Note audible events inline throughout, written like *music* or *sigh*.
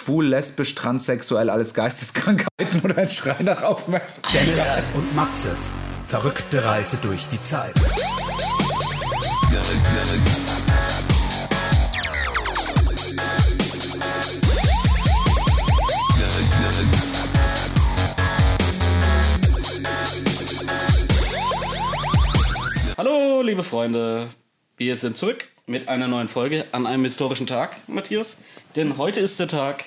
schwul, lesbisch, transsexuell, alles Geisteskrankheiten oder ein Schrei nach Aufmerksamkeit. Dennis und Maxes verrückte Reise durch die Zeit. Hallo, liebe Freunde. Wir sind zurück mit einer neuen Folge an einem historischen Tag, Matthias. Denn heute ist der Tag,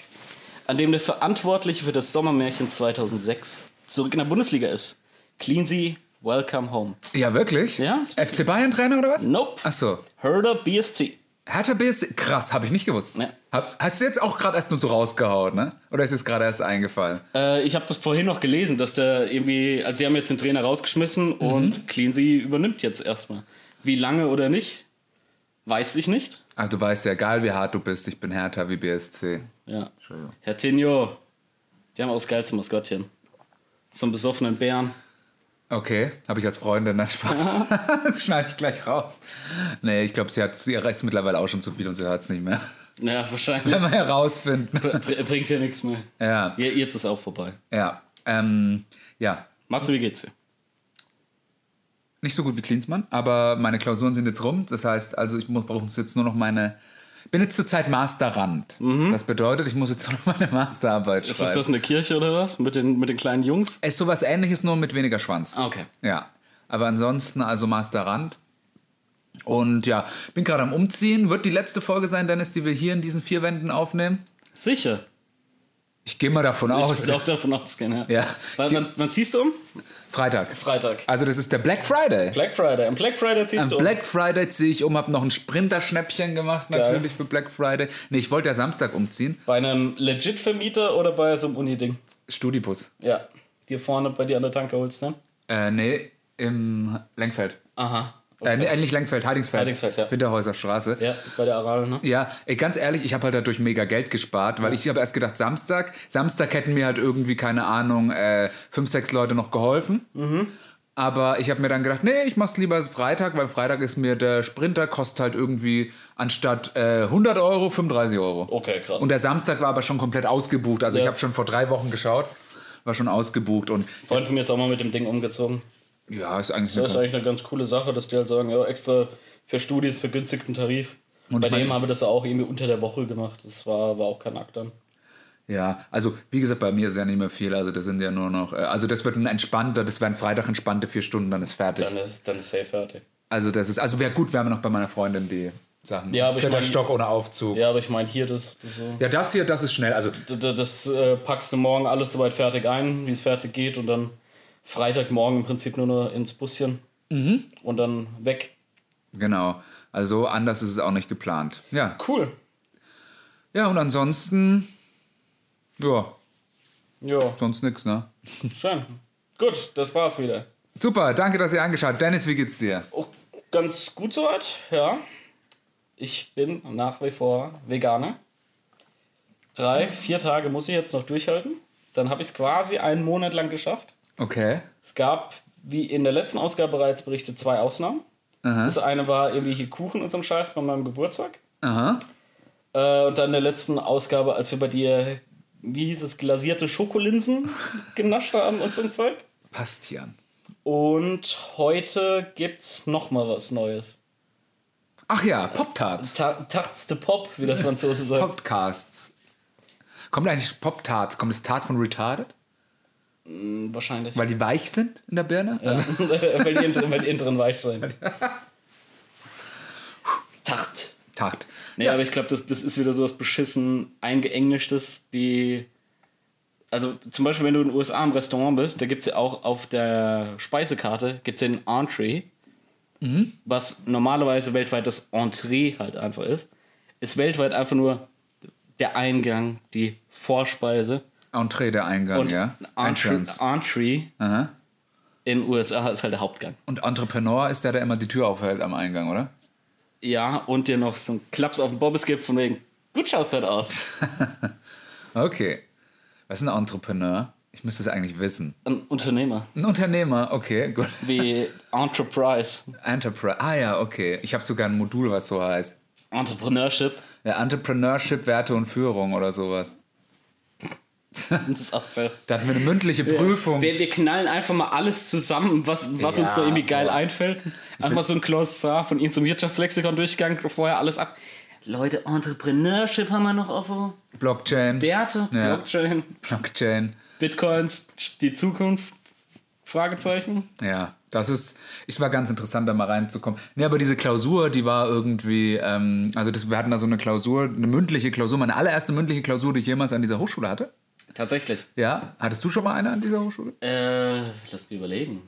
an dem der Verantwortliche für das Sommermärchen 2006 zurück in der Bundesliga ist. Cleansey, welcome home. Ja, wirklich? Ja, FC Bayern Trainer oder was? Nope. Ach so. Herder BSC. Hertha BSC, krass, habe ich nicht gewusst. Ja. Hast, hast du jetzt auch gerade erst nur so rausgehauen, ne? Oder ist es gerade erst eingefallen? Äh, ich habe das vorhin noch gelesen, dass der irgendwie, also sie haben jetzt den Trainer rausgeschmissen und Cleansey übernimmt jetzt erstmal. Wie lange oder nicht, weiß ich nicht. Ach, du weißt ja, egal wie hart du bist, ich bin Hertha wie BSC. Ja. Herr Tinio, die haben auch das geilste Maskottchen. So einen besoffenen Bären. Okay, habe ich als Freundin dann Spaß. *laughs* *laughs* Schneide ich gleich raus. Nee, ich glaube, sie hat sie reißt mittlerweile auch schon zu viel und sie hört es nicht mehr. Ja, wahrscheinlich. Wenn wir herausfinden. Br- Bringt ja nichts mehr. Ja, Ja, Jetzt ist auch vorbei. ja. Ähm, ja, Matze, wie geht's dir? Nicht so gut wie Klinsmann, aber meine Klausuren sind jetzt rum. Das heißt, also ich muss- brauche jetzt nur noch meine. Bin jetzt zurzeit Masterrand. Das bedeutet, ich muss jetzt nur noch meine Masterarbeit Mhm. Ist schreiben. das das in der Kirche oder was? Mit den, mit den kleinen Jungs? Es ist sowas ähnliches, nur mit weniger Schwanz. Ah, okay. Ja. Aber ansonsten, also Masterrand. Und ja, bin gerade am Umziehen. Wird die letzte Folge sein, Dennis, die wir hier in diesen vier Wänden aufnehmen? Sicher. Ich gehe mal davon Ich aus. würde auch davon ausgehen, ja. Ja. Wann, wann, wann ziehst du um? Freitag. Freitag. Also das ist der Black Friday. Black Friday. Am Black Friday ziehst Am du um. Black Friday ziehe ich um, habe noch ein Sprinter-Schnäppchen gemacht, natürlich für Black Friday. Nee, ich wollte ja Samstag umziehen. Bei einem Legit-Vermieter oder bei so einem Uni-Ding? Studibus. Ja. Dir vorne bei dir an der Tanke holst, ne? Äh, nee, im Lenkfeld. Aha. Äh, nee, nicht Lenkfeld, Heidingsfeld. Heidingsfeld, ja. Winterhäuser Straße. Ja, bei der Aral, ne? Ja, ey, ganz ehrlich, ich habe halt dadurch mega Geld gespart, weil ich habe erst gedacht, Samstag, Samstag hätten mir halt irgendwie, keine Ahnung, äh, fünf, sechs Leute noch geholfen. Aber ich habe mir dann gedacht, nee, ich mach's lieber Freitag, weil Freitag ist mir der Sprinter, kostet halt irgendwie anstatt äh, 100 Euro 35 Euro. Okay, krass. Und der Samstag war aber schon komplett ausgebucht. Also ich Ja. habe schon vor drei Wochen geschaut, war schon ausgebucht. Und Freund von mir ist auch mal mit dem Ding umgezogen. Ja, ist eigentlich Das ist eigentlich eine ganz coole Sache, dass die halt sagen, ja, extra für Studis vergünstigten Tarif. Und Bei ich meine- dem haben wir das auch irgendwie unter der Woche gemacht. Das war, war auch kein Akt dann. Ja, also wie gesagt, bei mir ist ja nicht mehr viel. Also das sind ja nur noch, äh, also das wird ein entspannter, das wären Freitag entspannte vier Stunden, dann ist fertig. Dann ist, dann ist safe fertig. Also das ist, also wäre gut, wir haben noch bei meiner Freundin die Sachen. Ja, aber ich Vierter mein- Stock ohne Aufzug. Ja. Ja, aber ich meine hier, das, das, so, das hier, das ist schnell. Also das, das, das äh, packst du morgen alles soweit fertig ein, wie es fertig geht und dann Freitagmorgen im Prinzip nur noch ins Buschen Mhm. und dann weg. genau. Also anders ist es auch nicht geplant. Ja. Cool. Ja, und ansonsten, ja, Ja, sonst nix, ne? schön. Gut, das war's wieder. Super, danke, dass ihr angeschaut. habt. Dennis, wie geht's dir? Oh, ganz gut soweit, ja. Ich bin nach wie vor Veganer. Drei, vier Tage muss ich jetzt noch durchhalten. Dann habe ich es quasi einen Monat lang geschafft. Okay. Es gab, wie in der letzten Ausgabe bereits berichtet, zwei Ausnahmen. Das eine war irgendwie hier Kuchen und so ein Scheiß bei meinem Geburtstag. Aha. Äh, und dann in der letzten Ausgabe, als wir bei dir, wie hieß es, glasierte Schokolinsen *laughs* genascht haben und so ein Zeug. Bastian. Und heute gibt's noch mal was Neues. Ach ja, Pop-Tarts. Ta Tarts de Pop, wie der Franzose sagt. Podcasts. Kommt eigentlich Pop-Tarts? Kommt das Tart von Retarded? Wahrscheinlich. Weil die weich sind in der Birne? Ja. *laughs* weil, die interen, weil die interen weich sind. *laughs* Tart. Tart. Nee, aber ich glaube, das, das ist wieder sowas beschissen eingeenglischtes wie. Also zum Beispiel, wenn du in den USA im Restaurant bist, da gibt es ja auch auf der Speisekarte gibt's ja ein Entree, was normalerweise weltweit das Entree halt einfach ist. Ist weltweit einfach nur der Eingang, die Vorspeise. Entree der Eingang, Und ja. Entree. Entree Aha. in den USA ist halt der Hauptgang. Und Entrepreneur ist der, der immer die Tür aufhält am Eingang, oder? Ja, und dir noch so einen Klaps auf den Bobbes gibt von wegen, gut schaust halt aus. *laughs* Okay. Was ist ein Entrepreneur? Ich müsste es eigentlich wissen. Ein Unternehmer. Ein Unternehmer, okay, gut. Wie Enterprise. Enterprise. Ah ja, okay. Ich habe sogar ein Modul, was so heißt. Entrepreneurship. Ja, Entrepreneurship, Werte und Führung oder sowas. *laughs* Das ist auch so. Da hatten wir eine mündliche Prüfung. Wir, wir knallen einfach mal alles zusammen, was, was uns Ja, da irgendwie geil boah. einfällt. Einfach mal so ein Glossar von Ihnen zum Wirtschaftslexikon-Durchgang, vorher alles ab. Leute, Entrepreneurship haben wir noch auf der Blockchain. Werte, Ja. Blockchain, Blockchain. Bitcoins, die Zukunft, Fragezeichen. Ja, das ist, ich war ganz interessant, da mal reinzukommen. Nee, aber diese Klausur, die war irgendwie, ähm, also das, wir hatten da so eine Klausur, eine mündliche Klausur, meine allererste mündliche Klausur, die ich jemals an dieser Hochschule hatte. Tatsächlich. Ja, hattest du schon mal eine an dieser Hochschule? Äh, lass mich überlegen.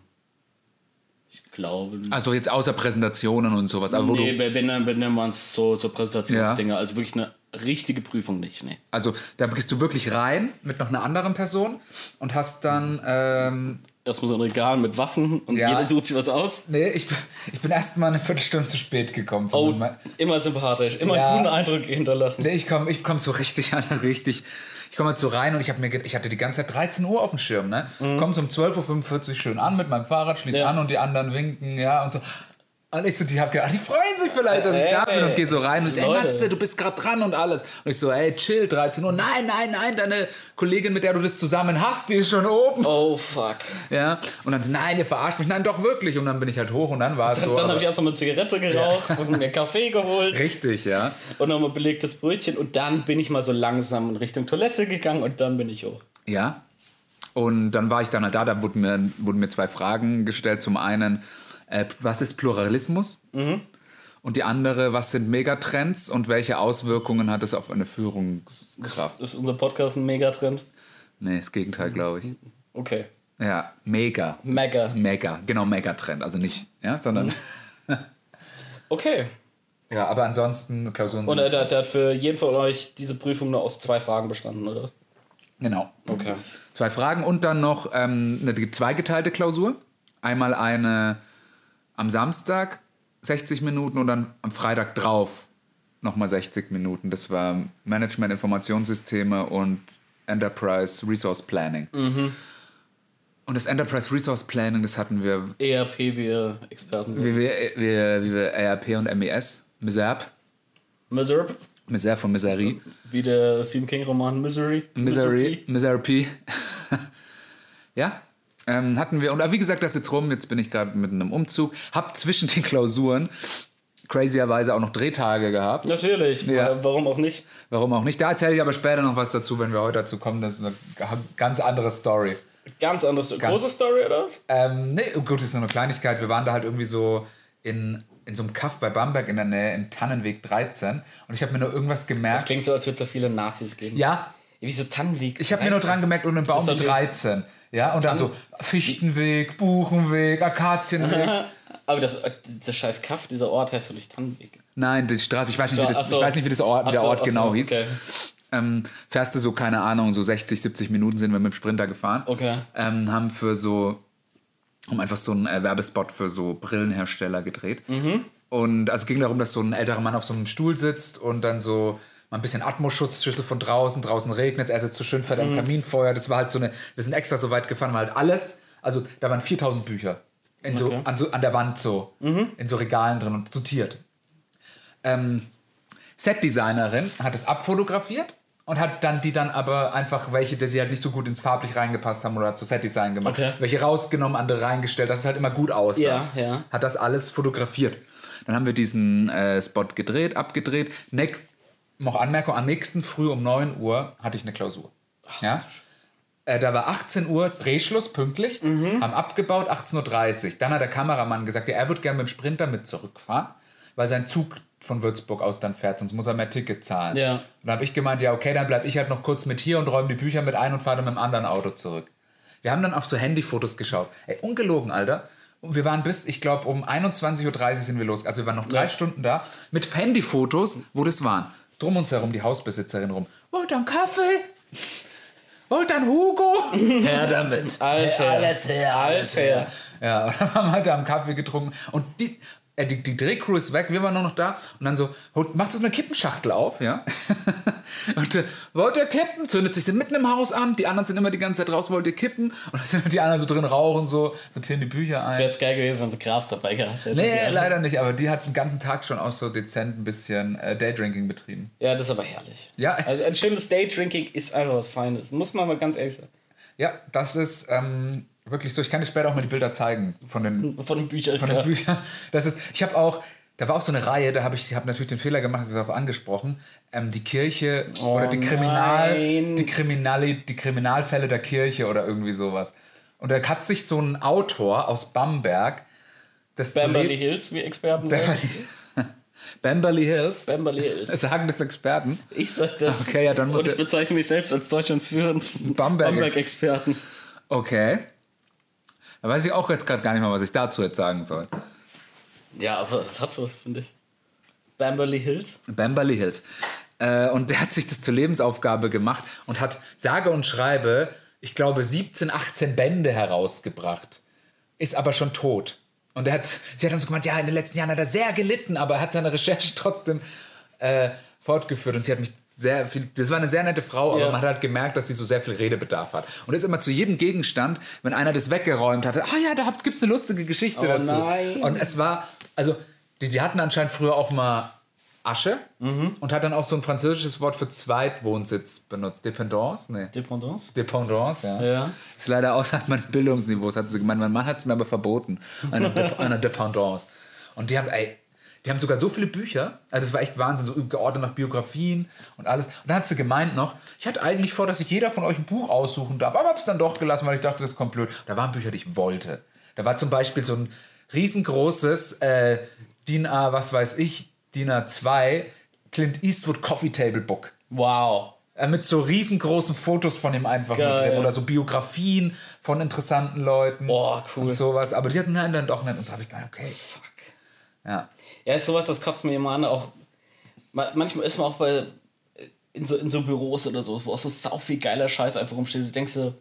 Ich glaube. Also jetzt außer Präsentationen und sowas, aber nee, wenn, dann- wenn dann waren es so, so Präsentationsdinger, also wirklich eine richtige Prüfung nicht. Nee. also da gehst du wirklich rein mit noch einer anderen Person und hast dann, ähm, Erstmal so ein Regal mit Waffen und Ja. jeder sucht sich was aus. nee, ich, bin- ich bin erst mal eine Viertelstunde zu spät gekommen. Oh, immer sympathisch, immer Ja. einen guten Eindruck hinterlassen. Nee, ich komme ich komm so richtig *laughs* an, richtig. Ich komme halt so rein und ich, mir, ich hatte die ganze Zeit 13 Uhr auf dem Schirm, ne? Komm so um 12.45 Uhr schön an mit meinem Fahrrad, schließ Mhm. Ja. an und die anderen winken, ja, und so. Und ich so, die hab gedacht, die freuen sich vielleicht, dass ich da bin und gehe so rein und so, ey. Matze, du bist gerade dran und alles. Und ich so, ey, chill, 13 Uhr. Nein, nein, nein, deine Kollegin, mit der du das zusammen hast, die ist schon oben. Oh fuck. Ja. Und dann so, nein, ihr verarscht mich. Nein, doch wirklich. Und dann bin ich halt hoch und dann war es so. dann habe ich erstmal eine Zigarette geraucht und mir Kaffee geholt Richtig, ja. und nochmal belegtes Brötchen und dann bin ich mal so langsam in Richtung Toilette gegangen und dann bin ich hoch. Ja. Und dann war ich dann halt da, da wurden mir, wurden mir zwei Fragen gestellt. Zum einen, äh, was ist Pluralismus? Und die andere, was sind Megatrends und welche Auswirkungen hat es auf eine Führungskraft? Ist unser Podcast ein Megatrend? Nee, das Gegenteil, glaube ich. Okay. Ja, mega. Mega. Mega, genau, Megatrend. Also nicht, ja, sondern. *laughs* Okay. Ja, aber ansonsten Klausuren Und sind. er, der, der hat für jeden von euch diese Prüfung nur aus zwei Fragen bestanden, oder? genau. Okay. Zwei Fragen und dann noch ähm, eine zweigeteilte Klausur. Einmal eine am Samstag 60 Minuten und dann am Freitag drauf nochmal 60 Minuten. Das war Management, Informationssysteme und Enterprise Resource Planning. Und das Enterprise Resource Planning, das hatten wir, ERP, wie ihr Experten sind. wie wir, wie, wie wir ERP und MES, MISERP, Miserp, MISERP von Misery. wie der Stephen King-Roman Misery. Misery, Misery. *laughs* ja, ähm, hatten wir. Und aber wie gesagt, das ist jetzt rum. Jetzt bin ich gerade mit einem Umzug. Hab zwischen den *laughs* Klausuren crazierweise auch noch Drehtage gehabt. Natürlich, Ja. wa- warum auch nicht? Warum auch nicht? Da erzähle ich aber später noch was dazu, wenn wir heute dazu kommen. Das ist eine ga- ganz andere Story. Ganz anderes. Große Story, oder was? Ähm, nee, gut, das ist nur eine Kleinigkeit. Wir waren da halt irgendwie so in, in so einem Kaff bei Bamberg in der Nähe, in Tannenweg 13. Und ich habe mir nur irgendwas Das gemerkt. klingt so, als würde es da viele Nazis geben. Ja, Wie so Tannenweg. Ich habe mir nur dran gemerkt, und einen Baum dieses- 13. Ja, und dann so Fichtenweg, Buchenweg, Akazienweg. *laughs* Aber das, das scheiß Kaff, dieser Ort heißt doch nicht Tannenweg. Nein, die Straße, ich weiß nicht, wie, das, so. ich weiß nicht, wie das Ort, der so, Ort ach so, genau hieß. Okay. Ähm, fährst du so, keine Ahnung, so 60, 70 Minuten sind wir mit dem Sprinter gefahren. Okay. Ähm, haben für so, haben einfach so einen äh, Werbespot für so Brillenhersteller gedreht. Mhm. Und also es ging darum, dass so ein älterer Mann auf so einem Stuhl sitzt und dann so mal ein bisschen Atmoschutzschüsse von draußen, draußen regnet, er sitzt so schön fett am Mhm. Kaminfeuer. Das war halt so eine, wir sind extra so weit gefahren, weil halt alles, also da waren 4000 Bücher in so, Okay. an, so, an der Wand so, in so Regalen drin und sortiert. Ähm, Setdesignerin hat es abfotografiert und hat dann die dann aber einfach welche, die sie halt nicht so gut ins farblich reingepasst haben oder zu Setdesign gemacht. Okay. Welche rausgenommen, andere reingestellt, dass es halt immer gut aussah. Ja, ja. Hat das alles fotografiert. Dann haben wir diesen äh, Spot gedreht, abgedreht. Next, noch Anmerkung, am nächsten Früh um 9 Uhr hatte ich eine Klausur. ja? Äh, da war 18 Uhr Drehschluss pünktlich, Mhm. haben abgebaut 18.30 Uhr. Dann hat der Kameramann gesagt, ja, er wird gerne mit dem Sprinter mit zurückfahren, weil sein Zug von Würzburg aus dann fährt, sonst muss er mehr Ticket zahlen. Ja. Und dann habe ich gemeint, ja, okay, dann bleibe ich halt noch kurz mit hier und räume die Bücher mit ein und fahre dann mit dem anderen Auto zurück. Wir haben dann auf so Handyfotos geschaut. Ey, ungelogen, Alter. Und wir waren bis, ich glaube, um 21.30 Uhr sind wir los. Also wir waren noch drei Ja. Stunden da mit Handyfotos, wo das waren. Drum uns herum, die Hausbesitzerin rum. Wollt ihr einen Kaffee? Wollt ihr einen Hugo? *laughs* Her damit. Alles her. Alles her. Alles her. Ja, und *laughs* dann haben wir halt da am Kaffee getrunken. Und die, äh, die, die Drehcrew ist weg, wir waren nur noch da und dann so, macht so eine Kippenschachtel auf, ja. *laughs* und äh, wollt ihr kippen? Zündet sich so mitten im Haus an, die anderen sind immer die ganze Zeit raus, wollt ihr kippen? Und dann sind die anderen so drin rauchen, so, sortieren die Bücher Es ein. wäre jetzt geil gewesen, wenn sie Gras dabei gehabt hätten. Nee, leider nicht, aber die hat den ganzen Tag schon auch so dezent ein bisschen äh, Daydrinking betrieben. Ja, das ist aber herrlich. Ja. Also ein schönes Daydrinking ist einfach was Feines. Muss man mal ganz ehrlich sagen. Ja, das ist ähm, wirklich so. Ich kann dir später auch mal die Bilder zeigen von den, Von den Büchern. von den. Büchern. Das ist, ich habe auch, da war auch so eine Reihe, da habe ich, ich habe natürlich den Fehler gemacht, das auch angesprochen, ähm, die Kirche Oh oder die Kriminal, nein. die Kriminali, die Kriminalfälle der Kirche oder irgendwie sowas. Und da hat sich so ein Autor aus Bamberg, das leben- Hills, wie Experten sagen. Bamberley, *laughs* Bamberley Hills, Bamberley Hills. *laughs* sagen das Experten. Ich sag das. Okay, ja, dann muss Und ich bezeichne mich selbst als Deutschland Bamberg- Bamberg-Experten. Okay. Da weiß ich auch jetzt gerade gar nicht mal, was ich dazu jetzt sagen soll. Ja, aber es hat was, finde ich. Bamberley Hills. Bamberley Hills. Äh, und der hat sich das zur Lebensaufgabe gemacht und hat sage und schreibe, ich glaube, 17, 18 Bände herausgebracht. Ist aber schon tot. Und er hat, sie hat dann so gemeint, ja, in den letzten Jahren hat er sehr gelitten, aber er hat seine Recherche trotzdem äh, fortgeführt. Und sie hat mich sehr viel, das war eine sehr nette Frau, aber Ja. man hat halt gemerkt, dass sie so sehr viel Redebedarf hat. Und ist immer zu jedem Gegenstand, wenn einer das weggeräumt hatte, ah ja, da gibt es eine lustige Geschichte Oh dazu. nein. Und es war, also, die, die hatten anscheinend früher auch mal Asche Mhm. und hat dann auch so ein französisches Wort für Zweitwohnsitz benutzt. Dependance? Nee. Dependance. Dependance, ja. Ja. Ist leider außerhalb meines Bildungsniveaus, hat sie gemeint. Mein Mann hat es mir aber verboten. Eine, Dep eine Dependance. Und die haben, ey, die haben sogar so viele Bücher. Also es war echt Wahnsinn, so geordnet nach Biografien und alles. Und dann hat sie gemeint noch, ich hatte eigentlich vor, dass sich jeder von euch ein Buch aussuchen darf, aber habe es dann doch gelassen, weil ich dachte, das kommt blöd. Da waren Bücher, die ich wollte. Da war zum Beispiel so ein riesengroßes äh, DIN A, was weiß ich, DIN A2 Clint Eastwood Coffee Table Book. Wow. Äh, Mit so riesengroßen Fotos von ihm einfach Geil. drin. Oder so Biografien von interessanten Leuten. Boah, cool. Und sowas. Aber die hatten nein, dann doch nicht. Und so habe ich gedacht, okay. Fuck. Ja. Ja, ist sowas, das kotzt mir immer an. Auch, ma- manchmal ist man auch bei, in, so, in so Büros oder so, wo auch so sau viel geiler Scheiß einfach rumsteht. Du denkst so,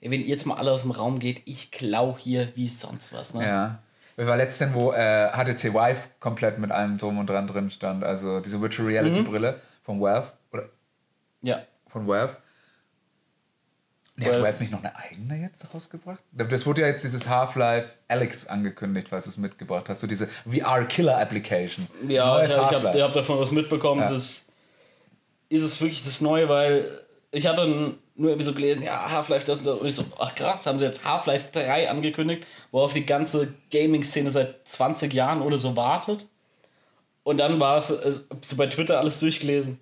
wenn ihr jetzt mal alle aus dem Raum geht, ich klau hier wie sonst was. Ne? Ja. Wir war letztens, wo äh, HTC Vive komplett mit allem drum und dran drin stand. Also diese Virtual Reality Brille von Valve. Oder ja. von Valve. Nee, hat Valve. Nicht noch eine eigene jetzt rausgebracht? Das wurde ja jetzt dieses Half-Life Alex angekündigt, falls du es mitgebracht hast. So diese VR-Killer-Application. Ja, Neues ich, ich habe hab davon was mitbekommen. Ja. Das ist es wirklich das Neue, weil ich hatte nur irgendwie so gelesen, ja, Half-Life das und das. Und ich so, ach krass, haben sie jetzt Half-Life 3 angekündigt, worauf die ganze Gaming-Szene seit 20 Jahren oder so wartet. Und dann war es, so bei Twitter alles durchgelesen.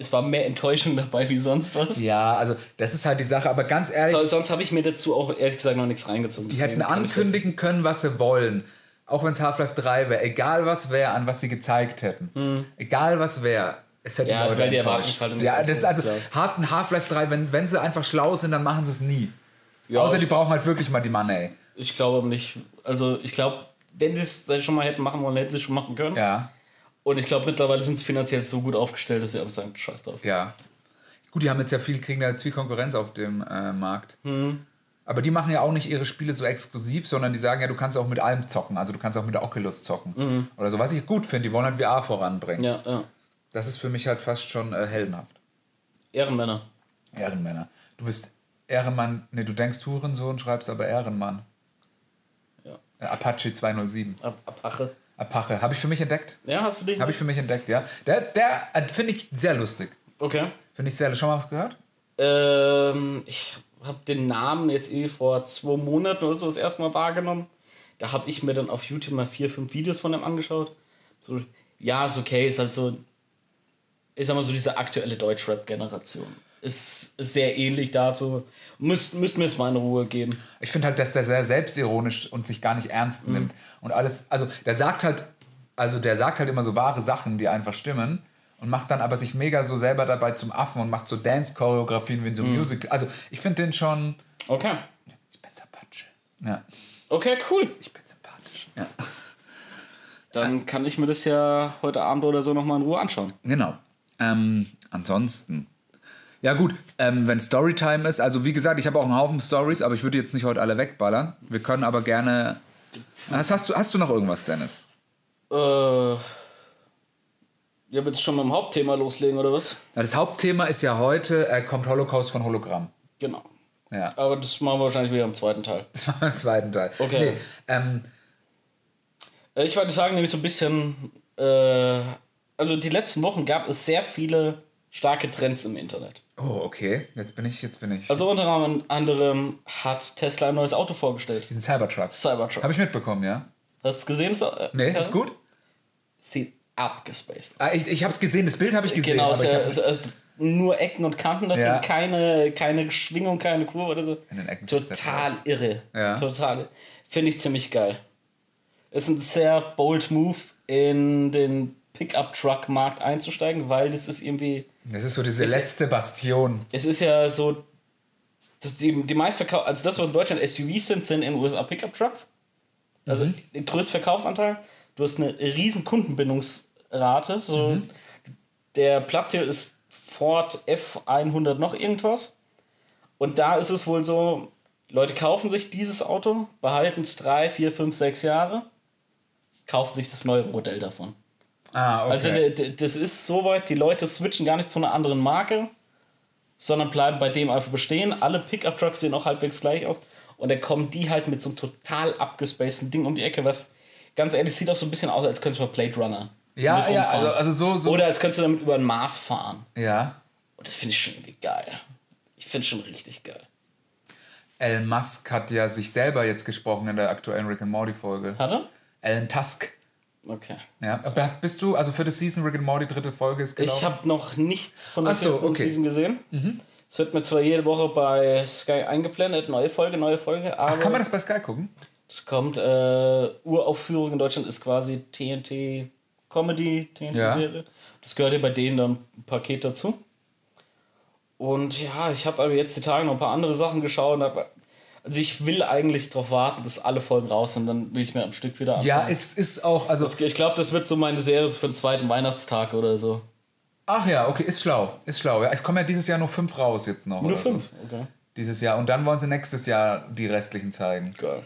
Es war mehr Enttäuschung dabei wie sonst was. Ja, also das ist halt die Sache. Aber ganz ehrlich, So, sonst habe ich mir dazu auch ehrlich gesagt noch nichts reingezogen. Die hätten ankündigen können, was sie wollen. Auch wenn es Half-Life 3 wäre. Egal was wäre, an was sie gezeigt hätten. Egal was wäre. Es hätte Hm. Ja, Leute weil die. Erwartungshaltung Ja, das ist so, also Half-Life 3, wenn, wenn sie einfach schlau sind, dann machen sie es nie. Ja, Außer die brauchen halt wirklich mal die Money. Ich glaube aber nicht. Also ich glaube, wenn sie es schon mal hätten machen wollen, hätten sie es schon machen können. Ja, Und ich glaube, mittlerweile sind sie finanziell so gut aufgestellt, dass sie einfach sagen, scheiß drauf. ja. Gut, die haben jetzt ja viel, kriegen da jetzt viel Konkurrenz auf dem äh, Markt. Hm. Aber die machen ja auch nicht ihre Spiele so exklusiv, sondern die sagen ja, du kannst auch mit allem zocken. Also du kannst auch mit der Oculus zocken. Oder so. Was ich gut finde, die wollen halt VR voranbringen. Mhm. Ja, ja. Das ist für mich halt fast schon äh, heldenhaft. Ehrenmänner. Ehrenmänner. Du bist Ehrenmann, nee, du denkst Hurensohn, schreibst aber Ehrenmann. Ja. Äh, Apache 207. Ab, Apache. Apache. Habe ich für mich entdeckt. Ja, hast du dich? Habe ich für mich entdeckt, ja. Der, der äh, finde ich sehr lustig. Okay. Finde ich sehr, schon mal was gehört? Ähm, ich habe den Namen jetzt eh vor zwei Monaten oder so das erste Mal wahrgenommen. Da habe ich mir dann auf YouTube mal vier, fünf Videos von dem angeschaut. So, ja, ist okay, ist halt so, ich sag mal so diese aktuelle Deutschrap-Generation. Ist, ist sehr ähnlich dazu. Müsst, müsst mir es mal in Ruhe geben. Ich finde halt, dass der sehr selbstironisch und sich gar nicht ernst nimmt. Und alles, also der sagt halt, also der sagt halt immer so wahre Sachen, die einfach stimmen. Und macht dann aber sich mega so selber dabei zum Affen und macht so Dance-Choreografien wie in so einem Musical. Also ich finde den schon. Okay. Ich bin sympathisch. Ja. Okay, cool. Ich bin sympathisch. Ja. Dann kann ich mir das ja heute Abend oder so nochmal in Ruhe anschauen. Genau. Ähm, ansonsten. Ja, gut, ähm, wenn Storytime ist, also wie gesagt, ich habe auch einen Haufen Stories, aber ich würde jetzt nicht heute alle wegballern. Wir können aber gerne Was hast du, hast du noch irgendwas, Dennis? Äh, ja, willst du schon mit dem Hauptthema loslegen, oder was? Na, Das Hauptthema ist ja heute, äh, kommt Holocaust von Hologramm. Genau. Ja, Aber das machen wir wahrscheinlich wieder im zweiten Teil. das war im zweiten Teil. Okay. Nee, ähm, Äh, Ich wollte sagen, nämlich so ein bisschen, äh, also die letzten Wochen gab es sehr viele starke Trends im Internet. oh, okay. Jetzt bin ich, jetzt bin ich. Also unter anderem hat Tesla ein neues Auto vorgestellt. diesen Cybertruck. Cybertruck. Habe ich mitbekommen, ja? Hast du es gesehen? So, äh, Nee, Karre? ist gut. Sieht abgespaced. Ah, ich ich habe es gesehen, das Bild habe ich gesehen. Genau, es, ist, es, nur Ecken und Kanten da drin, Ja. keine, keine Schwingung, keine Kurve oder so. In den Ecken Total irre. Ja. Total. Finde ich ziemlich geil. Ist ein sehr bold Move, in den Pickup-Truck-Markt einzusteigen, weil das ist irgendwie. das ist so diese Ist- letzte Bastion. Es ist ja so. Das, die, die meistverkauf also das, was in Deutschland SUVs sind, sind in den USA Pickup-Trucks. Also Mhm. der größte Verkaufsanteil. Du hast eine riesen Kundenbindungsrate. So Mhm. Der Platz hier ist Ford F100 noch irgendwas. Und da ist es wohl so, Leute kaufen sich dieses Auto, behalten es drei, vier, fünf, sechs Jahre, kaufen sich das neue Modell davon. Ah, okay. Also das ist soweit, die Leute switchen gar nicht zu einer anderen Marke, sondern bleiben bei dem einfach bestehen. Alle Pickup-Trucks sehen auch halbwegs gleich aus. Und dann kommen die halt mit so einem total abgespaceden Ding um die Ecke, was ganz ehrlich sieht auch so ein bisschen aus, als könntest du mal Blade Runner. ja, ja, also, also so, so. Oder als könntest du damit über ein Mars fahren. ja. Und das finde ich schon irgendwie geil. Ich finde schon richtig geil. Elon Musk hat ja sich selber jetzt gesprochen in der aktuellen Rick and Morty Folge. Hat er? Alan Tusk. Okay. Ja. Aber Bist du, also für das Season Rick and Morty dritte Folge ist gelaufen? Ich habe noch nichts von der Ach so, okay. Mhm. Season gesehen. Es wird mir zwar jede Woche bei Sky eingeblendet, neue Folge, neue Folge, aber Kann man das bei Sky gucken? es kommt, äh, Uraufführung in Deutschland ist quasi TNT Comedy, TNT-Serie. Das gehört ja bei denen dann ein Paket dazu. Und ja, ich habe aber jetzt die Tage noch ein paar andere Sachen geschaut. Aber, also ich will eigentlich darauf warten, dass alle Folgen raus sind, dann will ich mir am Stück wieder anschauen. Ja, es ist auch, also. ich glaube, das wird so meine Serie für den zweiten Weihnachtstag oder so. Ach ja, okay, ist schlau. Ist schlau. Ja, es kommen ja dieses Jahr nur fünf raus jetzt noch. Nur fünf, So. okay. Dieses Jahr. Und dann wollen sie nächstes Jahr die restlichen zeigen. Geil.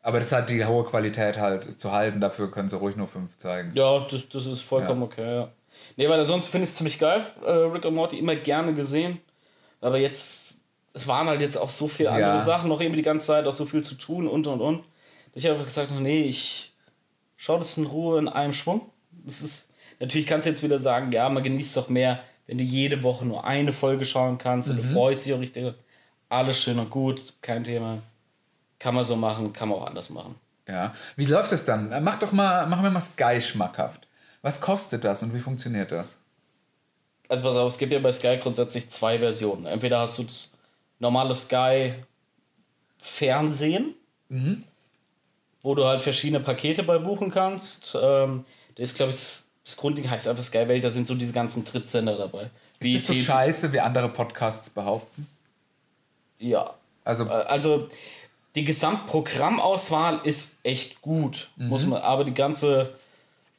Aber das hat die hohe Qualität halt zu halten. Dafür können sie ruhig nur fünf zeigen. Ja, das, das ist vollkommen Ja. okay, ja. Nee, weil sonst finde ich es ziemlich geil. Äh, Rick und Morty immer gerne gesehen. Aber jetzt, es waren halt jetzt auch so viele andere Ja. Sachen, noch irgendwie die ganze Zeit, auch so viel zu tun und und und. dass Ich einfach gesagt habe, nee, ich schau das in Ruhe in einem Schwung. Das ist, natürlich kannst du jetzt wieder sagen, ja, man genießt doch mehr, wenn du jede Woche nur eine Folge schauen kannst und du freust dich auch richtig. Alles schön und gut, kein Thema. Kann man so machen, kann man auch anders machen. Ja. Wie läuft das dann? Mach doch mal, machen wir mal Sky schmackhaft. Was kostet das und wie funktioniert das? Also pass auf, es gibt ja bei Sky grundsätzlich zwei Versionen. Entweder hast du das normale Sky Fernsehen, wo du halt verschiedene Pakete bei buchen kannst. Ähm, das ist, glaube ich, das, das Grundding heißt einfach Sky Welt, da sind so diese ganzen Trittsender dabei. Ist das so scheiße, wie andere Podcasts behaupten? Ja. Also, Äh, Also die Gesamtprogrammauswahl ist echt gut, Mhm. muss man, aber die ganze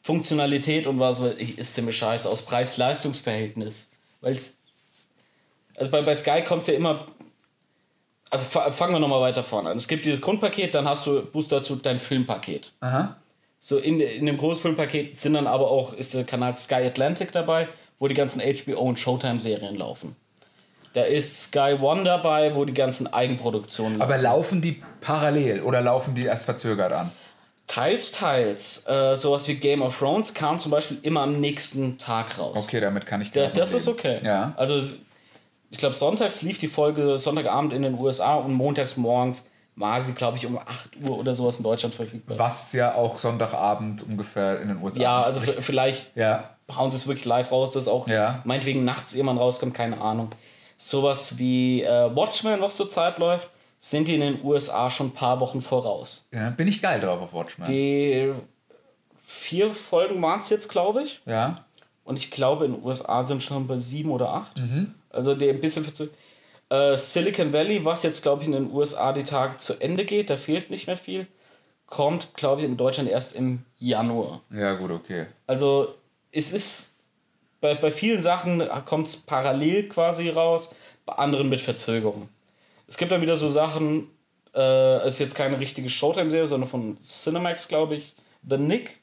Funktionalität und was ist ziemlich scheiße aus Preis-Leistungs-Verhältnis. Weil es. Also bei, bei Sky kommt es ja immer. Also fa- fangen wir nochmal weiter vorne an. Es gibt dieses Grundpaket, dann hast du Boost dazu dein Filmpaket. aha. So in, in dem Großfilmpaket sind dann aber auch ist der Kanal Sky Atlantic dabei, wo die ganzen HBO und Showtime Serien laufen. Da ist Sky One dabei, wo die ganzen Eigenproduktionen Aber laufen die parallel oder laufen die erst verzögert an? Teils, teils. Äh, sowas wie Game of Thrones kam zum Beispiel immer am nächsten Tag raus. Okay, damit kann ich Da, das noch ist leben. okay. Ja. Also ich glaube, sonntags lief die Folge Sonntagabend in den USA und montags morgens war sie, glaube ich, um 8 Uhr oder sowas in Deutschland verfügbar. Was ja auch Sonntagabend ungefähr in den USA Ja, also vielleicht Ja. hauen sie es wirklich live raus, dass auch Ja. meinetwegen nachts irgendwann rauskommt, keine Ahnung. Sowas wie äh, Watchmen, was zurzeit läuft, sind die in den USA schon ein paar Wochen voraus. ja. Bin ich geil drauf auf Watchmen. Die vier Folgen waren es jetzt, glaube ich. ja. Und ich glaube, in den USA sind schon bei sieben oder acht. Also der ein bisschen verzögert. Äh, Silicon Valley, was jetzt, glaube ich, in den USA die Tage zu Ende geht, da fehlt nicht mehr viel, kommt, glaube ich, in Deutschland erst im Januar. Ja, gut, okay. Also es ist bei, bei vielen Sachen kommt es parallel quasi raus, bei anderen mit Verzögerung. Es gibt dann wieder so Sachen, Äh, ist jetzt keine richtige Showtime-Serie, sondern von Cinemax, glaube ich. The Nick.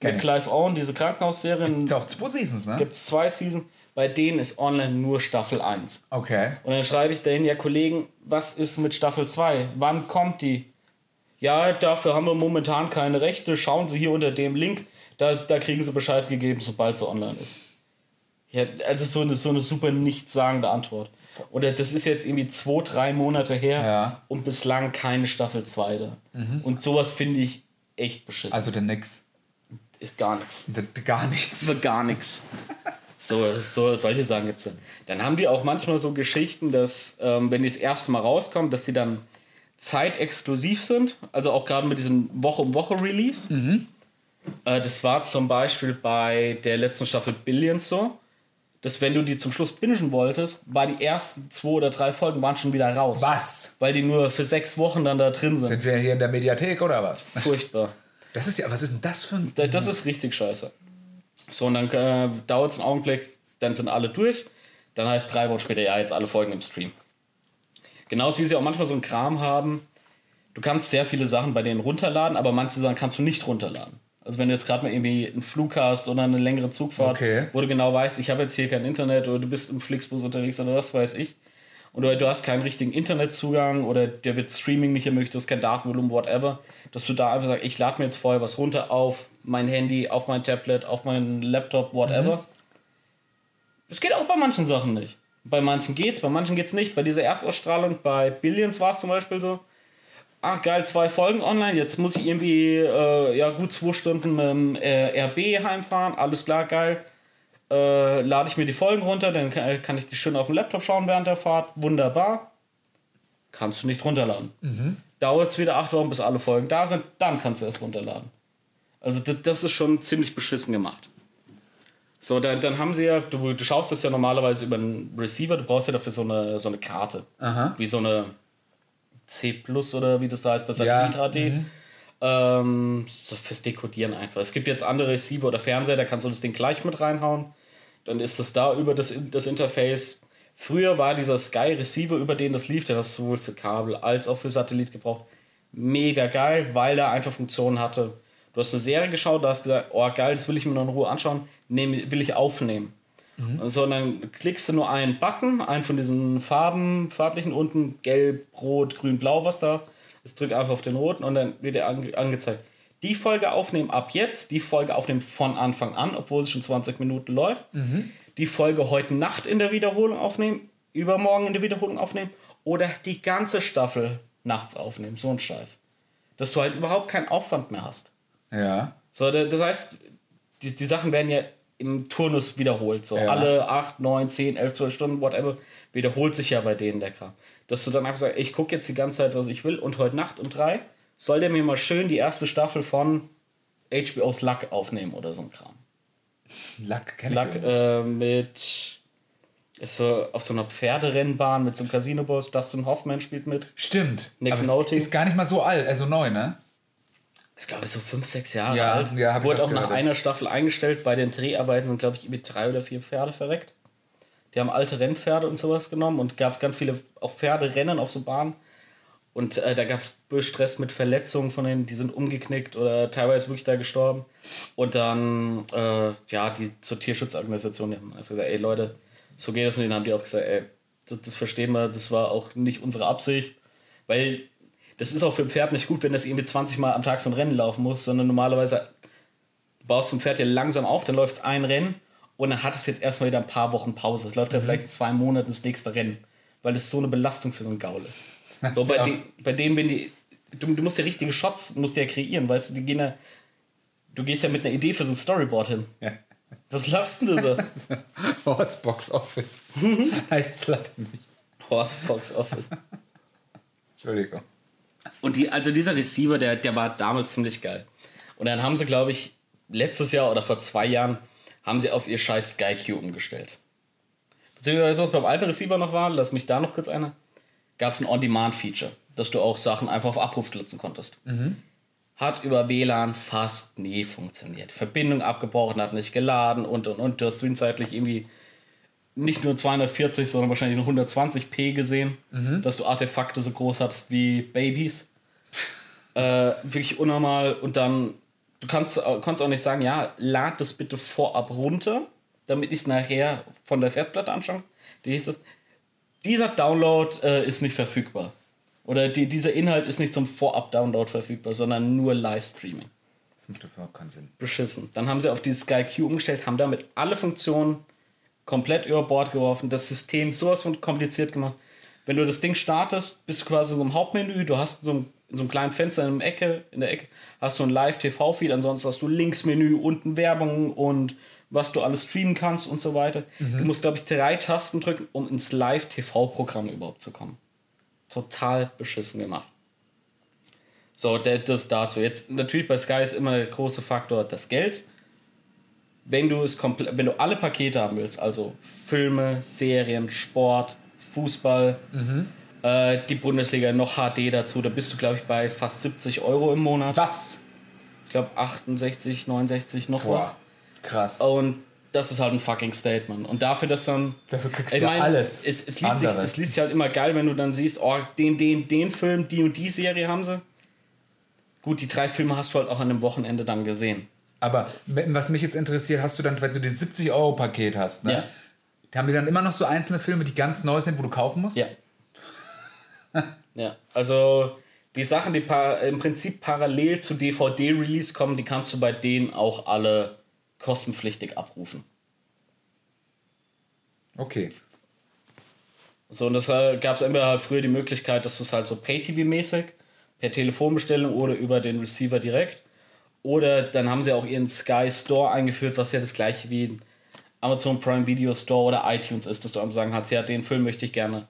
Kenn mit. Clive Owen, diese Krankenhausserien. Ist auch zwei Seasons, ne? Gibt es zwei Seasons. Bei denen ist online nur Staffel 1. Okay. Und dann schreibe ich dahin, ja Kollegen, was ist mit Staffel 2? Wann kommt die? Ja, dafür haben wir momentan keine Rechte. Schauen Sie hier unter dem Link. Da, da kriegen Sie Bescheid gegeben, sobald sie online ist. Ja, also so eine, so eine super nichtssagende Antwort. Oder das ist jetzt irgendwie zwei, drei Monate her Ja. und bislang keine Staffel 2 da. Und sowas finde ich echt beschissen. Also der nix. Ist gar nichts. Gar nichts. So gar nichts. So, so, solche Sachen gibt es. Dann haben die auch manchmal so Geschichten, dass, ähm, wenn die das erste Mal rauskommen, dass die dann zeitexklusiv sind. Also auch gerade mit diesem Woche-um-Woche-Release. Äh, das war zum Beispiel bei der letzten Staffel Billions so, dass wenn du die zum Schluss bingen wolltest, war die ersten zwei oder drei Folgen waren schon wieder raus. Was? Weil die nur für sechs Wochen dann da drin sind. Sind wir hier in der Mediathek oder was? Furchtbar. Das ist ja, was ist denn das für ein. Da- Das ist richtig scheiße. So, und dann äh, dauert es einen Augenblick, dann sind alle durch. Dann heißt drei Wochen später, ja, jetzt alle Folgen im Stream. Genauso wie sie auch manchmal so einen Kram haben. Du kannst sehr viele Sachen bei denen runterladen, aber manche Sachen kannst du nicht runterladen. Also wenn du jetzt gerade mal irgendwie einen Flug hast oder eine längere Zugfahrt, Okay. wo du genau weißt, ich habe jetzt hier kein Internet oder du bist im Flixbus unterwegs oder was weiß ich. Und du, hast keinen richtigen Internetzugang oder der wird Streaming nicht ermöglicht, du hast kein Datenvolumen, whatever, dass du da einfach sagst, ich lade mir jetzt vorher was runter auf mein Handy, auf mein Tablet, auf meinen Laptop, whatever. Das geht auch bei manchen Sachen nicht. Bei manchen geht's, bei manchen geht's nicht. Bei dieser Erstausstrahlung bei Billions war es zum Beispiel so. Ach geil, zwei Folgen online. Jetzt muss ich irgendwie äh, ja gut zwei Stunden mit dem äh, RB heimfahren. Alles klar, geil. Äh, lade ich mir die Folgen runter, dann kann, kann ich die schön auf dem Laptop schauen während der Fahrt. Wunderbar. Kannst du nicht runterladen. Dauert es wieder acht Wochen, bis alle Folgen da sind, dann kannst du es runterladen. Also das, das ist schon ziemlich beschissen gemacht. So, dann, dann haben sie ja, du, du schaust das ja normalerweise über einen Receiver, du brauchst ja dafür so eine, so eine Karte. Aha. Wie so eine C Plus oder wie das da heißt bei Ja, Satellit HD. Ähm, so fürs Dekodieren einfach. Es gibt jetzt andere Receiver oder Fernseher, da kannst du das Ding gleich mit reinhauen. Dann ist das da über das, das Interface. Früher war dieser Sky Receiver, über den das lief, der das sowohl für Kabel als auch für Satellit gebraucht. Mega geil, weil er einfach Funktionen hatte. Du hast eine Serie geschaut, du hast gesagt, oh geil, das will ich mir noch in Ruhe anschauen, nehm, will ich aufnehmen. So, und dann klickst du nur einen Button, einen von diesen Farben, farblichen unten, gelb, rot, grün, blau, was da ist. Drück einfach auf den roten und dann wird dir ange angezeigt. Die Folge aufnehmen ab jetzt, die Folge aufnehmen von Anfang an, obwohl es schon 20 Minuten läuft. Die Folge heute Nacht in der Wiederholung aufnehmen, übermorgen in der Wiederholung aufnehmen oder die ganze Staffel nachts aufnehmen. So ein Scheiß. Dass du halt überhaupt keinen Aufwand mehr hast. Ja. So, da- das heißt, die, die Sachen werden ja im Turnus wiederholt. So Ja. alle 8, 9, 10, 11, 12 Stunden, whatever, wiederholt sich ja bei denen der Kram. Dass du dann einfach sagst, ich gucke jetzt die ganze Zeit, was ich will und heute Nacht um drei soll der mir mal schön die erste Staffel von HBO's Luck aufnehmen oder so ein Kram. Luck ich. äh, mit ist so auf so einer Pferderennbahn mit so einem Casino-Boss. Dustin Hoffman spielt mit. Stimmt. Nick Aber Nolte. ist gar nicht mal so alt, also neu, ne? ist, glaube ich, so fünf, sechs Jahre Ja, alt. ja, Wurde auch nach gehört. einer Staffel eingestellt. Bei den Dreharbeiten sind, glaube ich, irgendwie drei oder vier Pferde verreckt. Die haben alte Rennpferde und sowas genommen und gab ganz viele auch Pferderennen auf so Bahnen. Und äh, da gab es Stress mit Verletzungen von denen, die sind umgeknickt oder teilweise wirklich da gestorben. Und dann, äh, ja, die zur Tierschutzorganisation, die haben einfach gesagt, ey Leute, so geht das nicht. Dann haben die auch gesagt, ey, das, das verstehen wir, das war auch nicht unsere Absicht. Weil das ist auch für ein Pferd nicht gut, wenn das irgendwie 20 Mal am Tag so ein Rennen laufen muss, sondern normalerweise baust du ein Pferd ja langsam auf, dann läuft es ein Rennen und dann hat es jetzt erstmal wieder ein paar Wochen Pause. Es läuft ja vielleicht in zwei Monaten das nächste Rennen, weil es so eine Belastung für so einen Gaul ist. So, bei, den, bei denen, wenn die. Du, du musst ja richtige Shots musst ja kreieren, weißt du, die gehen ja. Du gehst ja mit einer Idee für so ein Storyboard hin. Ja. Was lasst denn du so? *laughs* Horse Box Office. *laughs* heißt es leider nicht. Horsefox Office. Entschuldigung. Und die, also dieser Receiver, der, der war damals ziemlich geil. Und dann haben sie, glaube ich, letztes Jahr oder vor zwei Jahren, haben sie auf ihr scheiß SkyQ umgestellt. Beziehungsweise, was beim alten Receiver noch war, lass mich da noch kurz einer, gab es ein On-Demand-Feature, dass du auch Sachen einfach auf Abruf nutzen konntest. Hat über WLAN fast nie funktioniert. Verbindung abgebrochen, hat nicht geladen und und und. Du hast zwischenzeitlich irgendwie nicht nur 240, sondern wahrscheinlich nur 120p gesehen, dass du Artefakte so groß hattest wie Babys. *laughs* äh, wirklich unnormal. Und dann, du kannst, kannst auch nicht sagen, ja, lad das bitte vorab runter, damit ich es nachher von der Festplatte anschaue. Die hieß es, dieser Download äh, ist nicht verfügbar. Oder die, dieser Inhalt ist nicht zum Vorab-Download verfügbar, sondern nur Livestreaming. Das macht überhaupt keinen Sinn. Beschissen. Dann haben sie auf dieses Sky Q umgestellt, haben damit alle Funktionen komplett über Bord geworfen, das System sowas von kompliziert gemacht. Wenn du das Ding startest, bist du quasi in so einem Hauptmenü, du hast so ein, in so einem kleinen Fenster in, der Ecke, in der Ecke, hast du ein Live-TV-Feed, ansonsten hast du Linksmenü, unten Werbung und was du alles streamen kannst und so weiter. Du musst, glaube ich, drei Tasten drücken, um ins Live-TV-Programm überhaupt zu kommen. Total beschissen gemacht. So, das dazu. Jetzt natürlich bei Sky ist immer der große Faktor das Geld. Wenn du es komplett, wenn du alle Pakete haben willst, also Filme, Serien, Sport, Fußball, äh, die Bundesliga noch HD dazu, da bist du glaube ich bei fast 70 Euro im Monat. Was? Ich glaube 68, 69 noch was. Krass. Und das ist halt ein fucking Statement. Und dafür, dass dann. Dafür kriegst ich du mein, alles Es, es, liest sich, es liest sich halt immer geil, wenn du dann siehst, oh, den, den, den Film, die und die Serie haben sie. Gut, die drei Filme hast du halt auch an dem Wochenende dann gesehen. Aber was mich jetzt interessiert, hast du dann, wenn du das 70-Euro-Paket hast, ne? Ja. Haben die dann immer noch so einzelne Filme, die ganz neu sind, wo du kaufen musst? Ja. *laughs* ja, also die Sachen, die im Prinzip parallel zu DVD-Release kommen, die kannst du bei denen auch alle kostenpflichtig abrufen. Okay. So, und das gab es entweder halt früher die Möglichkeit, dass du es halt so Pay-TV-mäßig per Telefonbestellung oder über den Receiver direkt. Oder dann haben sie auch ihren Sky Store eingeführt, was ja das gleiche wie ein Amazon Prime Video Store oder iTunes ist, dass du am sagen kannst, ja, den Film möchte ich gerne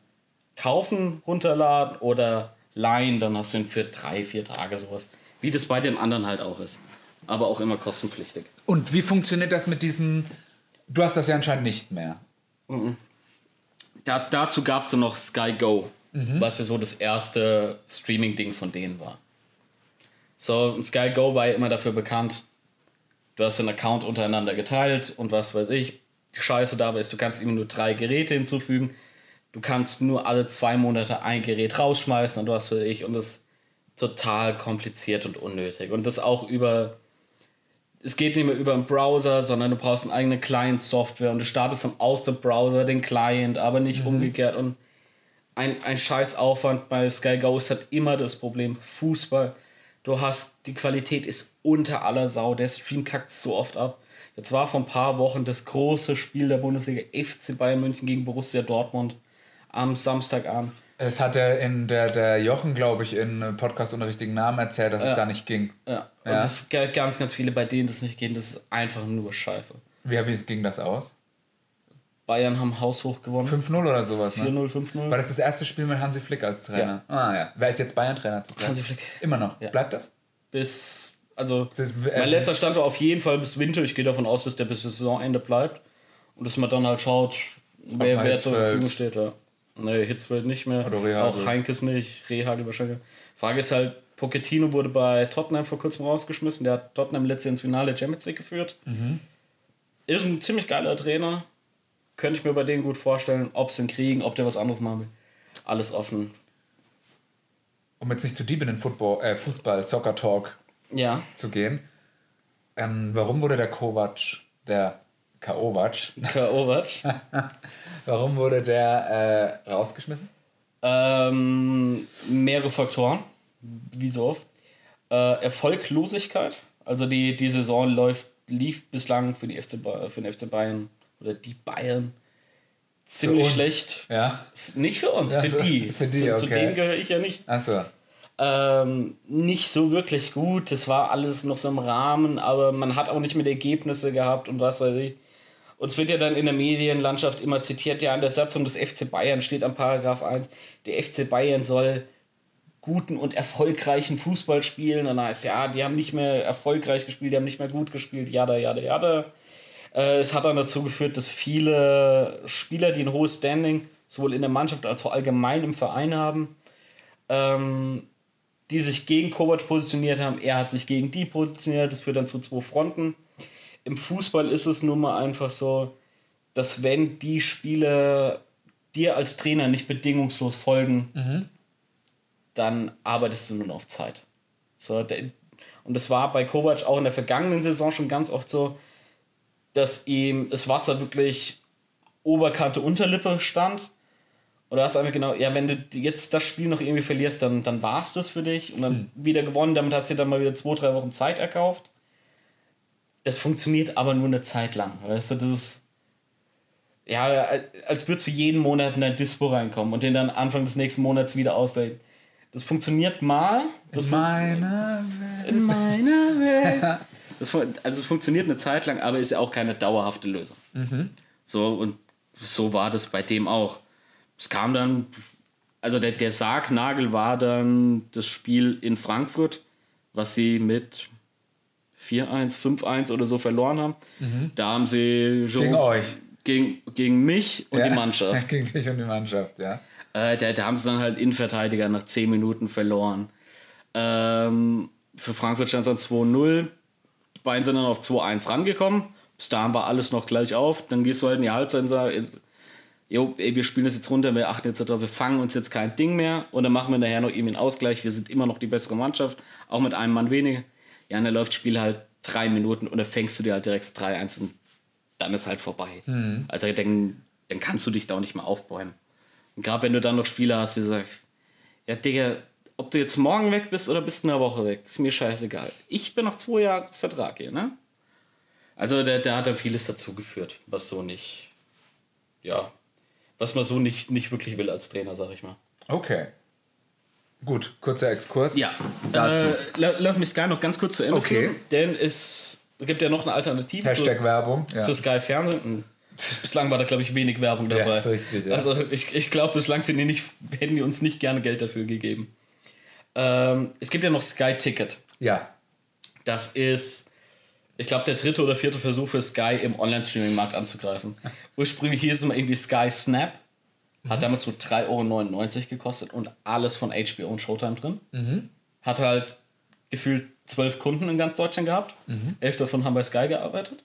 kaufen, runterladen oder leihen, dann hast du ihn für drei, vier Tage sowas. Wie das bei den anderen halt auch ist. Aber auch immer kostenpflichtig. Und wie funktioniert das mit diesem. Du hast das ja anscheinend nicht mehr. Da, dazu gab es dann noch Sky Go, was ja so das erste Streaming-Ding von denen war. So, und Sky Go war ja immer dafür bekannt, du hast einen Account untereinander geteilt und was weiß ich. Die Scheiße dabei ist, du kannst immer nur drei Geräte hinzufügen. Du kannst nur alle zwei Monate ein Gerät rausschmeißen und was weiß ich. Und das ist total kompliziert und unnötig. Und das auch über es geht nicht mehr über einen Browser, sondern du brauchst eine eigene Client-Software und du startest dann aus dem Browser den Client, aber nicht umgekehrt. Und ein, ein scheiß Aufwand bei Sky Go ist halt immer das Problem. Fußball, du hast, die Qualität ist unter aller Sau, der Stream kackt so oft ab. Jetzt war vor ein paar Wochen das große Spiel der Bundesliga FC Bayern München gegen Borussia Dortmund am Samstagabend. Es hat der, in der, der Jochen, glaube ich, in Podcast ohne richtigen Namen erzählt, dass es da nicht ging. Ja. Und Ja. das gibt ganz, ganz viele, bei denen das nicht geht. Das ist einfach nur scheiße. Wie, wie ging das aus? Bayern haben haushoch gewonnen. 5-0 oder sowas, ne? 4-0, 5-0. War das das erste Spiel mit Hansi Flick als Trainer? Ah ja. Wer ist jetzt Bayern-Trainer zurzeit? Hansi Flick. Immer noch. Ja. Bleibt das? bis, also Das ist, äh, mein letzter Stand war auf jeden Fall bis Winter. Ich gehe davon aus, dass der bis Saisonende bleibt. Und dass man dann halt schaut, wer, wer zur Verfügung steht. Ja. Nee, Hitzfeld nicht mehr. Oder Rehagel. Auch Heinkes nicht, Rehagel wahrscheinlich. Frage ist halt, Pochettino wurde bei Tottenham vor kurzem rausgeschmissen. Der hat Tottenham letztes Jahr ins Finale Champions League geführt. Mhm. Ist ein ziemlich geiler Trainer. Könnte ich mir bei denen gut vorstellen, ob sie ihn kriegen, ob der was anderes machen will. Alles offen. um jetzt nicht zu deep in den Football, äh, Fußball, Soccer Talk Ja, zu gehen. Ähm, warum wurde der Kovac, der Kovac, Kovac. *laughs* warum wurde der äh, rausgeschmissen? Ähm, mehrere Faktoren, wie so oft. Äh, Erfolglosigkeit, also die, die Saison läuft, lief bislang für, die FC, für den FC Bayern oder die Bayern ziemlich schlecht. Ja. Nicht für uns, Ja, für so, die. *laughs* für die, zu, zu okay. denen gehöre ich ja nicht. Achso. Ähm, nicht so wirklich gut. Das war alles noch so im Rahmen, aber man hat auch nicht mit Ergebnisse gehabt und was weiß ich. Uns wird ja dann in der Medienlandschaft immer zitiert, ja, in der Satzung des FC Bayern steht am Paragraph 1, der FC Bayern soll guten und erfolgreichen Fußball spielen. Und dann heißt ja, die haben nicht mehr erfolgreich gespielt, die haben nicht mehr gut gespielt, jada, jada, jada. Äh, es hat dann dazu geführt, dass viele Spieler, die ein hohes Standing sowohl in der Mannschaft als auch allgemein im Verein haben, ähm, die sich gegen Kovac positioniert haben. Er hat sich gegen die positioniert. Das führt dann zu zwei Fronten. Im Fußball ist es nun mal einfach so, dass wenn die Spieler dir als Trainer nicht bedingungslos folgen, dann arbeitest du nur noch auf Zeit. So, und das war bei Kovac auch in der vergangenen Saison schon ganz oft so, dass ihm das Wasser wirklich Oberkante, Unterlippe stand. Und du hast einfach genau, ja, wenn du jetzt das Spiel noch irgendwie verlierst, dann, dann war es das für dich und dann wieder gewonnen, damit hast du dir dann mal wieder zwei, drei Wochen Zeit erkauft. Das funktioniert aber nur eine Zeit lang. Weißt du, das ist. Ja, als würdest du jeden Monat in dein Dispo reinkommen und den dann Anfang des nächsten Monats wieder ausleihen. Das funktioniert mal. Das fun- Meine Welt. in meiner Welt. *laughs* Das, also es funktioniert eine Zeit lang, aber ist ja auch keine dauerhafte Lösung. So, und so war das bei dem auch. Es kam dann, also der, der Sargnagel war dann das Spiel in Frankfurt, was sie mit 4-1, 5-1 oder so verloren haben. Da haben sie schon Gegen euch. Gegen, gegen mich und Ja. die Mannschaft. *laughs* Gegen dich und die Mannschaft, ja. Äh, da, da haben sie dann halt Innenverteidiger nach 10 Minuten verloren. Ähm, für Frankfurt stand es dann 2-0. Die beiden sind dann auf 2-1 rangekommen. Bis dahin war alles noch gleich auf. Dann gehst du halt in die Halbzeit und sagst, jo, ey, wir spielen das jetzt runter, wir achten jetzt darauf, wir fangen uns jetzt kein Ding mehr und dann machen wir nachher noch irgendwie einen Ausgleich. Wir sind immer noch die bessere Mannschaft, auch mit einem Mann weniger. Ja, und dann läuft das Spiel halt drei Minuten und dann fängst du dir halt direkt 3-1 und dann ist halt vorbei. Also dann, dann kannst du dich da auch nicht mehr aufbäumen. Und gerade wenn du dann noch Spieler hast, die sagen, ja, Digga, ob du jetzt morgen weg bist oder bist in einer Woche weg, ist mir scheißegal. Ich bin noch zwei Jahre Vertrag hier, ne? Also da, da hat er vieles dazu geführt, was so nicht, ja, was man so nicht, nicht wirklich will als Trainer, sag ich mal. Okay. Gut, kurzer Exkurs Ja, dazu. Äh, la- lass mich Sky noch ganz kurz zu Ende Okay. führen, denn es gibt ja noch eine Alternative Hashtag zu, Werbung. Ja. zu Sky Fernsehen. Und Bislang war da, glaube ich, wenig Werbung dabei. ist richtig, ja. Also ich, ich glaube, bislang sind die nicht, hätten die uns nicht gerne Geld dafür gegeben. Ähm, es gibt ja noch Sky Ticket. ja. Das ist, ich glaube, der dritte oder vierte Versuch für Sky im Online-Streaming-Markt anzugreifen. Ursprünglich hieß es immer irgendwie Sky Snap. Hat damals so 3,99 Euro gekostet und alles von HBO und Showtime drin. Hat halt gefühlt zwölf Kunden in ganz Deutschland gehabt. Elf davon haben bei Sky gearbeitet.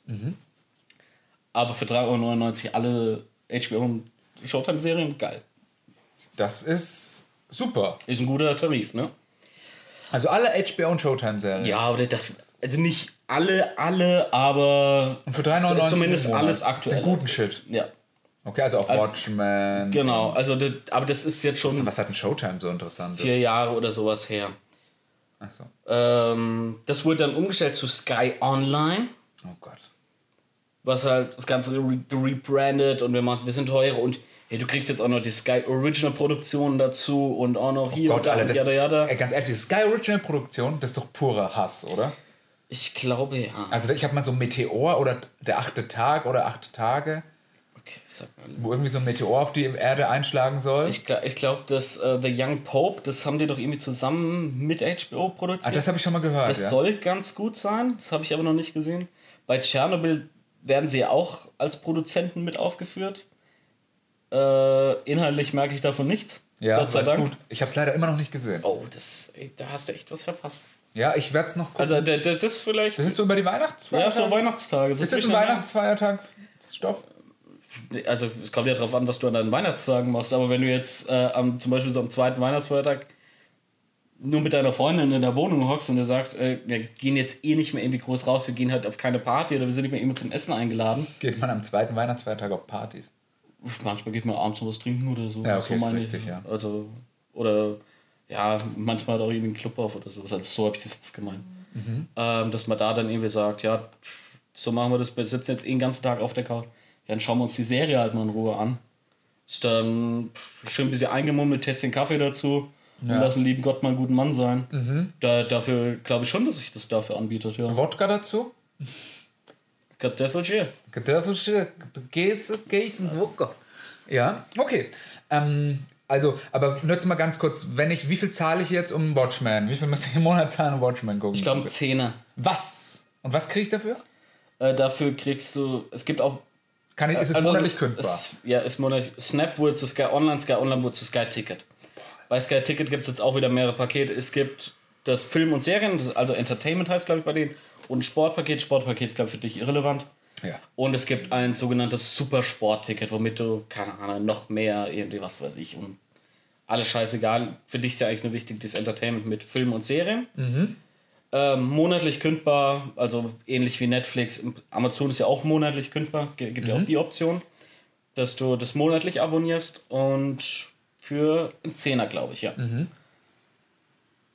Aber für 3,99 Euro alle HBO und Showtime-Serien, geil. Das ist super. Ist ein guter Tarif, ne? Also alle HBO und Showtime-Serien. Ja, aber das, also nicht alle, alle, aber Und für 3,99 zumindest alles aktuell. Den guten Shit. Ja, Okay, also auch Watchmen. genau. Also, das, aber das ist jetzt schon Was hat ein Showtime so interessant? vier Jahre oder sowas her. Achso. Ähm, das wurde dann umgestellt zu Sky Online, Oh Gott. was halt das Ganze re rebrandet und wir machen es ein bisschen teurer und hey, du kriegst jetzt auch noch die Sky Original Produktion dazu und auch noch hier und Oh Gott, da Alter, und jada, jada. Ey, ganz ehrlich, die Sky Original Produktion, das ist doch purer Hass, oder? Ich glaube ja. Also ich habe mal so Meteor oder der achte Tag oder acht Tage. Wo irgendwie so ein Meteor auf die Erde einschlagen soll. Ich, ich glaube, das äh, The Young Pope, das haben die doch irgendwie zusammen mit HBO produziert. ah, das habe ich schon mal gehört. Das ja. soll ganz gut sein, das habe ich aber noch nicht gesehen. Bei Tschernobyl werden sie ja auch als Produzenten mit aufgeführt. Äh, inhaltlich merke ich davon nichts. ja, Gott sei Dank. gut. Ich habe es leider immer noch nicht gesehen. Oh, das, ey, da hast du echt was verpasst. Ja, ich werde es noch gucken. Also, der, das vielleicht. das ist so über die ja, Weihnachtsfeiertage. so Weihnachtstage. ist das ein Weihnachtsfeiertag? Das Stoff? Also, es kommt ja drauf an, was du an deinen Weihnachtstagen machst. Aber wenn du jetzt äh, am, zum Beispiel so am zweiten Weihnachtsfeiertag nur mit deiner Freundin in der Wohnung hockst und dir sagt, äh, wir gehen jetzt eh nicht mehr irgendwie groß raus, wir gehen halt auf keine Party oder wir sind nicht mehr irgendwie zum Essen eingeladen. Geht man am zweiten Weihnachtsfeiertag auf Partys? Manchmal geht man abends noch was trinken oder so. Ja, okay, so ist meine richtig, ich. ja. Also, oder ja, manchmal hat auch irgendwie ein Club auf oder so. Also so habe ich das jetzt gemeint. Mhm. Ähm, dass man da dann irgendwie sagt, ja, so machen wir das, wir sitzen jetzt eh den ganzen Tag auf der Couch. Ja, dann schauen wir uns die Serie halt mal in Ruhe an. Ist dann schön ein bisschen eingemummelt, Tässchen Kaffee dazu und Ja. Mhm. lassen lieben Gott mal einen guten Mann sein. Da, dafür glaube ich schon, dass sich das dafür anbietet, ja. Wodka dazu? Kartoffelchen. Kartoffelchen, Käse, Käse und Wodka. Ja, okay. Ähm, also, aber nur jetzt mal ganz kurz, wenn ich, wie viel zahle ich jetzt um Watchmen? Wie viel muss ich im Monat zahlen, um Watchmen gucken? Ich glaube, Zehner. Was? Und was kriege ich dafür? Äh, dafür kriegst du, es gibt auch Kann ich, ist es Also, monatlich kündbar? Es, ja, ist monatlich. Snap wurde zu Sky Online, Sky Online wurde zu Sky Ticket. Bei Sky Ticket gibt es jetzt auch wieder mehrere Pakete. Es gibt das Film und Serien, das, also Entertainment heißt, glaube ich, bei denen. Und Sportpaket. Sportpaket ist, glaube ich, für dich irrelevant. Ja. Und es gibt ein sogenanntes Supersport-Ticket, womit du, keine Ahnung, noch mehr, irgendwie was weiß ich, und alles scheißegal. Für dich ist ja eigentlich nur wichtig, das Entertainment mit Film und Serien. Ähm, monatlich kündbar, also ähnlich wie Netflix. Amazon ist ja auch monatlich kündbar, gibt ja auch die Option, dass du das monatlich abonnierst und für einen Zehner, glaube ich, ja.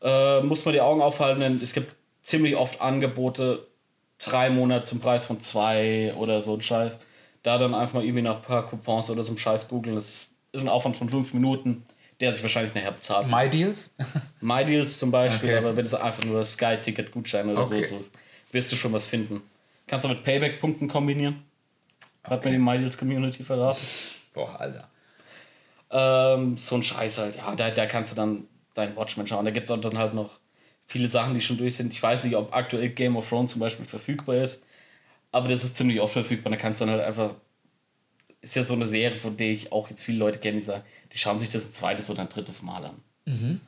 Äh, muss man die Augen aufhalten, denn es gibt ziemlich oft Angebote, drei Monate zum Preis von zwei oder so ein Scheiß. Da dann einfach mal irgendwie nach ein paar Coupons oder so ein Scheiß googeln, das ist ein Aufwand von fünf Minuten, der sich wahrscheinlich nachher bezahlt. My Deals? *laughs* MyDeals zum Beispiel, Okay. aber wenn es einfach nur Sky-Ticket-Gutschein oder Okay. so ist, wirst du schon was finden. Kannst du mit Payback-Punkten kombinieren. Hat mir die MyDeals-Community verraten. Boah, Alter. Ähm, so ein Scheiß halt. Ja, da, da kannst du dann deinen Watchmen schauen. Da gibt es dann halt noch viele Sachen, die schon durch sind. Ich weiß nicht, ob aktuell Game of Thrones zum Beispiel verfügbar ist, aber das ist ziemlich oft verfügbar. Da kannst du dann halt einfach. Ist ja so eine Serie, von der ich auch jetzt viele Leute kenne, die sagen, die schauen sich das ein zweites oder ein drittes Mal an.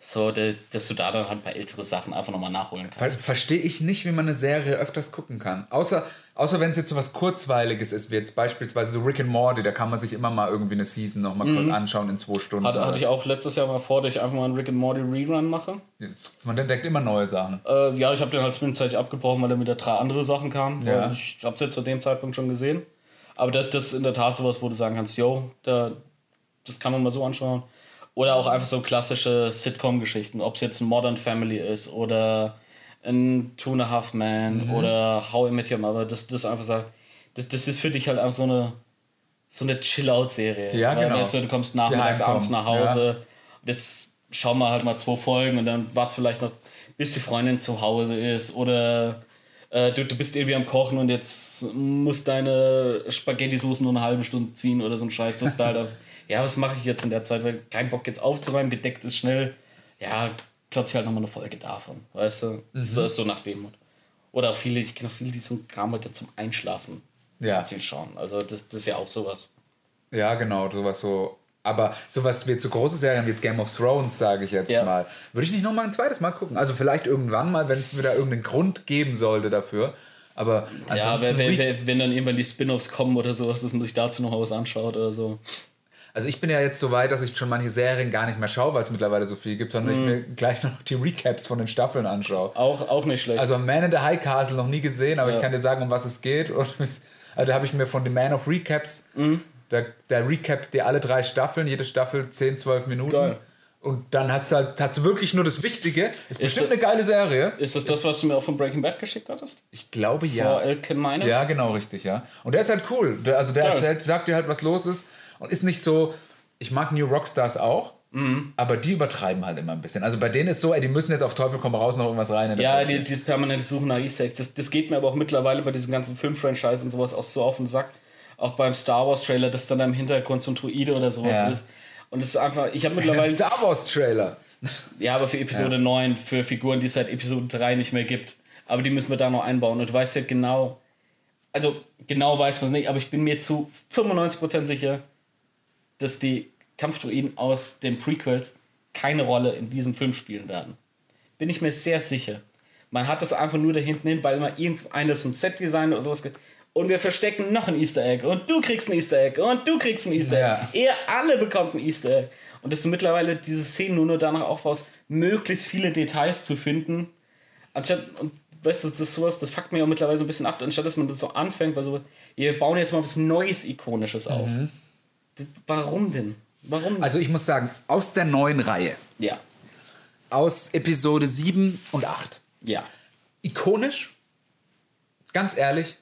So, de- dass du da dann halt ein paar ältere Sachen einfach nochmal nachholen kannst. Verstehe ich nicht, wie man eine Serie öfters gucken kann. Außer, außer wenn es jetzt so was Kurzweiliges ist, wie jetzt beispielsweise so Rick and Morty, da kann man sich immer mal irgendwie eine Season noch mal kurz anschauen in zwei Stunden. Hatte, hatte ich auch letztes Jahr mal vor, dass ich einfach mal einen Rick and Morty Rerun mache. Jetzt- man entdeckt immer neue Sachen. Äh, ja, ich habe den halt zwischenzeitlich abgebrochen, weil dann wieder drei andere Sachen kamen. Ja. Ich habe jetzt zu dem Zeitpunkt schon gesehen. Aber das, das ist in der Tat sowas, wo du sagen kannst, yo, da, das kann man mal so anschauen. Oder auch einfach so klassische Sitcom-Geschichten, ob es jetzt ein Modern Family ist oder ein Two and a Half Man Mhm. oder How I Met Your Mother. Das, das einfach sagt, das, das ist für dich halt einfach so eine, so eine Chill-Out-Serie. Ja, Weil, genau. Weißt du, du kommst nachmittags, abends nach Hause. Und jetzt schauen wir halt mal zwei Folgen und dann wartest vielleicht noch, bis die Freundin zu Hause ist oder äh, du, du bist irgendwie am Kochen und jetzt muss deine Spaghetti-Soße nur eine halbe Stunde ziehen oder so ein Scheiß. Das da halt *laughs* ja, was mache ich jetzt in der Zeit? Weil kein Bock jetzt aufzuräumen, gedeckt ist schnell. Ja, plötzlich halt nochmal eine Folge davon. Weißt du? So ist so nach dem. Oder auch viele, ich kenne auch viele, die so ein Kram halt zum Einschlafen Ja. schauen. Also das, das ist ja auch sowas. Ja, genau, sowas so. Aber sowas wie so große Serien wie jetzt Game of Thrones, sage ich jetzt Ja. mal, würde ich nicht noch mal ein zweites Mal gucken. Also vielleicht irgendwann mal, wenn es wieder irgendeinen Grund geben sollte dafür. Aber Ja, wenn, wenn, wenn dann irgendwann die Spin-offs kommen oder sowas, dass man sich dazu noch mal was anschaut oder so. Also ich bin ja jetzt so weit, dass ich schon manche Serien gar nicht mehr schaue, weil es mittlerweile so viel gibt, sondern Mhm. ich mir gleich noch die Recaps von den Staffeln anschaue. Auch, auch nicht schlecht. Also Man in the High Castle noch nie gesehen, aber Ja. ich kann dir sagen, um was es geht. *laughs* Und also da habe ich mir von The Man of Recaps, Mhm. Da, da recapt dir alle drei Staffeln, jede Staffel 10, 12 Minuten. Geil. Und dann hast du halt, hast du wirklich nur das Wichtige. Ist bestimmt das- eine geile Serie. ist das das, was du mir auch von Breaking Bad geschickt hattest? Ich glaube Vor ja. El Camino? Ja, genau, richtig, ja. Und der ist halt cool. Der, also der erzählt, sagt dir halt, was los ist. Und ist nicht so. Ich mag New Rockstars auch, Mhm. aber die übertreiben halt immer ein bisschen. Also bei denen ist so, ey, die müssen jetzt auf Teufel komm raus noch irgendwas rein. in der Ja, die, dieses permanente Suchen nach Eggs, das, das geht mir aber auch mittlerweile bei diesen ganzen Film-Franchise und sowas auch so auf den Sack. Auch beim Star Wars-Trailer, dass dann da im Hintergrund so ein Druide oder sowas Ja. ist. Und es ist einfach, ich habe mittlerweile, Star Wars Trailer. ja, aber für Episode 9, für Figuren, die es seit Episode 3 nicht mehr gibt. Aber die müssen wir da noch einbauen. Und du weißt ja genau, also genau weiß man es nicht, aber ich bin mir zu 95% sicher, dass die Kampfdruiden aus den Prequels keine Rolle in diesem Film spielen werden. Bin ich mir sehr sicher. Man hat das einfach nur da hinten hin, weil mal irgendeiner so ein Set-Design oder sowas. Und wir verstecken noch ein Easter Egg. Und du kriegst ein Easter Egg. Und du kriegst ein Easter Egg. Ja. Ihr alle bekommt ein Easter Egg. Und dass du mittlerweile diese Szenen nur, nur danach aufbaust, möglichst viele Details zu finden. Anstatt, und weißt du, das ist sowas, das fuckt mir auch mittlerweile so ein bisschen ab. Anstatt dass man das so anfängt, weil so, wir bauen jetzt mal was Neues, Ikonisches auf. Das, warum denn? Warum? Also ich muss sagen, aus der neuen Reihe, ja. aus Episode 7 und 8, Ja. ikonisch, ganz ehrlich,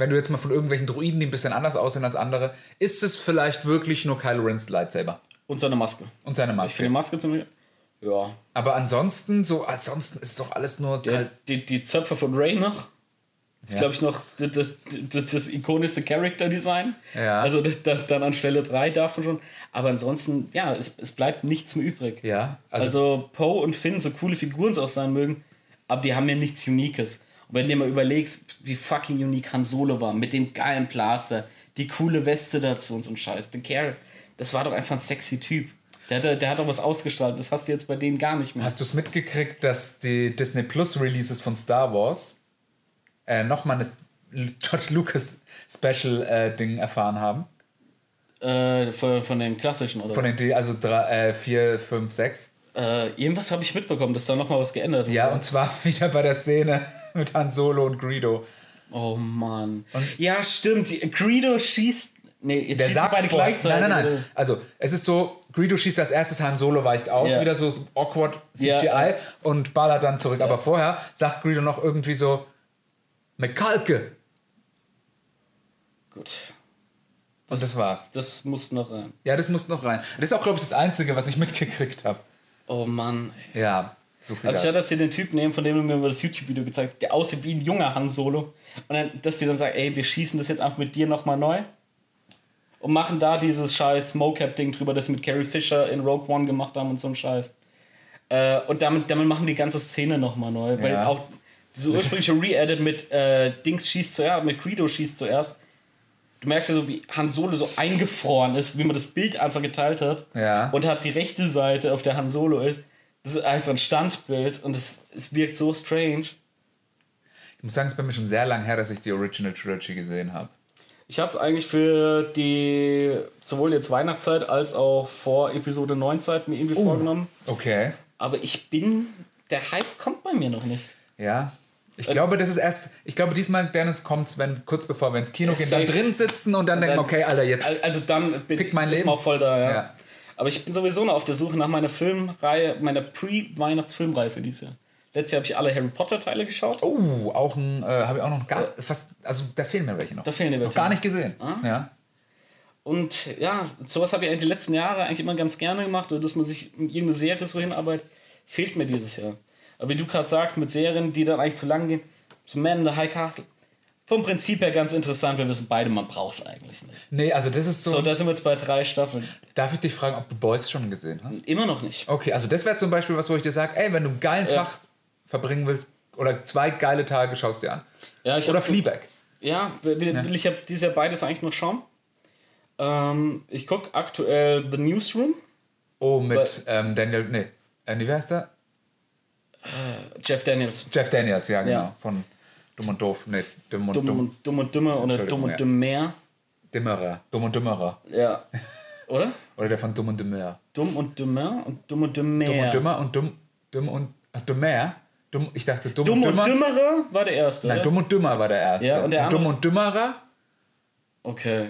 wenn du jetzt mal von irgendwelchen Druiden, die ein bisschen anders aussehen als andere, ist es vielleicht wirklich nur Kylo Ren's Lightsaber Und seine Maske. und seine Ich Maske. finde die Maske ziemlich. Ja. Aber ansonsten, so, ansonsten ist doch alles nur. Der, die, die Zöpfe von Ray noch. Das ist, Ja. glaube ich, noch das, das, das, ikonischste Character-Design. Ja. Also das, dann an Stelle 3 davon schon. Aber ansonsten, ja, es, es bleibt nichts mehr übrig. ja, also, Also, Poe und Finn, so coole Figuren es auch sein mögen, aber die haben ja nichts Uniques. Und wenn du dir mal überlegst, wie fucking unique Han Solo war, mit dem geilen Blaster, die coole Weste dazu und so ein Scheiß. Der Kerl, das war doch einfach ein sexy Typ. Der hat, der hat doch was ausgestrahlt, das hast du jetzt bei denen gar nicht mehr. hast du es mitgekriegt, dass die Disney Plus Releases von Star Wars äh, nochmal eine George Lucas Special äh, Ding erfahren haben? Äh, von, von den klassischen, oder? Von den, also 4, 5, 6. äh, irgendwas habe ich mitbekommen, dass da nochmal was geändert wurde. Ja, und zwar *laughs* wieder bei der Szene *laughs* mit Han Solo und Greedo. Oh Mann. ja, stimmt. Greedo schießt. Nee, jetzt Der sagt beide gleichzeitig. Nein, nein, nein. Also, es ist so, Greedo schießt als erstes, Han Solo weicht aus, Ja. wieder so awkward CGI ja. und ballert dann zurück. Aber vorher sagt Greedo noch irgendwie so, McCalke. Gut. Und das war's. Das muss noch rein. Ja, das muss noch rein. Das ist auch, glaube ich, das Einzige, was ich mitgekriegt habe. Oh Mann. Ja, so viel Also, dazu. statt dass sie den Typ nehmen, von dem du mir über das YouTube-Video gezeigt hast, der aussieht wie ein junger Han Solo. Und dann, dass die dann sagen, ey, wir schießen das jetzt einfach mit dir nochmal neu. Und machen da dieses scheiß Mocap-Ding drüber, das sie mit Carrie Fisher in Rogue One gemacht haben und so ein Scheiß. Äh, und damit, damit machen die ganze Szene nochmal neu. Weil Ja. auch diese ursprüngliche Re-Edit mit äh, Dings schießt zuerst, mit Credo schießt zuerst. Du merkst ja so, wie Han Solo so eingefroren ist, wie man das Bild einfach geteilt hat. Ja. Und hat die rechte Seite, auf der Han Solo ist. Das ist einfach ein Standbild und es, es wirkt so strange. Ich muss sagen, es ist bei mir schon sehr lang her, dass ich die Original Trilogy gesehen habe. Ich hatte es eigentlich für die sowohl jetzt Weihnachtszeit als auch vor Episode 9 Zeit mir irgendwie vorgenommen. Okay. Aber ich bin. Der Hype kommt bei mir noch nicht. Ja. Ich Äh, glaube, das ist erst, ich glaube, diesmal, Dennis, kommt wenn kurz bevor wir ins Kino gehen, dann safe. drin sitzen und dann denken, dann- okay, Alter, jetzt. Al- Also dann bin, mein ist Leben. man auch voll da, ja. Ja. Aber ich bin sowieso noch auf der Suche nach meiner Filmreihe, meiner Pre-Weihnachtsfilmreihe für dieses Jahr. Letztes Jahr habe ich alle Harry Potter-Teile geschaut. Oh, auch ein, äh, habe ich auch noch gar, fast, also da fehlen mir welche noch. Da fehlen noch welche. gar nicht gesehen. Ah. Ja. Und ja, sowas habe ich eigentlich die letzten Jahre eigentlich immer ganz gerne gemacht, oder dass man sich in irgendeine Serie so hinarbeitet, fehlt mir dieses Jahr. Aber wie du gerade sagst, mit Serien, die dann eigentlich zu lang gehen, so Man in the High Castle, vom Prinzip her ganz interessant, wir wissen beide, man braucht es eigentlich nicht. Nee, also das ist so. So, da sind wir jetzt bei drei Staffeln. Darf ich dich fragen, ob du Boys schon gesehen hast? Immer noch nicht. Okay, also das wäre zum Beispiel was, wo ich dir sage, ey, wenn du einen geilen Ja. Tag verbringen willst oder zwei geile Tage, schaust dir an. Ja, ich Oder Fleabag. Ja, will, will ich habe dieses Jahr beides eigentlich noch schauen. Ähm, ich gucke aktuell The Newsroom, Oh, mit ähm, Daniel, nee, äh, wie heißt der? Jeff Daniels. Jeff Daniels, ja, genau. Ja. Von Dumm und Doof. Nee, Dumm und Dumm, Dumm. und, dumm und Dümmer oder Dumm und ja. Dümmer. Dümmerer. Dumm und Dümmerer. Ja. Oder? *laughs* Oder der von Dumm und Dümmer. Dumm und Dümmer und Dumm und Dümmer. Dumm und Dümmer und Dumm, Dumm und ach, Dümmer. Dumm, ich dachte Dumm, Dumm und und Dümmer. Dümmerer war der erste. Nein, oder? Dumm und Dümmer war der erste. Ja, und der Dumm andere und Dümmerer. Okay.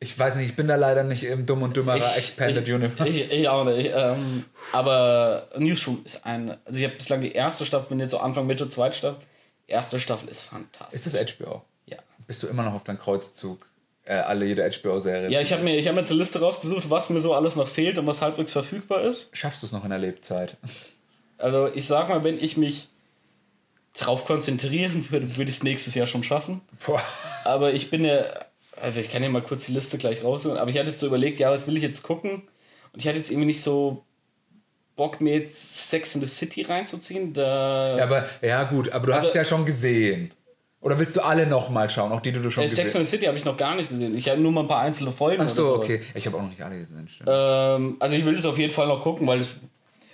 Ich weiß nicht, ich bin da leider nicht im Dumm und Dümmerer Expanded ich, Universe. Ich, ich auch nicht. Ähm, aber Newsroom ist ein. Also ich habe bislang die erste Staffel, bin jetzt so Anfang, Mitte, zweite Staffel. Erste Staffel ist fantastisch. Ist das HBO? ja. Bist du immer noch auf deinem Kreuzzug? Äh, alle jede HBO-Serie. Ja, ich habe mir, ich hab mir jetzt eine Liste rausgesucht, was mir so alles noch fehlt und was halbwegs verfügbar ist. Schaffst du es noch in der Lebzeit? *laughs* Also ich sag mal, wenn ich mich drauf konzentrieren würde, würde ich es nächstes Jahr schon schaffen. Boah. Aber ich bin ja, also ich kann ja mal kurz die Liste gleich rausholen, aber ich hatte jetzt so überlegt, ja, was will ich jetzt gucken? Und ich hatte jetzt irgendwie nicht so Bock, mir jetzt Sex in the City reinzuziehen. Da Ja, aber, ja, gut, aber du hast Aber- es ja schon gesehen. Oder willst du alle nochmal schauen, auch die, die du schon äh, Sex gesehen in the City habe ich noch gar nicht gesehen. Ich habe nur mal ein paar einzelne Folgen. Ach so, okay. Ich habe auch noch nicht alle gesehen. Ähm, also ich will das auf jeden Fall noch gucken, weil es,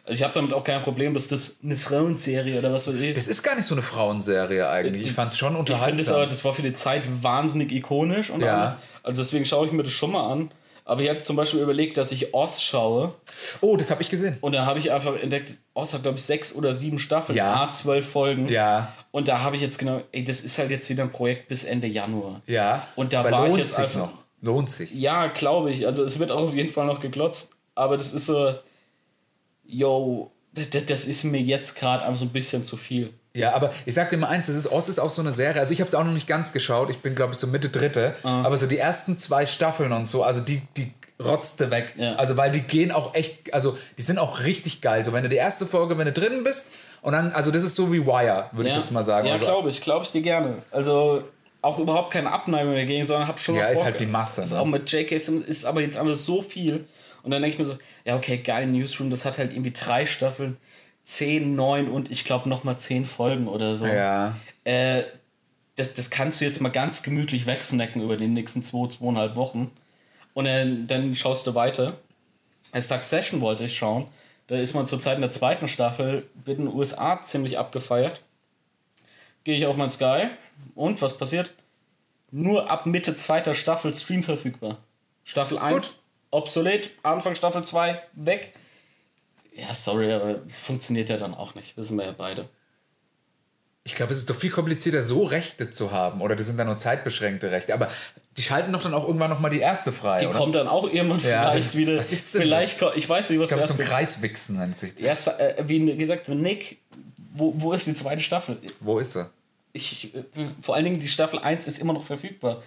also ich habe damit auch kein Problem, dass das eine Frauenserie oder was weiß ich. Das ist gar nicht so eine Frauenserie eigentlich. Ich fand es schon Ich finde es aber, unterhaltsam. das war für die Zeit wahnsinnig ikonisch und Ja. alles. Also deswegen schaue ich mir das schon mal an. Aber ich habe zum Beispiel überlegt, dass ich Oz schaue. Oh, das habe ich gesehen. Und da habe ich einfach entdeckt, Oz hat, glaube ich, sechs oder sieben Staffeln, Ja. a zwölf Folgen. Ja, Und da habe ich jetzt genau, ey, das ist halt jetzt wieder ein Projekt bis Ende Januar. ja. Und da Aber war ich lohnt jetzt sich einfach- noch. Lohnt sich. Ja, glaube ich. Also es wird auch auf jeden Fall noch geglotzt. Aber das ist so, yo, das, das ist mir jetzt gerade einfach so ein bisschen zu viel. Ja, aber ich sag dir mal eins, das ist, Oz ist auch so eine Serie, also ich habe es auch noch nicht ganz geschaut, ich bin glaube ich so Mitte dritte, Ah. aber so die ersten zwei Staffeln und so, also die, die rotzte weg. Ja. Also weil die gehen auch echt, also die sind auch richtig geil. So wenn du die erste Folge, wenn du drin bist und dann, also das ist so wie Wire, würde ich jetzt mal sagen. Ja, also, glaube ich, glaube ich dir gerne. Also auch überhaupt keine Abneigung dagegen, sondern hab schon Ja, ist Bock. halt die Masse, ne? auch mit J.K. Ist aber jetzt einfach so viel. Und dann denke ich mir so, ja, okay, geil, Newsroom, das hat halt irgendwie drei Staffeln, zehn, neun und ich glaube nochmal zehn Folgen oder so. ja. Äh, das, das kannst du jetzt mal ganz gemütlich wegsnacken über die nächsten zwei, zweieinhalb Wochen. Und dann, dann schaust du weiter. Als Succession wollte ich schauen. Da ist man zurzeit in der zweiten Staffel in den USA ziemlich abgefeiert. Gehe ich auf mein Sky und was passiert? nur ab Mitte zweiter Staffel Stream verfügbar. Staffel 1 Gut. obsolet, Anfang Staffel 2 weg. Ja, sorry, aber es funktioniert ja dann auch nicht. Wissen wir ja beide. Ich glaube, es ist doch viel komplizierter, so Rechte zu haben. Oder das sind dann nur zeitbeschränkte Rechte. Aber die schalten doch dann auch irgendwann nochmal die erste frei. Die oder? kommt dann auch irgendwann Ja, vielleicht das- wieder. was ist denn vielleicht das? Ich weiß nicht, was ich glaube, so ein erst- Kreiswichsen nennt sich das. Ja, äh, wie gesagt, Nick, wo, wo ist die zweite Staffel? Wo ist sie? Ich, äh, vor allen Dingen die Staffel 1 ist immer noch verfügbar.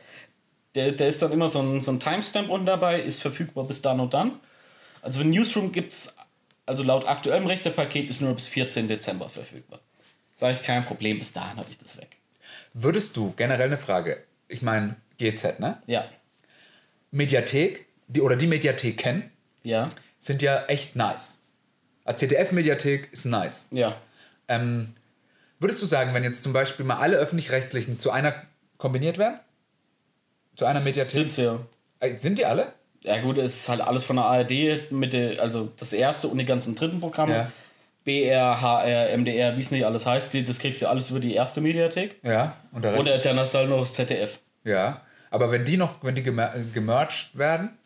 Der, der ist dann immer so ein, so ein Timestamp unten dabei, ist verfügbar bis dann und dann. Also für Newsroom gibt es, also laut aktuellem Rechtepaket ist nur bis 14. Dezember verfügbar. Sage ich kein Problem, bis dahin habe ich das weg. Würdest du, generell eine Frage, ich meine GZ, ne? Ja, Mediathek, die, oder die Mediathek kennen, ja, sind ja echt nice. Eine ZDF-Mediathek ist nice. ja. Ähm, würdest du sagen, wenn jetzt zum Beispiel mal alle öffentlich-rechtlichen zu einer kombiniert werden? Zu einer Mediathek? Sind sie ja. Äh, Sind die alle? Ja gut, es ist halt alles von der ARD mit der, also das erste und die ganzen dritten Programme. Ja. BR, HR, MDR, wie es nicht alles heißt, die, das kriegst du alles über die erste Mediathek. Ja. Und der Rest? Und dann hast du halt noch das ZDF. Ja, aber wenn die noch, wenn die gemer gemerged werden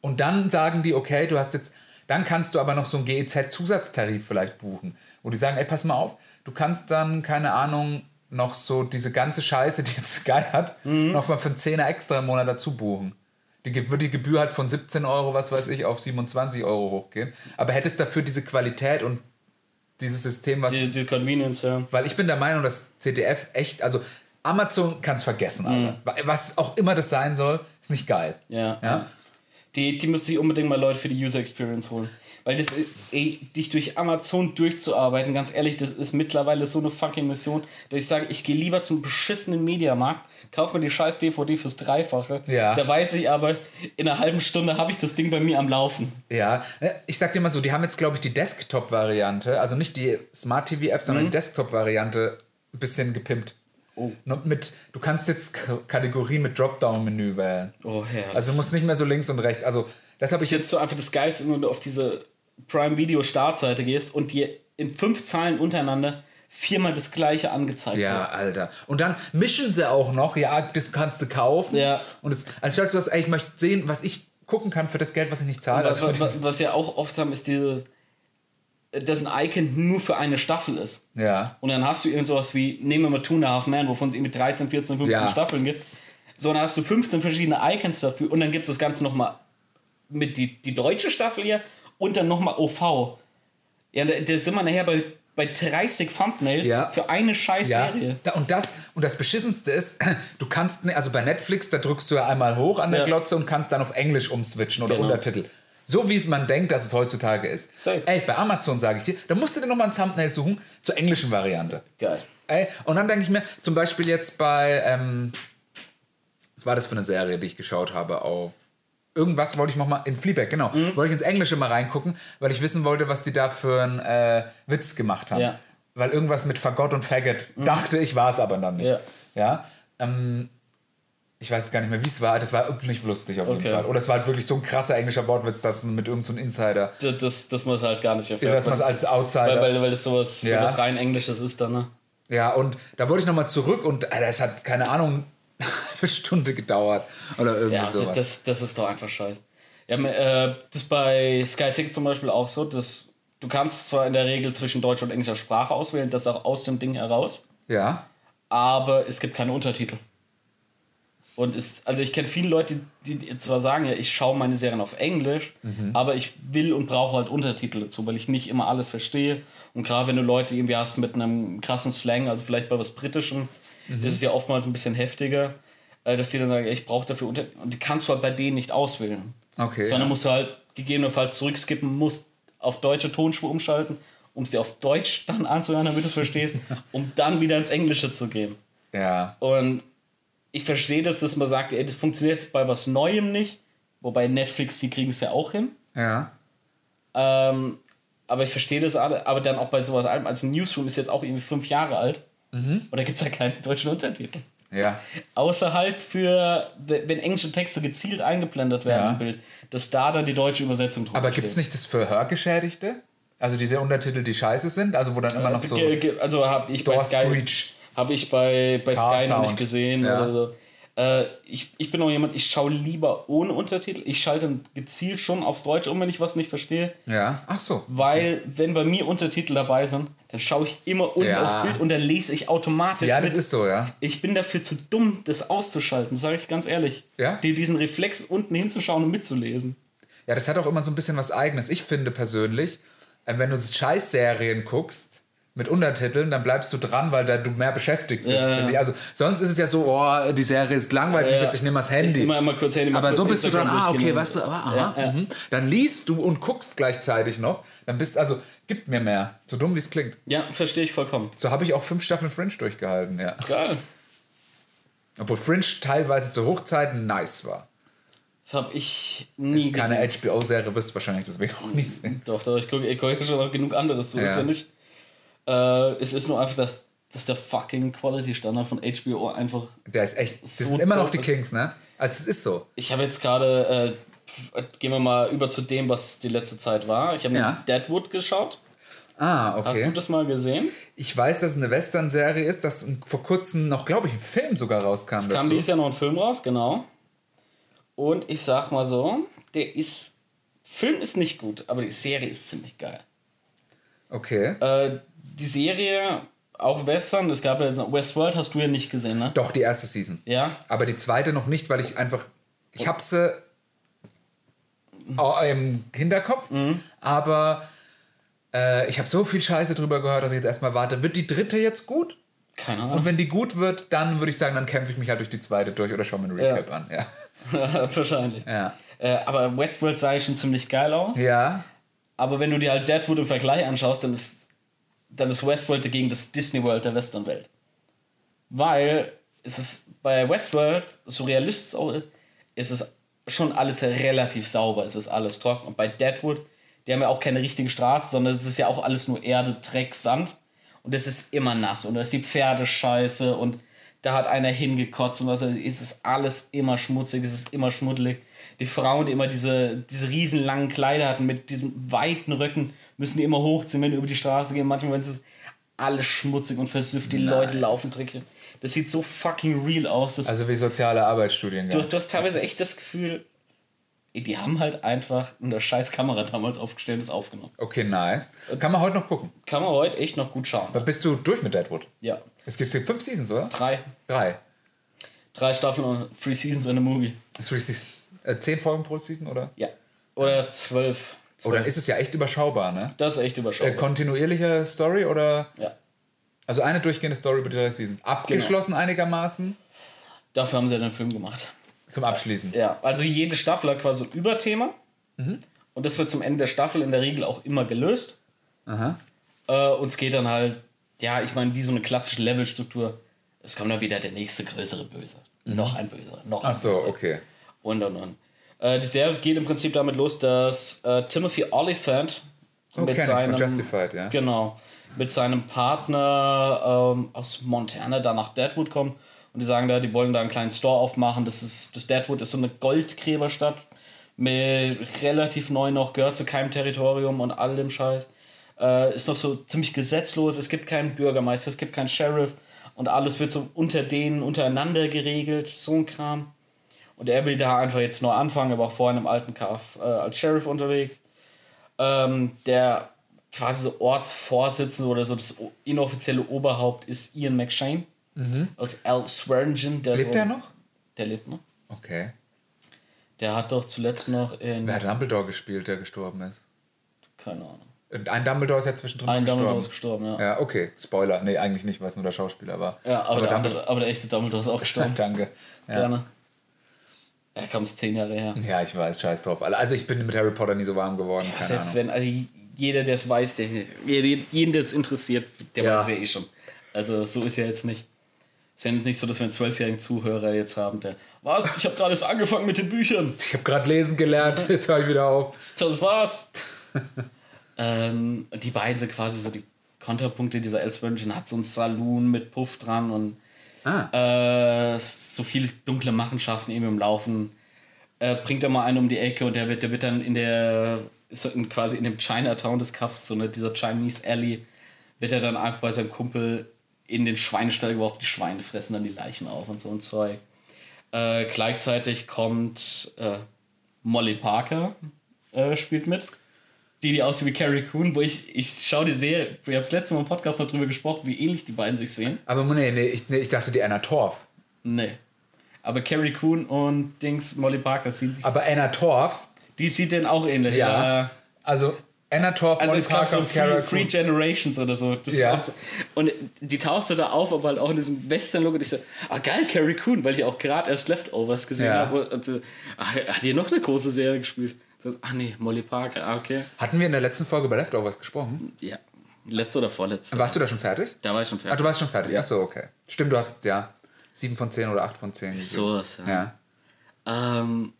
und dann sagen die, okay, du hast jetzt, dann kannst du aber noch so einen GEZ-Zusatztarif vielleicht buchen. Wo die sagen, ey, pass mal auf, du kannst dann, keine Ahnung, noch so diese ganze Scheiße, die jetzt *laughs* Sky hat, noch mal für einen Zehner extra im Monat dazu buchen. Die, wird die Gebühr halt von 17 Euro, was weiß ich, auf 27 Euro hochgehen. Aber hättest dafür diese Qualität und dieses System, was Die, die Convenience, ja. weil ich bin der Meinung, dass CDF echt, also Amazon kann es vergessen, Alter. Was auch immer das sein soll, ist nicht geil. Ja. Ja? Die, die müssen sich unbedingt mal Leute für die User Experience holen. Weil das, ey, dich durch Amazon durchzuarbeiten, ganz ehrlich, das ist mittlerweile so eine fucking Mission, dass ich sage, ich gehe lieber zum beschissenen Mediamarkt, kaufe mir die scheiß DVD fürs Dreifache. Ja. Da weiß ich aber, in einer halben Stunde habe ich das Ding bei mir am Laufen. Ja, ich sag dir mal so, die haben jetzt, glaube ich, die Desktop-Variante, also nicht die Smart TV-App, sondern die Desktop-Variante ein bisschen gepimpt. Oh. Nur Mit, du kannst jetzt K Kategorien mit Dropdown-Menü wählen. Oh, herrlich. Also du musst nicht mehr so links und rechts. Also das habe ich jetzt. jetzt so einfach das Geilste, wenn du auf diese Prime Video Startseite gehst und dir in fünf Zahlen untereinander viermal das gleiche angezeigt Ja, wird. Alter. Und dann mischen sie auch noch, ja, das kannst du kaufen. Ja. Und es, anstatt du sagst, ey, ich möchte sehen, was ich gucken kann für das Geld, was ich nicht zahle. Was, also was, was ja auch oft haben, ist diese, dass ein Icon nur für eine Staffel ist. ja. Und dann hast du irgend sowas wie, nehmen wir mal Two and a Half Man, wovon es irgendwie 13, 14, 15 Ja. Staffeln gibt. So, dann hast du 15 verschiedene Icons dafür und dann gibt es das Ganze nochmal mit die, die deutsche Staffel hier und dann nochmal OV. Ja, da, da sind wir nachher bei, bei 30 Thumbnails Ja. für eine scheiß Ja, Serie. da, und, das, und das Beschissenste ist, *clears throat* du kannst, ne- also bei Netflix, da drückst du ja einmal hoch an der Ja. Glotze und kannst dann auf Englisch umswitchen oder Genau. Untertitel. So wie es man denkt, dass es heutzutage ist. Safe. Ey, bei Amazon sage ich dir, da musst du dir nochmal ein Thumbnail suchen zur englischen Variante. Geil. Ey, und dann denke ich mir, zum Beispiel jetzt bei, ähm, was war das für eine Serie, die ich geschaut habe auf irgendwas wollte ich noch mal in Fleabag, genau. Mhm. Wollte ich ins Englische mal reingucken, weil ich wissen wollte, was die da für einen äh, Witz gemacht haben. Ja. Mhm. Weil irgendwas mit Fagott und Faggot dachte ich, war es aber dann nicht. Ja. Ja. Ähm, ich weiß gar nicht mehr, wie es war. Das war irgendwie nicht lustig auf jeden Okay. Fall. Oder es war halt wirklich so ein krasser englischer Wortwitz, das mit irgendeinem so Insider. Das, das, das man halt gar nicht erfährt. dass man es weil als Outsider. Weil, weil, weil das sowas, Ja. sowas rein Englisches ist dann, ne? Ja, und da wollte ich nochmal zurück und das hat, keine Ahnung, eine Stunde gedauert. Oder irgendwie Ja, sowas. das, das ist doch einfach scheiße. Ja, äh, das ist bei Sky Ticket zum Beispiel auch so, dass du kannst zwar in der Regel zwischen deutscher und englischer Sprache auswählen, das auch aus dem Ding heraus, ja. aber es gibt keine Untertitel. Und es, also ich kenne viele Leute, die, die zwar sagen, ja, ich schaue meine Serien auf Englisch, aber ich will und brauche halt Untertitel dazu, weil ich nicht immer alles verstehe. Und gerade wenn du Leute irgendwie hast mit einem krassen Slang, also vielleicht bei was Britischem, ist es ja oftmals ein bisschen heftiger, äh, dass die dann sagen, ich brauche dafür Untertitel. Und die kannst du halt bei denen nicht auswählen. Okay. Sondern ja. musst du halt gegebenenfalls zurückskippen, musst auf deutsche Tonspur umschalten, um es dir auf Deutsch dann anzuhören, damit du es verstehst, *laughs* um dann wieder ins Englische zu gehen. ja. Und ich verstehe das, dass man sagt, ey, das funktioniert jetzt bei was Neuem nicht. Wobei Netflix, die kriegen es ja auch hin. Ja. Ähm, aber ich verstehe das alle. Aber dann auch bei sowas altem. Also Newsroom ist jetzt auch irgendwie fünf Jahre alt. Und da gibt es ja keinen deutschen Untertitel. Ja. Außer halt für, wenn englische Texte gezielt eingeblendet werden Ja. im Bild, dass da dann die deutsche Übersetzung drüber Aber gibt es nicht das für Hörgeschädigte? Also diese Untertitel, die scheiße sind? Also wo dann immer noch so Also habe ich bei Sky, Screech. habe ich bei, bei Sky noch nicht gesehen Ja. oder so. Äh, ich, ich bin auch jemand, ich schaue lieber ohne Untertitel. Ich schalte dann gezielt schon aufs Deutsch um, wenn ich was nicht verstehe. Ja. Ach so. Weil, wenn bei mir Untertitel dabei sind, dann schaue ich immer unten Ja. aufs Bild und dann lese ich automatisch. Ja, das mit. ist so, ja. Ich bin dafür zu dumm, das auszuschalten, sage ich ganz ehrlich. Ja? Die, diesen Reflex unten hinzuschauen und mitzulesen. Ja, das hat auch immer so ein bisschen was Eigenes. Ich finde persönlich, äh, wenn du Scheißserien guckst mit Untertiteln, dann bleibst du dran, weil da du mehr beschäftigt bist. Ja, ja. ich. Also sonst ist es ja so, oh, die Serie ist langweilig, Ja, ja. jetzt ich nehme das Ich Handy. nehme immer kurz Handy, mal aber kurz so bist du dran, ah, okay, weißt du, aber aha, Ja, ja. mhm. dann liest du und guckst gleichzeitig noch, dann bist also, gibt mir mehr. So dumm wie es klingt. Ja, verstehe ich vollkommen. So habe ich auch fünf Staffeln Fringe durchgehalten, ja. Geil. Obwohl Fringe teilweise zu Hochzeiten nice war. Habe ich nie Ist keine. HBO-Serie, wirst du wahrscheinlich deswegen auch nicht sehen. Doch, doch, ich gucke ich guck schon noch genug anderes, so ist Ja. ja nicht. Äh, es ist nur einfach, dass, dass der fucking Quality-Standard von HBO einfach. Der ist echt, das So sind immer noch die. Kings, ne? Also es ist so. Ich habe jetzt gerade, äh, gehen wir mal über zu dem, was die letzte Zeit war. Ich habe Ja. Deadwood geschaut. Ah, Hast okay. du das mal gesehen? Ich weiß, dass es eine Western-Serie ist, dass vor kurzem noch, glaube ich, ein Film sogar rauskam Es kam dazu. dieses Jahr noch ein Film raus, genau. Und ich sag mal so, der ist. Film ist nicht gut, aber die Serie ist ziemlich geil. Okay. Äh, die Serie, auch Western, es gab ja jetzt Westworld, hast du ja nicht gesehen, ne? Doch, die erste Season. Ja. Aber die zweite noch nicht, weil ich einfach. Ich habe sie im Hinterkopf, Mhm. aber äh, ich habe so viel Scheiße drüber gehört, dass ich jetzt erstmal warte. Wird die dritte jetzt gut? Keine Und Ahnung. wenn die gut wird, dann würde ich sagen, dann kämpfe ich mich halt durch die zweite durch oder schaue mir einen Recap an. Ja. *laughs* Wahrscheinlich. Ja. Äh, aber Westworld sah schon ziemlich geil aus. ja. Aber wenn du dir halt Deadwood im Vergleich anschaust, dann ist, dann ist Westworld dagegen das Disney World der Westernwelt. Weil es ist bei Westworld, so realistisch ist, es schon alles relativ sauber, es ist alles trocken. Und bei Deadwood, die haben ja auch keine richtige Straße, sondern es ist ja auch alles nur Erde, Dreck, Sand. Und es ist immer nass und da ist die Pferde scheiße und da hat einer hingekotzt und was ich. es ist alles immer schmutzig, es ist immer schmuddelig. Die Frauen, die immer diese, diese riesen langen Kleider hatten mit diesen weiten Röcken, müssen die immer hochziehen, wenn die über die Straße gehen. Manchmal, wenn es alles schmutzig und versüfft, die Leute laufen dreckig. Das sieht so fucking real aus. Also wie soziale Du, Arbeitsstudiengang. du hast teilweise echt das Gefühl, die haben halt einfach eine scheiß Kamera damals aufgestellt und das aufgenommen. Okay, nice. Kann man heute noch gucken. Kann man heute echt noch gut schauen. Bist du durch mit Deadwood? Ja. Es gibt fünf Seasons, oder? Drei. Drei. Drei Staffeln und Three Seasons in a Movie. Three Season. Äh, zehn Folgen pro Season, oder? Ja. Oder zwölf. Oh, dann ist es ja echt überschaubar, ne? Das ist echt Äh, überschaubar. kontinuierliche Story oder? ja. Also eine durchgehende Story über die drei Seasons. Abgeschlossen einigermaßen Dafür haben sie ja den Film gemacht. zum Abschließen. Ja. Also jede Staffel hat quasi ein Überthema. Und das wird zum Ende der Staffel in der Regel auch immer gelöst. Aha. Äh, und es geht dann halt, ja, ich meine, wie so eine klassische Levelstruktur. Es kommt dann wieder der nächste größere Böse. Noch ein Böser. Noch ein Ach so, Böser. okay. Und und und. Äh, die Serie geht im Prinzip damit los, dass äh, Timothy Oliphant Oh, ich von Justified, ja. Genau. Mit seinem Partner ähm, aus Montana da nach Deadwood kommt. Und die sagen da, die wollen da einen kleinen Store aufmachen. Das ist, das Deadwood ist so eine Goldgräberstadt. Mit relativ neu noch, gehört zu keinem Territorium und all dem Scheiß. Äh, ist noch so ziemlich gesetzlos. Es gibt keinen Bürgermeister, es gibt keinen Sheriff. Und alles wird so unter denen untereinander geregelt. So ein Kram. Und er will da einfach jetzt neu anfangen, aber auch vorher in einem alten Kaff äh, als Sheriff unterwegs. Ähm, der quasi so Ortsvorsitzende oder so das inoffizielle Oberhaupt ist Ian McShane. Als Al Swearingen. Der Mhm. Lebt so, er noch? Der lebt noch. Okay. Der hat doch zuletzt noch in. Wer hat Dumbledore gespielt, der gestorben ist? Keine Ahnung. Und Ein Dumbledore ist ja zwischendrin Ein gestorben. Dumbledore ist gestorben, ja. Ja, okay. Spoiler. Nee, eigentlich nicht, weil es nur der Schauspieler war. Ja, aber, der, Dumbledore. aber der echte Dumbledore ist auch *laughs* gestorben. Danke. Ja. Gerne. Ja, komm, zehn Jahre her. ja, ich weiß, scheiß drauf. Also ich bin mit Harry Potter nie so warm geworden. Keine Selbst Ahnung. wenn, also jeder, der es weiß, der, jeden, der es interessiert, der Ja. weiß ja eh schon. Also so ist ja jetzt nicht. Es ist ja nicht so, dass wir einen zwölfjährigen Zuhörer jetzt haben, der, was, ich habe gerade erst angefangen mit den Büchern. Ich habe gerade lesen gelernt, *laughs* jetzt höre ich wieder auf. Das war's. ähm, und die beiden sind quasi so die Konterpunkte. Dieser Elswürmchen hat so einen Saloon mit Puff dran und Ah. äh, so viele dunkle Machenschaften eben im Laufen. Äh, bringt er mal einen um die Ecke und der wird, der wird dann in der, so in, quasi in dem Chinatown des Cuffs, so eine, dieser Chinese Alley, wird er dann einfach bei seinem Kumpel in den Schweinestall geworfen, die Schweine fressen dann die Leichen auf und so ein Zeug. Äh, gleichzeitig kommt äh, Molly Parker, äh, spielt mit. Die, die aussieht wie Carrie Coon, wo ich, ich schaue die Serie, wir haben das letzte Mal im Podcast noch drüber gesprochen, wie ähnlich die beiden sich sehen. Aber nee, nee, ich, nee, ich dachte die Anna Torf. Nee. Aber Carrie Coon und Dings Molly Parker sehen sich. Aber Anna Torf, die sieht denn auch ähnlich. ja. Äh, Also Anna Torf, Also Molly es gab so und Coon. Generations oder so. Ja. so. Und die tauchte da auf, aber halt auch in diesem Western-Look. Und ich so, ah geil, Carrie Coon, weil ich auch gerade erst Leftovers gesehen Ja. habe. Und so, ach, hat die noch eine große Serie gespielt? So, ach nee, Molly Parker, ah okay. Hatten wir in der letzten Folge über Leftovers gesprochen? Ja, letzte oder vorletzte. Warst du da schon fertig? Da war ich schon Ah, fertig. du warst schon fertig. Ach so, okay. Stimmt, du hast ja 7 von 10 oder 8 von 10 gegeben. So was, ja. Ja. Ähm,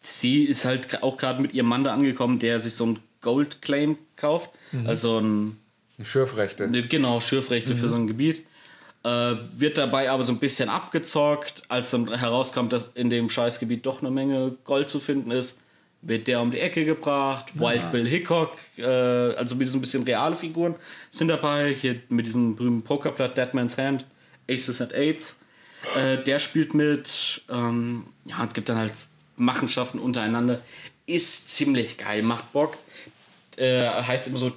sie ist halt auch gerade mit ihrem Mann da angekommen, der sich so ein Gold Claim kauft. Mhm. Also ein Schürfrechte. Ne, Genau, Schürfrechte für so ein Gebiet. Äh, wird dabei aber so ein bisschen abgezockt. Als dann herauskommt, dass in dem Scheißgebiet doch eine Menge Gold zu finden ist, wird der um die Ecke gebracht. Wild Bill Hickok, äh, also mit so ein bisschen reale Figuren sind dabei. Hier mit diesem berühmten Pokerblatt Dead Man's Hand, Aces and Eights. Äh, der spielt mit. Ähm, ja, es gibt dann halt Machenschaften untereinander. Ist ziemlich geil, macht Bock. Äh, heißt immer so,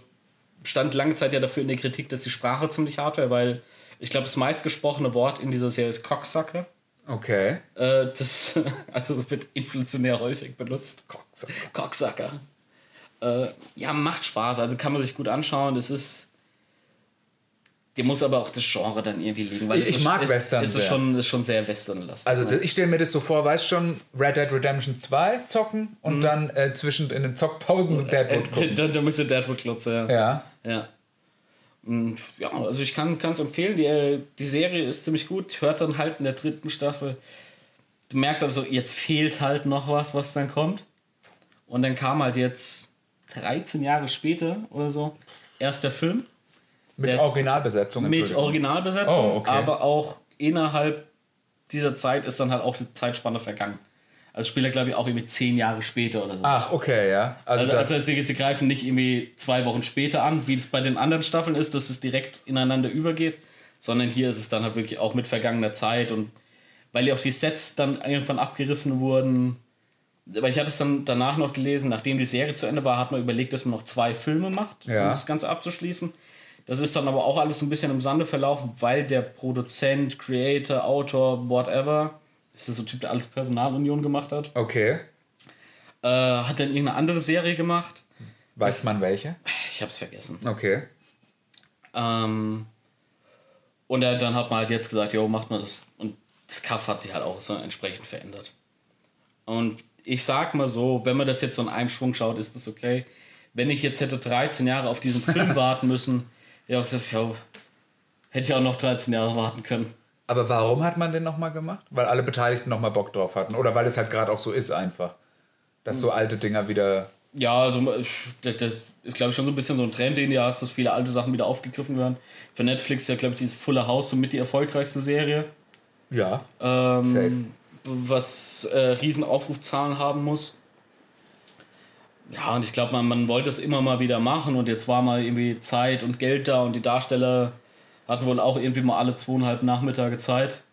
stand lange Zeit ja dafür in der Kritik, dass die Sprache ziemlich hart wäre, weil ich glaube, das meistgesprochene Wort in dieser Serie ist Cocksucker. Okay. Äh, das, *laughs* also das wird inflationär häufig benutzt. Cocksucker. Cocksucker. Äh, ja, macht Spaß, also kann man sich gut anschauen. Es ist. Dir muss aber auch das Genre dann irgendwie liegen. Weil Ich- ist, mag es, Western Es ist sehr. schon, ist schon sehr westernlastig. Also ne? ich stelle mir das so vor, weißt schon, Red Dead Redemption 2 zocken und dann äh, zwischen in den Zockpausen äh, Deadwood gucken. da, da müsste Deadwood klotzen, ja. Ja. Ja. Und ja, also ich kann es empfehlen. Die, äh, die Serie ist ziemlich gut. Hört dann halt in der dritten Staffel. Du merkst aber so, jetzt fehlt halt noch was, was dann kommt. Und dann kam halt jetzt 13 Jahre später oder so erst der Film Mit Der- Originalbesetzung. mit. Originalbesetzung, Oh, okay. aber auch innerhalb dieser Zeit ist dann halt auch die Zeitspanne vergangen. Also spielt er, glaube ich, auch irgendwie 10 Jahre später oder so. Ach, okay, ja. Also, Also, also sie, sie greifen nicht irgendwie zwei Wochen später an, wie es bei den anderen Staffeln ist, dass es direkt ineinander übergeht, sondern hier ist es dann halt wirklich auch mit vergangener Zeit und weil ja auch die Sets dann irgendwann abgerissen wurden. Weil ich hatte es dann danach noch gelesen, nachdem die Serie zu Ende war, hat man überlegt, dass man noch zwei Filme macht, Ja. um das Ganze abzuschließen. Das ist dann aber auch alles ein bisschen im Sande verlaufen, weil der Produzent, Creator, Autor, whatever, das ist so ein Typ, der alles Personalunion gemacht hat, okay. äh, hat dann irgendeine andere Serie gemacht. Weiß man welche? Ich hab's vergessen. Okay. Ähm, und er, dann hat man halt jetzt gesagt, jo, macht man das. Und das Kaff hat sich halt auch so entsprechend verändert. Und ich sag mal so, wenn man das jetzt so in einem Schwung schaut, ist das okay. Wenn ich jetzt hätte 13 Jahre auf diesen Film *laughs* warten müssen, ja, gesagt, jo, hätte ich auch noch 13 Jahre warten können. Aber warum hat man den nochmal gemacht? Weil alle Beteiligten nochmal Bock drauf hatten. Oder weil es halt gerade auch so ist einfach. Dass so alte Dinger wieder. Ja, also das, ist, glaube ich, schon so ein bisschen so ein Trend, den du hast, dass viele alte Sachen wieder aufgegriffen werden. Für Netflix ist ja, glaube ich, dieses Fuller House somit die erfolgreichste Serie. Ja. ähm, Safe. was äh, riesen Aufrufzahlen haben muss. Ja, und ich glaube, man, man wollte es immer mal wieder machen und jetzt war mal irgendwie Zeit und Geld da und die Darsteller hatten wohl auch irgendwie mal alle zweieinhalb Nachmittage Zeit,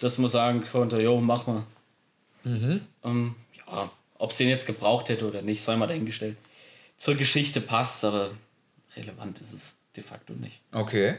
dass man sagen konnte, jo, mach mal. Ähm, ja, ob es den jetzt gebraucht hätte oder nicht, sei mal dahingestellt. Zur Geschichte passt, aber relevant ist es de facto nicht. Okay.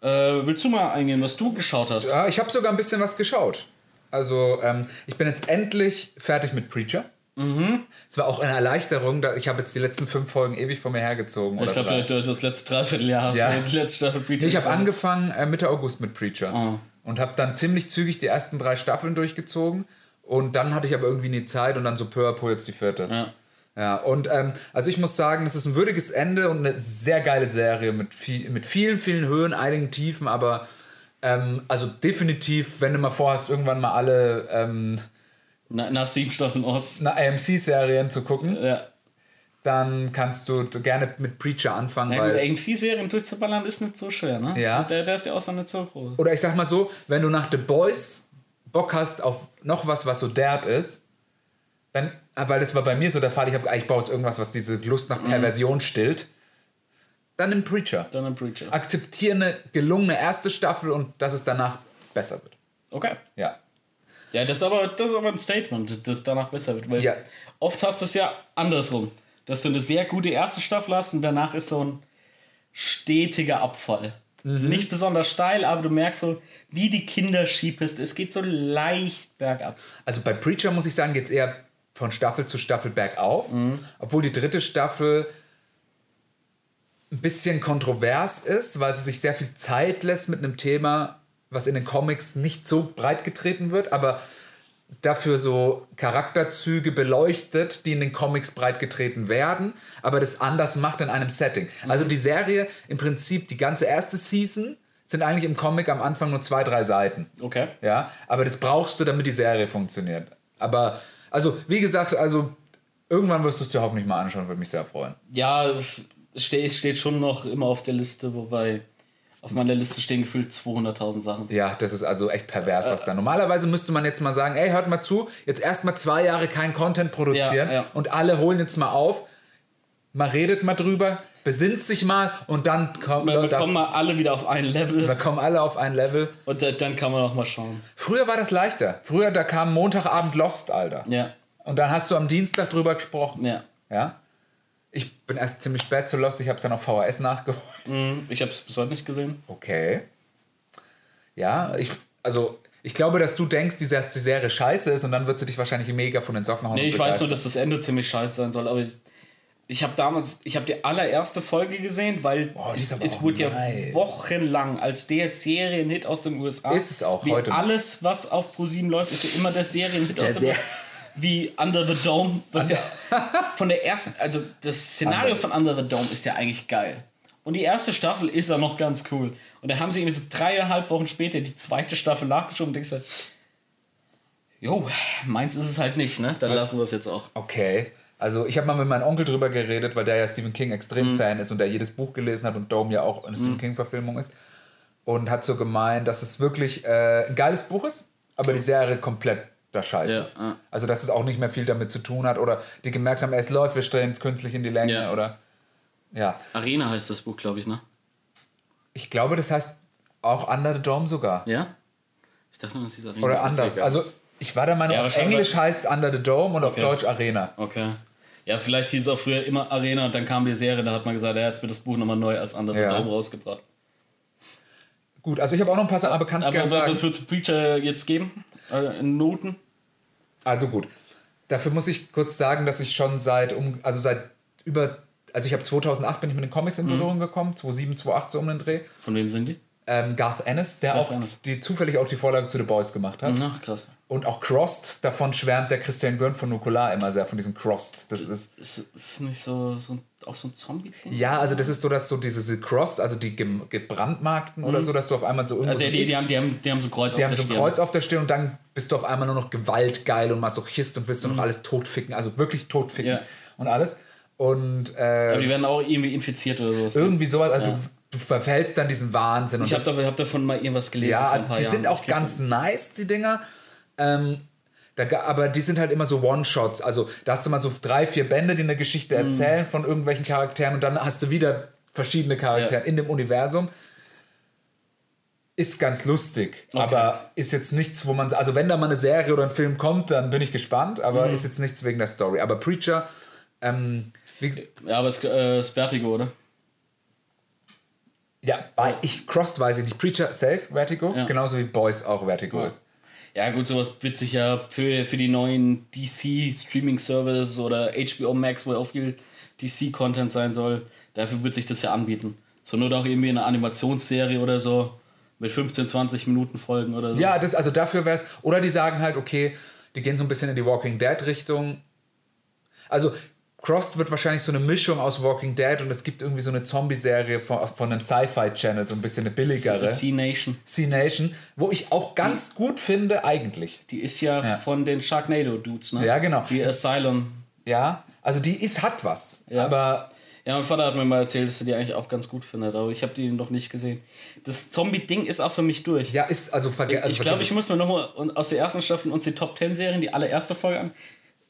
Äh, willst du mal eingehen, was du geschaut hast? Ja, ich habe sogar ein bisschen was geschaut. Also, ähm, ich bin jetzt endlich fertig mit Preacher. Es war auch eine Erleichterung. Da ich habe jetzt die letzten fünf Folgen ewig vor mir hergezogen. Ich glaube, das letzte Dreivierteljahr hast Ja. du die letzte Staffel Preacher ich habe angefangen äh, Mitte August mit Preacher. Ah. Und habe dann ziemlich zügig die ersten drei Staffeln durchgezogen. Und dann hatte ich aber irgendwie nie Zeit und dann so peu à peu jetzt die vierte. Ja. Ja, und ähm, also ich muss sagen, es ist ein würdiges Ende und eine sehr geile Serie mit, viel, mit vielen, vielen Höhen, einigen Tiefen, aber ähm, also definitiv, wenn du mal vorhast, irgendwann mal alle ähm, Na, nach sieben Staffeln aus. na, AMC-Serien zu gucken, Ja. dann kannst du gerne mit Preacher anfangen, Ja. AMC-Serien durchzuballern ist nicht so schwer, ne? Ja. Der, der ist ja auch so nicht so groß. Oder ich sag mal so, wenn du nach The Boys Bock hast auf noch was, was so derb ist, dann, ah, weil das war bei mir so der Fall, ich habe ich baue jetzt irgendwas, was diese Lust nach Perversion stillt, dann nimm Preacher. Dann ein Preacher. Akzeptiere eine gelungene erste Staffel und dass es danach besser wird. Okay. Ja. Ja, das ist aber, das ist aber ein Statement, das danach besser wird. Weil Ja. oft hast du es ja andersrum. Dass du eine sehr gute erste Staffel hast und danach ist so ein stetiger Abfall. Mhm. Nicht besonders steil, aber du merkst so, wie die Kinder schiebst. Es geht so leicht bergab. Also bei Preacher muss ich sagen, geht es eher von Staffel zu Staffel bergauf. Obwohl die dritte Staffel ein bisschen kontrovers ist, weil sie sich sehr viel Zeit lässt mit einem Thema, was in den Comics nicht so breit getreten wird, aber dafür so Charakterzüge beleuchtet, die in den Comics breit getreten werden, aber das anders macht in einem Setting. Also die Serie, im Prinzip die ganze erste Season, sind eigentlich im Comic am Anfang nur zwei, drei Seiten. Okay. Ja, aber das brauchst du, damit die Serie funktioniert. Aber, also, wie gesagt, also, irgendwann wirst du es dir hoffentlich mal anschauen, würde mich sehr freuen. Ja, steht, es steht schon noch immer auf der Liste, wobei auf meiner Liste stehen gefühlt 200.000 Sachen. Ja, das ist also echt pervers, was da. Normalerweise müsste man jetzt mal sagen, ey, hört mal zu, jetzt erstmal zwei Jahre kein Content produzieren Ja, ja. und alle holen jetzt mal auf, mal redet mal drüber, besinnt sich mal und dann kommen, Wir da- kommen mal alle wieder auf ein Level wir kommen alle auf ein Level. und da- dann kann man noch mal schauen. Früher war das leichter. Früher, da kam Montagabend Lost, Alter. Ja, Und dann hast du am Dienstag drüber gesprochen. ja. Ja? Ich bin erst ziemlich spät zu Lost, ich habe es dann auf VHS nachgeholt. Mhm, Ich habe es bis heute nicht gesehen. Okay. Ja, ich, also ich glaube, dass du denkst, die, Se- die Serie scheiße ist und dann wird sie dich wahrscheinlich mega von den Socken hauen. Nee, ich weiß nur, dass das Ende ziemlich scheiße sein soll, aber ich, ich habe damals, ich habe die allererste Folge gesehen, weil Boah, es wurde nice. ja wochenlang als der Serienhit aus den USA. Ist es auch heute. Alles, was auf ProSieben läuft, ist ja immer der Serienhit aus dem Ser- Wie Under the Dome, was ja *laughs* von der ersten, also das Szenario von Under the Dome ist ja eigentlich geil. Und die erste Staffel ist ja noch ganz cool. Und da haben sie irgendwie so dreieinhalb Wochen später die zweite Staffel nachgeschoben und denkst du, jo, meins ist es halt nicht, ne? Dann lassen wir es jetzt auch. Okay. Also ich habe mal mit meinem Onkel drüber geredet, weil der ja Stephen King extrem Fan ist und der jedes Buch gelesen hat und Dome ja auch eine Stephen King Verfilmung ist. Und hat so gemeint, dass es wirklich äh, ein geiles Buch ist, aber die Serie komplett der Scheiß Ja, ist. ja. Also dass es auch nicht mehr viel damit zu tun hat oder die gemerkt haben, es läuft, wir stellen es künstlich in die Länge Ja. oder ja. Arena heißt das Buch, glaube ich, ne? Ich glaube, das heißt auch Under the Dome sogar. Ja? Ich dachte nur, dass diese Arena Oder anders. Also ich war der Meinung, Ja, auf Englisch heißt es Under the Dome und auf Okay. Deutsch Arena. Okay. Ja, vielleicht hieß es auch früher immer Arena und dann kam die Serie, da hat man gesagt, ja, jetzt wird das Buch nochmal neu als Under the Ja. Dome rausgebracht. Gut, also ich habe auch noch ein paar Sachen, aber kannst Aber gerne was sagen. wird Preacher jetzt geben? Äh, in Noten? Also gut. Dafür muss ich kurz sagen, dass ich schon seit um, also seit über, also ich habe 2008 bin ich mit den Comics Mhm. in Berührung gekommen, 2007, 2008 so um den Dreh. Von wem sind die? Ähm, Garth Ennis, der Garth auch Ennis. die zufällig auch die Vorlage zu The Boys gemacht hat. Ach, krass. Und auch Crossed, davon schwärmt der Christian Gürn von Nukular immer sehr, von diesem Crossed. Das ist, Ist, ist nicht so, so ein, auch so ein Zombie-Ding? ja, also das ist so, dass so diese Crossed, also die gem- gebrandmarkten oder so, dass du auf einmal so irgendwo Also so die, die, X- haben, die, haben, die haben so Kreuz Die auf haben der so ein Stirn. Kreuz auf der Stirn und dann bist du auf einmal nur noch gewaltgeil und Masochist und willst nur noch alles totficken, also wirklich totficken Mhm. Ja. und alles. Und äh, Aber die werden auch irgendwie infiziert oder sowas. irgendwie sowas, also du, du verfällst dann diesen Wahnsinn. Ich habe da, hab davon mal irgendwas gelesen. ja, ein also die Jahren. sind auch ganz nice, die Dinger. Ähm, da, aber die sind halt immer so One-Shots. Also da hast du mal so drei, vier Bände, die eine Geschichte Mhm. erzählen von irgendwelchen Charakteren und dann hast du wieder verschiedene Charaktere Ja. in dem Universum. Ist ganz lustig, aber ist jetzt nichts, wo man. Also, wenn da mal eine Serie oder ein Film kommt, dann bin ich gespannt, aber Mhm. ist jetzt nichts wegen der Story. Aber Preacher, ähm, Ja, aber es ist, äh, ist Vertigo, oder? ja, bei ich Crossed weiß ich nicht. Preacher safe, Vertigo, Ja. genauso wie Boys auch Vertigo Ja. ist. Ja, gut, sowas wird sich ja für, für die neuen DC-Streaming-Services oder HBO Max, wo ja auch viel DC-Content sein soll, dafür wird sich das ja anbieten. Zur Not auch irgendwie eine Animationsserie oder so mit 15, 20 Minuten Folgen oder so. Ja, das, also dafür wäre es. Oder die sagen halt, okay, die gehen so ein bisschen in die Walking Dead-Richtung. Also, Crossed wird wahrscheinlich so eine Mischung aus Walking Dead und es gibt irgendwie so eine Zombie-Serie von, von einem Sci-Fi-Channel, so ein bisschen eine billigere. C-Nation. C-Nation, wo ich auch ganz gut finde, eigentlich. Die ist ja, Ja. von den Sharknado-Dudes, ne? Ja, genau. Die Asylum. Ja, also die ist, hat was. Ja. Aber Ja, mein Vater hat mir mal erzählt, dass er die eigentlich auch ganz gut findet, aber ich habe die noch nicht gesehen. Das Zombie-Ding ist auch für mich durch. ja, ist also vergessen. Also ich glaube, ich muss mir nochmal aus der ersten Staffel uns die Top 10 Serien, die allererste Folge an,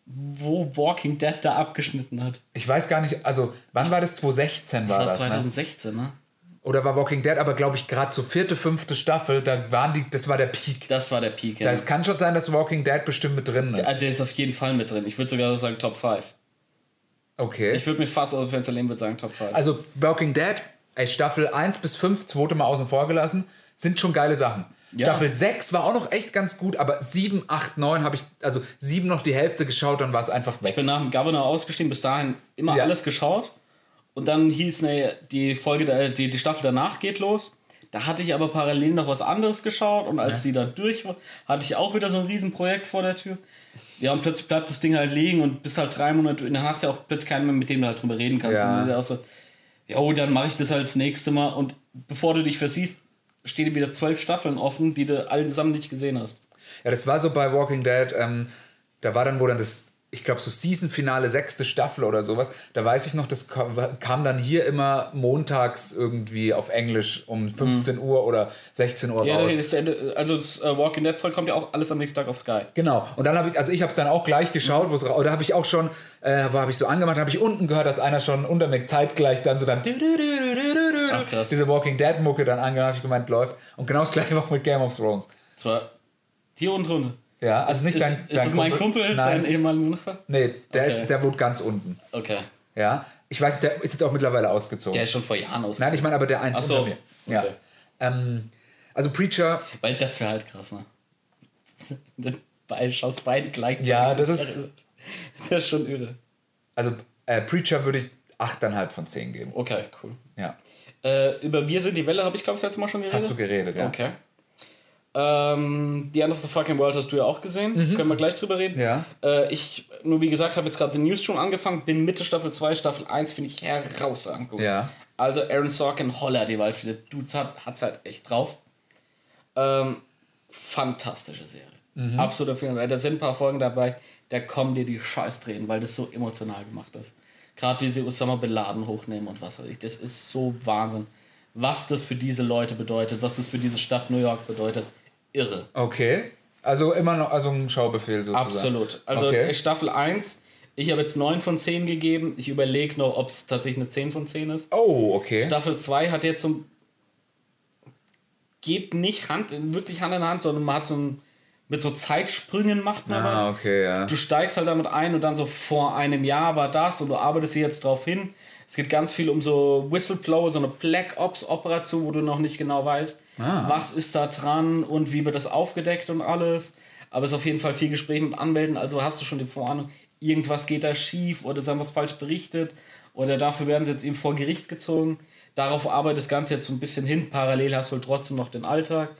wo Walking Dead da abgeschnitten hat. Ich weiß gar nicht, also wann war das? 2016 war Das war das, ne? 2016, ne? Oder war Walking Dead, aber glaube ich gerade zur vierte, fünfte Staffel, da waren die, das war der Peak. Das war der Peak. Ja. Es kann schon sein, dass Walking Dead bestimmt mit drin ist. Also der ist auf jeden Fall mit drin. Ich würde sogar sagen Top 5. Okay. Ich würde mir fast aus dem Fenster lehnen, würde sagen Top 5. Also Walking Dead, ey, Staffel 1 bis 5, zweite Mal außen vor gelassen, sind schon geile Sachen. Ja. Staffel 6 war auch noch echt ganz gut, aber 7, 8, 9 habe ich, also 7 noch die Hälfte geschaut, dann war es einfach ich weg. bin nach dem Governor ausgestiegen, bis dahin immer Ja. alles geschaut. Und dann hieß, ne, die Folge, da- die, die Staffel danach geht los. Da hatte ich aber parallel noch was anderes geschaut und als die dann durch war, hatte ich auch wieder so ein Riesenprojekt vor der Tür. Ja, und plötzlich bleibt das Ding halt liegen und bist halt drei Monate, und dann hast du ja auch plötzlich keinen mehr, mit dem du halt drüber reden kannst. Ja. Und das ist ja auch so, jo, dann mache ich das halt das nächste Mal und bevor du dich versiehst, stehen wieder zwölf Staffeln offen, die du alle zusammen nicht gesehen hast. Ja, das war so bei Walking Dead, ähm, da war dann, wo dann das, ich glaube, so Season-Finale, sechste Staffel oder sowas, da weiß ich noch, das kam, dann hier immer montags irgendwie auf Englisch um 15 Uhr oder 16 Uhr Mhm. Ja, raus. das, also das äh, Walking Dead Zeug kommt ja auch alles am nächsten Tag auf Sky. Genau. Und dann habe ich, also ich habe es dann auch gleich geschaut, wo es ra- oder habe ich auch schon, äh, wo habe ich so angemacht, habe ich unten gehört, dass einer schon unter mir zeitgleich dann so dann Ach, krass. diese Walking Dead Mucke dann angemacht, habe ich gemeint, läuft. Und genau das *laughs* gleiche auch mit Game of Thrones. Zwar hier unten drunter. Ja, also nicht ist, dein, ist dein das mein Kumpel, Nein, dein ehemaliger Nachbar? nee, der, Okay. ist, der wohnt ganz unten. Okay. Ja, ich weiß, der ist jetzt auch mittlerweile ausgezogen. Der ist schon vor Jahren aus. Nein, ich meine aber der eins Ach so. unter mir. Ja. Okay. Ähm, also Preacher, Weil das wäre halt krass, ne? *laughs* Beide, schaust beide gleichzeitig. Ja, das ist- *laughs* Das ist ja schon irre. also äh, Preacher würde ich 8,5 von 10 geben. Okay, cool. Ja. Äh, über Wir sind die Welle habe ich, glaube ich, letztes Mal schon geredet. Hast du geredet, ja? Okay. Ähm, the End of the Fucking World hast du ja auch gesehen. Können wir gleich drüber reden. Mhm. Ja. Äh, ich, nur wie gesagt, habe jetzt gerade den News schon angefangen. Bin Mitte Staffel 2, Staffel 1 finde ich herausragend gut. Ja. Also Aaron Sorkin, Holler, die Waldfälle. Dudes hat es halt echt drauf. Ähm, fantastische Serie. Mhm. Absoluter Film. Weil da sind ein paar Folgen dabei, da kommen dir die Scheiß drehen, weil das so emotional gemacht ist. Gerade wie sie Osama Bin Laden hochnehmen und was weiß ich. Das ist so Wahnsinn. Was das für diese Leute bedeutet, was das für diese Stadt New York bedeutet. Irre. Okay. Also immer noch, also ein Schaubefehl sozusagen. Absolut. Also Okay. Staffel 1, ich habe jetzt 9 von 10 gegeben. Ich überlege noch, ob es tatsächlich eine 10 von 10 ist. Oh, okay. Staffel 2 hat jetzt so ein. geht nicht Hand, wirklich Hand in Hand, sondern man hat so ein. mit so Zeitsprüngen macht man Ah, was. okay, ja. Du steigst halt damit ein und dann so vor einem Jahr war das und du arbeitest hier jetzt drauf hin. Es geht ganz viel um so Whistleblower, so eine Black Ops Operation, wo du noch nicht genau weißt, Ah. was ist da dran und wie wird das aufgedeckt und alles. Aber es ist auf jeden Fall viel Gespräch mit Anmelden, also hast du schon die Vorahnung, irgendwas geht da schief oder sie haben was falsch berichtet oder dafür werden sie jetzt eben vor Gericht gezogen. Darauf arbeitet das Ganze jetzt so ein bisschen hin. Parallel hast du halt trotzdem noch den Alltag.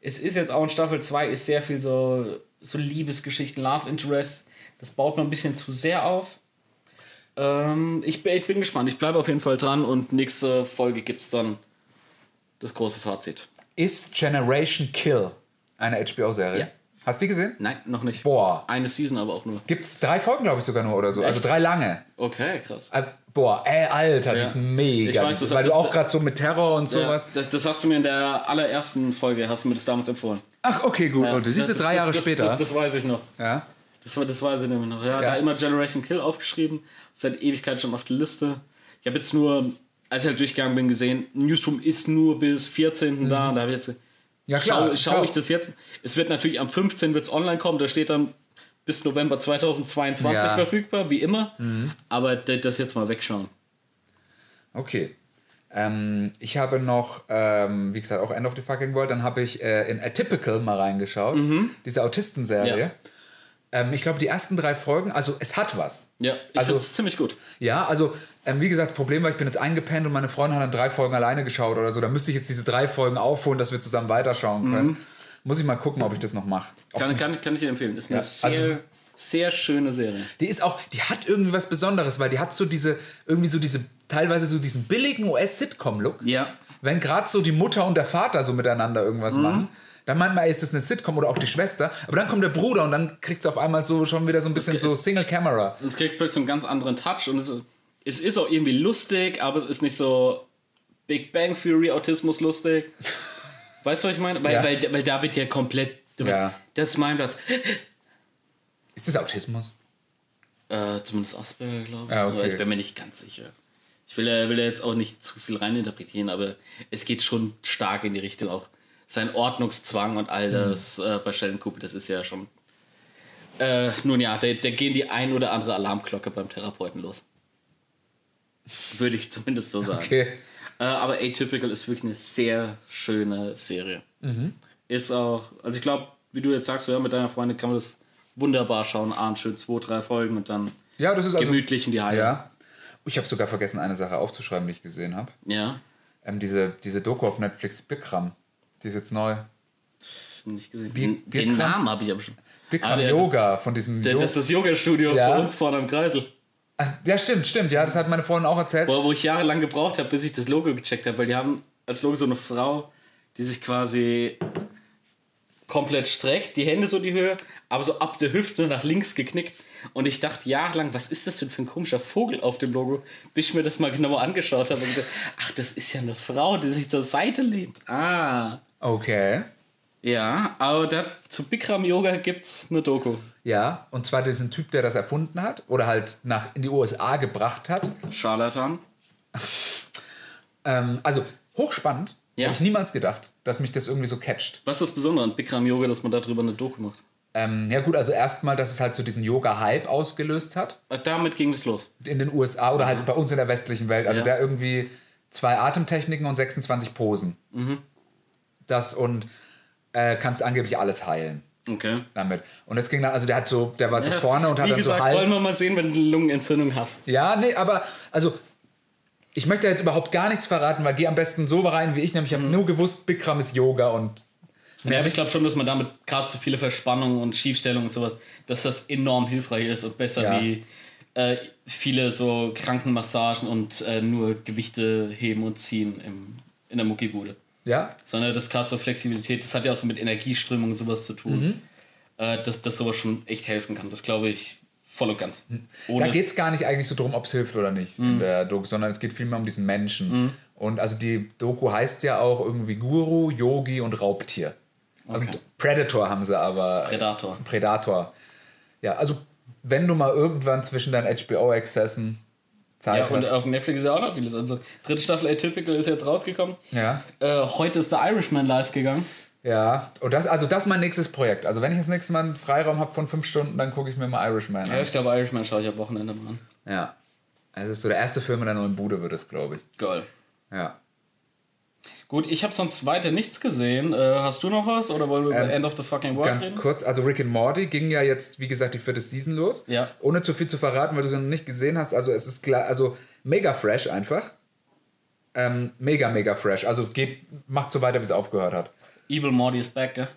Es ist jetzt auch in Staffel 2 ist sehr viel so, so Liebesgeschichten, Love Interest. Das baut man ein bisschen zu sehr auf. Ähm, ich, bin, ich bin gespannt. Ich bleibe auf jeden Fall dran und nächste Folge gibt es dann das große Fazit. Ist Generation Kill eine HBO-Serie? Ja. Hast du die gesehen? Nein, noch nicht. Boah. Eine Season aber auch nur. Gibt es drei Folgen, glaube ich, sogar nur oder so. Also Echt? drei lange. Okay, krass. Äh, boah, ey, Alter, Ja. ist mega. Ich weiß, das weil du auch gerade so mit Terror und Ja, sowas. das, das hast du mir in der allerersten Folge, hast du mir das damals empfohlen. Ach, okay, gut. Ja, oh, du siehst das- es drei das- Jahre das, später. Das, das weiß ich noch. ja. Das, das weiß ich nämlich noch. Ja. Da immer Generation Kill aufgeschrieben. Seit Ewigkeit schon auf der Liste. Ich habe jetzt nur, als ich halt durchgegangen bin, gesehen, Newsroom ist nur bis 14. da. Da habe ich jetzt. Ja, klar. Schau, schau klar. ich das jetzt. Es wird natürlich am 15. wird's online kommen. Da steht dann bis November 2022 Ja. verfügbar, wie immer. Aber d- das jetzt mal wegschauen. Okay. Ähm, ich habe noch, ähm, wie gesagt, auch End of the Fucking World. Dann habe ich äh, in Atypical mal reingeschaut. Diese Autistenserie. Mhm. Ja. Ähm, ich glaube, die ersten drei Folgen, also es hat was. Ja, ich Also- finde es ziemlich gut. Ja, also ähm, wie gesagt, Problem war, ich bin jetzt eingepennt und meine Freundin hat dann drei Folgen alleine geschaut oder so. Da müsste ich jetzt diese drei Folgen aufholen, dass wir zusammen weiterschauen können. Muss ich mal gucken, ob ich das noch mache. Mhm. Kann, kann, kann ich dir empfehlen. Ist eine Ja, sehr, also- sehr schöne Serie. Die ist auch, die hat irgendwie was Besonderes, weil die hat so diese, irgendwie so diese, teilweise so diesen billigen US-Sitcom-Look. Ja. Wenn gerade so die Mutter und der Vater so miteinander Mhm. irgendwas machen, dann meint man, ey, ist das eine Sitcom oder auch die Schwester. Aber dann kommt der Bruder und dann kriegt es auf einmal so schon wieder so ein bisschen ist- so Single Camera. Und es kriegt plötzlich einen ganz anderen Touch und es, ist- es ist auch irgendwie lustig, aber es ist nicht so Big Bang Theory Autismus lustig. Weißt du, was ich meine? Weil, Ja. weil, weil da wird ja komplett. Ja. Das ist mein Platz. Ist das Autismus? Äh, zumindest Asperger, glaube ich. Ja, okay. Aber ich bin mir nicht ganz sicher. Ich will, ja- will ja jetzt auch nicht zu viel reininterpretieren, aber es geht schon stark in die Richtung auch. Sein Ordnungszwang und all das äh, bei Sheldon Cooper, das ist ja schon. Äh, nun ja, da, da gehen die ein oder andere Alarmglocke beim Therapeuten los. Würde ich zumindest so sagen. Okay. Äh, aber Atypical ist wirklich eine sehr schöne Serie. Ist auch, also ich glaube, wie du jetzt sagst, ja, mit deiner Freundin kann man das wunderbar schauen. Abends schön zwei, drei Folgen und dann Ja, das ist also. gemütlich in die Halle. Ja. Ich habe sogar vergessen, eine Sache aufzuschreiben, die ich gesehen habe. ja. Ähm, diese, diese Doku auf Netflix, Bikram. Die ist jetzt neu. Nicht gesehen. Bi- den den Bikram? Namen habe ich aber schon. Bikram Ah, der- Yoga von diesem. Das, Jo- das ist das Yoga-Studio Ja. bei uns vorne am Kreisel. Ach, ja, stimmt, stimmt. Ja, das hat meine Freundin auch erzählt. Wo, wo ich jahrelang gebraucht habe, bis ich das Logo gecheckt habe, weil die haben als Logo so eine Frau, die sich quasi komplett streckt, die Hände so in die Höhe, aber so ab der Hüfte nach links geknickt. Und ich dachte jahrelang, was ist das denn für ein komischer Vogel auf dem Logo, bis ich mir das mal genauer angeschaut habe. Und gedacht, ach, das ist ja eine Frau, die sich zur Seite lehnt. Ah. Okay. Ja, aber da, zu Bikram Yoga gibt's eine Doku. Ja, und zwar diesen Typ, der das erfunden hat oder halt nach in die USA gebracht hat. Scharlatan. *laughs* Ähm, also hochspannend. Ja. Hätte ich niemals gedacht, dass mich das irgendwie so catcht. Was ist das Besondere an Bikram Yoga, dass man darüber eine Doku macht? Ähm, ja gut, also erstmal, dass es halt so diesen Yoga-Hype ausgelöst hat Äh, Damit ging es los. in den USA oder halt bei uns in der westlichen Welt. Also Ja. der irgendwie zwei Atemtechniken und 26 Posen. Mhm. Das und äh, kannst angeblich alles heilen Okay. damit. Und das ging dann, also der hat so, der war so vorne und hat dann gesagt, so halb. wollen wir mal sehen, wenn du eine Lungenentzündung hast. Ja, nee, aber also ich möchte jetzt überhaupt gar nichts verraten, weil geh am besten so rein wie ich, nämlich ich Mhm. habe nur gewusst, Bikram ist Yoga und Ja, aber ich glaube schon, dass man damit gerade zu viele Verspannungen und Schiefstellungen und sowas, dass das enorm hilfreich ist und besser Ja. wie äh, viele so Krankenmassagen und äh, nur Gewichte heben und ziehen im, in der Muckibude. Ja, Sondern das gerade so Flexibilität, das hat ja auch so mit Energieströmung und sowas zu tun. Mhm. Äh, dass, dass sowas schon echt helfen kann. Das glaube ich voll und ganz. da Ohne, geht es gar nicht eigentlich so drum, ob es hilft oder nicht Mhm. in der Doku, sondern es geht vielmehr um diesen Menschen. Und also die Doku heißt ja auch irgendwie Guru, Yogi und Raubtier. Okay. Und Predator haben sie aber. Predator. Predator. Ja, also wenn du mal irgendwann zwischen deinen HBO-Exzessen Zeit Ja, und auf Netflix ist ja auch noch vieles. Also, dritte Staffel Atypical ist jetzt rausgekommen. ja. Äh, heute ist der Irishman live gegangen. Ja, und das, also das ist mein nächstes Projekt. Also wenn ich das nächste Mal einen Freiraum habe von fünf Stunden, dann gucke ich mir mal Irishman Ja, an. ich glaube, Irishman schaue ich am Wochenende mal an. Ja. Es ist so der erste Film in der neuen Bude, wird es, glaube ich. Geil. Ja. Gut, ich habe sonst weiter nichts gesehen. Äh, hast du noch was oder wollen wir über End of the fucking World Ganz reden? kurz, also Rick and Morty ging ja jetzt, wie gesagt, die vierte Season los. Ja. Ohne zu viel zu verraten, weil du es noch nicht gesehen hast. Also es ist klar, also mega fresh einfach. Ähm, mega, mega fresh. Also geht, macht so weiter, wie es aufgehört hat. Evil Morty is back, gell?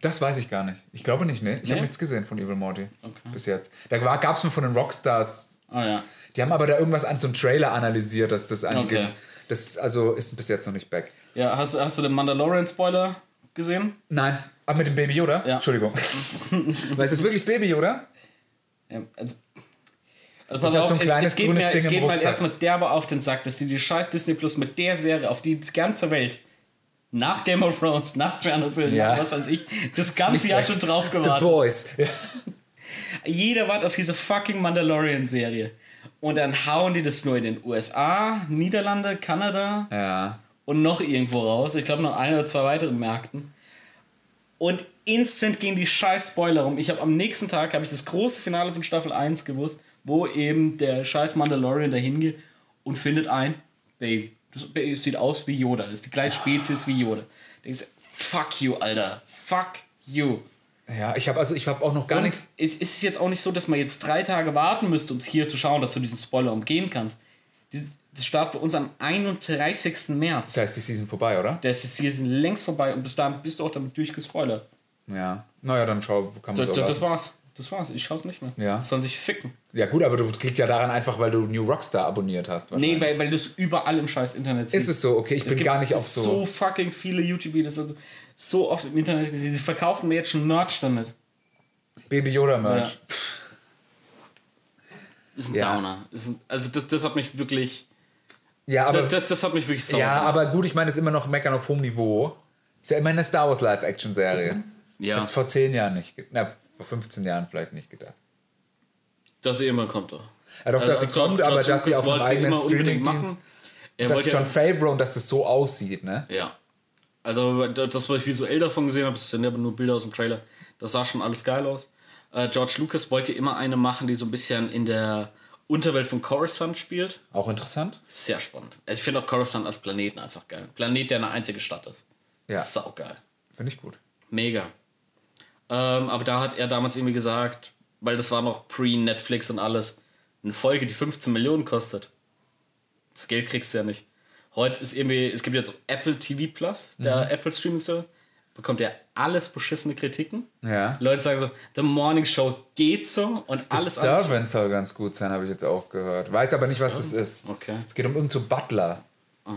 Das weiß ich gar nicht. Ich glaube nicht, ne? Ich habe Nee? nichts gesehen von Evil Morty. Okay. Bis jetzt. Da gab es nur von den Rockstars Ah ja. Die haben aber da irgendwas an so einem Trailer analysiert, dass das angeht. Okay. Das also ist bis jetzt noch nicht back. Ja, hast, hast du den Mandalorian-Spoiler gesehen? Nein. Aber mit dem Baby Yoda? Ja. Entschuldigung. *laughs* Weil es ist wirklich Baby Yoda? Ja, also, also pass auf, so ein es, kleines es geht grünes mir, es Ding im geht Rucksack. erstmal derbe auf den Sack, dass die die scheiß Disney Plus mit der Serie auf die ganze Welt nach Game of Thrones, nach Chernobyl, Ja. was weiß ich, das ganze Jahr schon drauf The gewartet. Boys. Ja. *laughs* Jeder wartet auf diese fucking Mandalorian-Serie. Und dann hauen die das nur in den USA, Niederlande, Kanada ja. und noch irgendwo raus. Ich glaube noch ein oder zwei weiteren Märkten. Und instant gehen die scheiß Spoiler rum. Ich habe am nächsten Tag habe ich das große Finale von Staffel 1 gewusst, wo eben der scheiß Mandalorian dahin geht und findet ein Baby. Das sieht aus wie Yoda. Das ist die gleiche Spezies wie Yoda. Denkst, fuck you, Alter. Fuck you. Ja, ich habe also ich habe auch noch gar Und nichts. Es ist jetzt auch nicht so, dass man jetzt drei Tage warten müsste, um es hier zu schauen, dass du diesen Spoiler umgehen kannst. Das startet bei uns am 31. März. Da ist die Season vorbei, oder? Der ist hier längst vorbei und bis dahin bist du auch damit durchgespoilert. Ja. Naja, dann schau, kann man Das, so das, war's. Das war's. Ich schaue es nicht mehr. Ja. Das sollen sich ficken. Ja gut, aber du liegt ja daran einfach, weil du New Rockstar abonniert hast. Nee, weil, weil du es überall im scheiß Internet siehst. Ist es so? Okay, ich Es bin gar nicht auf so. so fucking viele YouTube-Videos, also so oft im Internet gesehen. Sie verkaufen mir jetzt schon Merch damit. Baby Yoda Merch. Ja. Das ist ein Ja. Downer. Ist ein, also das, das hat mich wirklich... Ja, aber das, das, hat mich wirklich sauer ja, gemacht. aber gut, ich meine, das ist immer noch meckern auf hohem Niveau. Ist ja immerhin eine Star Wars Live-Action-Serie. Ja, Jetzt vor 10 Jahren nicht, na, vor 15 Jahren vielleicht nicht gedacht. das irgendwann kommt doch. Ja, doch, dass sie Also, kommt, George aber dass sie auf dem sie eigenen immer unbedingt Streamingdienst, machen. Er dass John ja, Favreau und dass das so aussieht, ne? ja. Also das, was ich visuell davon gesehen habe, das sind aber nur Bilder aus dem Trailer. Das sah schon alles geil aus. Äh, George Lucas wollte immer eine machen, die so ein bisschen in der Unterwelt von Coruscant spielt. Auch interessant. Sehr spannend. Also ich finde auch Coruscant als Planeten einfach geil. Planet, der eine einzige Stadt ist. Ja. Sau geil. Finde ich gut. Mega. Ähm, aber da hat er damals irgendwie gesagt, weil das war noch pre-Netflix und alles, eine Folge, die 15 Millionen kostet. Das Geld kriegst du ja nicht. Heute ist irgendwie, es gibt jetzt Apple TV Plus, der Apple Streaming Service, bekommt er alles beschissene Kritiken. Ja. Leute sagen so, The Morning Show geht so und The alles andere- Servant soll ganz gut sein, habe ich jetzt auch gehört. Weiß aber nicht, was das ist. Okay. Es geht um irgendeinen so Butler.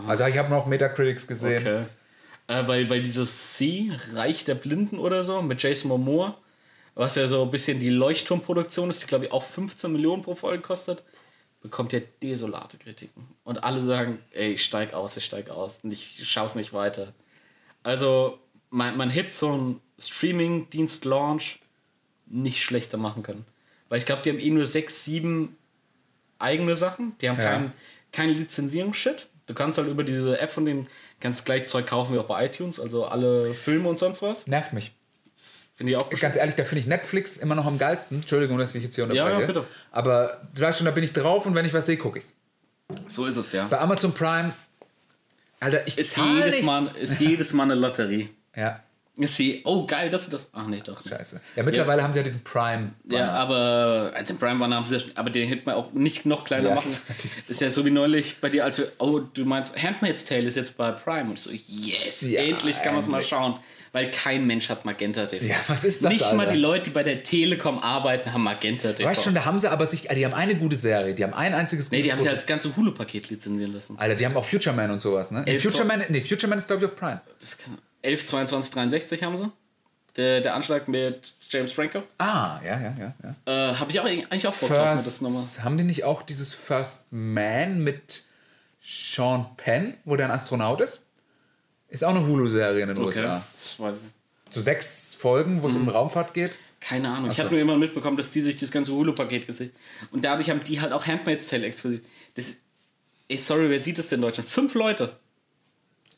Also ich habe noch Metacritics gesehen. Okay. Äh, weil, weil dieses Sie, Reich der Blinden oder so, mit Jason Momoa, was ja so ein bisschen die Leuchtturmproduktion ist, die glaube ich auch 15 Millionen pro Folge kostet, bekommt ja desolate Kritiken. Und alle sagen, ey, ich steig aus, ich steig aus, und ich schaue es nicht weiter. Also, man, man hätte so einen Streaming-Dienst-Launch nicht schlechter machen können. Weil ich glaube, die haben eh nur sechs, sieben eigene Sachen. Die haben Ja. kein, kein Lizenzierungsshit. Du kannst halt über diese App von denen kannst gleich Zeug kaufen wie auch bei iTunes, also alle Filme und sonst was. Nervt mich. Finde ich auch Ganz ehrlich, da finde ich Netflix immer noch am geilsten. Entschuldigung, dass ich jetzt hier Ja, unterbreche. ja, bitte. Aber du weißt schon, da bin ich drauf und wenn ich was sehe, gucke ich's. So ist es ja. Bei Amazon Prime, Alter, ich Ist jedes, nichts. Mal, ist jedes Mal eine Lotterie. *laughs* Ja, Ist je, oh geil, dass du das. Ach nee, doch. scheiße. Ja, mittlerweile haben sie ja diesen Prime. Ja, aber als den Prime waren, haben sie das, aber den hätte man auch nicht noch kleiner Ja, machen. das- Ist ja so wie neulich bei dir, als wir, oh, du meinst, Handmaid's Tale ist jetzt bei Prime. Und ich so, yes, Ja, endlich kann man es mal schauen. Weil kein Mensch hat Magenta TV. Ja, was ist das, Nicht mal Alter? die Leute, die bei der Telekom arbeiten, haben Magenta TV. Weißt schon, da haben sie aber sich, die haben eine gute Serie, die haben ein einziges nee, die haben sie als ganze Hulu-Paket lizenzieren lassen. Alter, die haben auch Future Man und sowas, ne? Elf Future Man, nee, Future Man ist glaube ich auf Prime. Das kann, 11, 22, 63 haben sie. Der, der Anschlag mit James Franco. Ah, ja, ja, ja, ja. Äh, Habe ich auch eigentlich auch Bock mir das nochmal. First, haben die nicht auch dieses First Man mit Sean Penn, wo der ein Astronaut ist? Ist auch eine Hulu-Serie in den Okay. USA. Das weiß ich nicht. So sechs Folgen, wo es um Raumfahrt geht. Keine Ahnung. Ich so. habe nur immer mitbekommen, dass die sich das ganze Hulu-Paket gesehen Und dadurch haben die halt auch Handmaid's Tale exklusiv. Das, ey, sorry, wer sieht das denn in Deutschland? Fünf Leute.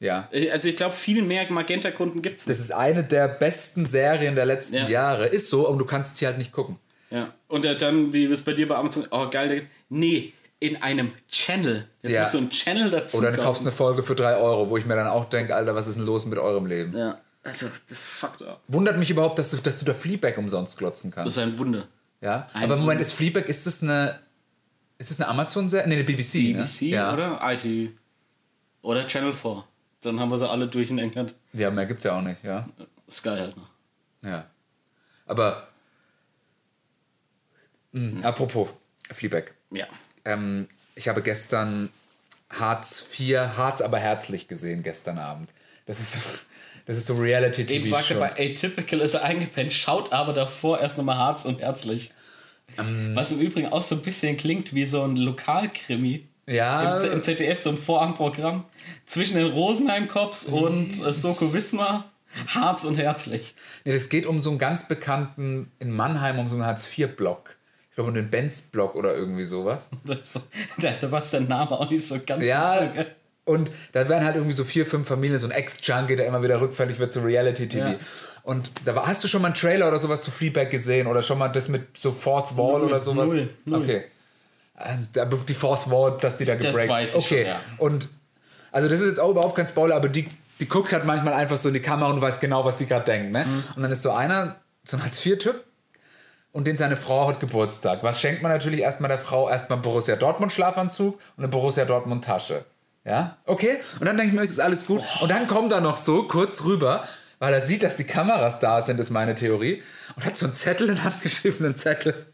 Ja. Also ich glaube, viel mehr Magenta-Kunden gibt es. Das ist eine der besten Serien der letzten Ja. Jahre. Ist so, und du kannst sie halt nicht gucken. Ja. Und äh, dann, wie es bei dir bei Amazon, oh geil, der- nee, in einem Channel. Jetzt Ja. musst du einen Channel dazu Oder du kaufst eine Folge für drei Euro, wo ich mir dann auch denke, Alter, was ist denn los mit eurem Leben? Ja, also das fuckt up. Wundert mich überhaupt, dass du, dass du da Fleabag umsonst glotzen Das kannst. ist ein Wunder. Ja? ein Aber Moment, Wunder. ist Fleabag, ist das eine. Ist das eine Amazon-Serie? Nee, eine BBC. BBC ne? ja. oder IT. Oder Channel 4. Dann haben wir sie alle durch in England. Ja, mehr gibt's ja auch nicht, ja. Sky halt noch. Ja. Aber. Mh, apropos Fleabag. Ja. Ähm, ich habe gestern Hartz IV, Hartz aber herzlich gesehen, gestern Abend. Das ist so, *laughs* das ist so Reality-TV. Eben sagte bei Atypical ist er eingepennt, schaut aber davor erst nochmal Harz und Herzlich. Ähm. Was im Übrigen auch so ein bisschen klingt wie so ein Lokalkrimi. Ja, Im, Im ZDF so ein Vorabendprogramm zwischen den Rosenheim-Cops und äh, Soko Wismar, Harz und Herzlich. nee, das geht um so einen ganz bekannten, in Mannheim, um so einen Hartz-IV-Block. Ich glaube, den Benz-Block oder irgendwie sowas. *laughs* Das, da, da war der Name auch nicht so ganz Ja, witzig. und da werden halt irgendwie so vier, fünf Familien, so ein Ex-Junkie, der immer wieder rückfällig wird zu Reality-TV. Ja. Und da war, hast du schon mal einen Trailer oder sowas zu Fleabag gesehen oder schon mal das mit so Fourth Wall Null, oder sowas? null, null. Okay. Äh, da- Die Fourth Wall, dass die da Das gebreakt. weiß ich okay. schon, ja. Und also das ist jetzt auch überhaupt kein Spoiler, aber die, die guckt halt manchmal einfach so in die Kamera und weiß genau, was sie gerade denkt. Ne? Mhm. Und dann ist so einer, so ein Hartz-IV-Typ, und den seine Frau hat Geburtstag. Was schenkt man natürlich erstmal der Frau? Erstmal Borussia Dortmund Schlafanzug und eine Borussia Dortmund Tasche. Ja? Okay? Und dann denke ich mir, ist alles gut. Und dann kommt er noch so kurz rüber, weil er sieht, dass die Kameras da sind, ist meine Theorie. Und hat so einen Zettel in der Hand *laughs* geschrieben, einen Zettel,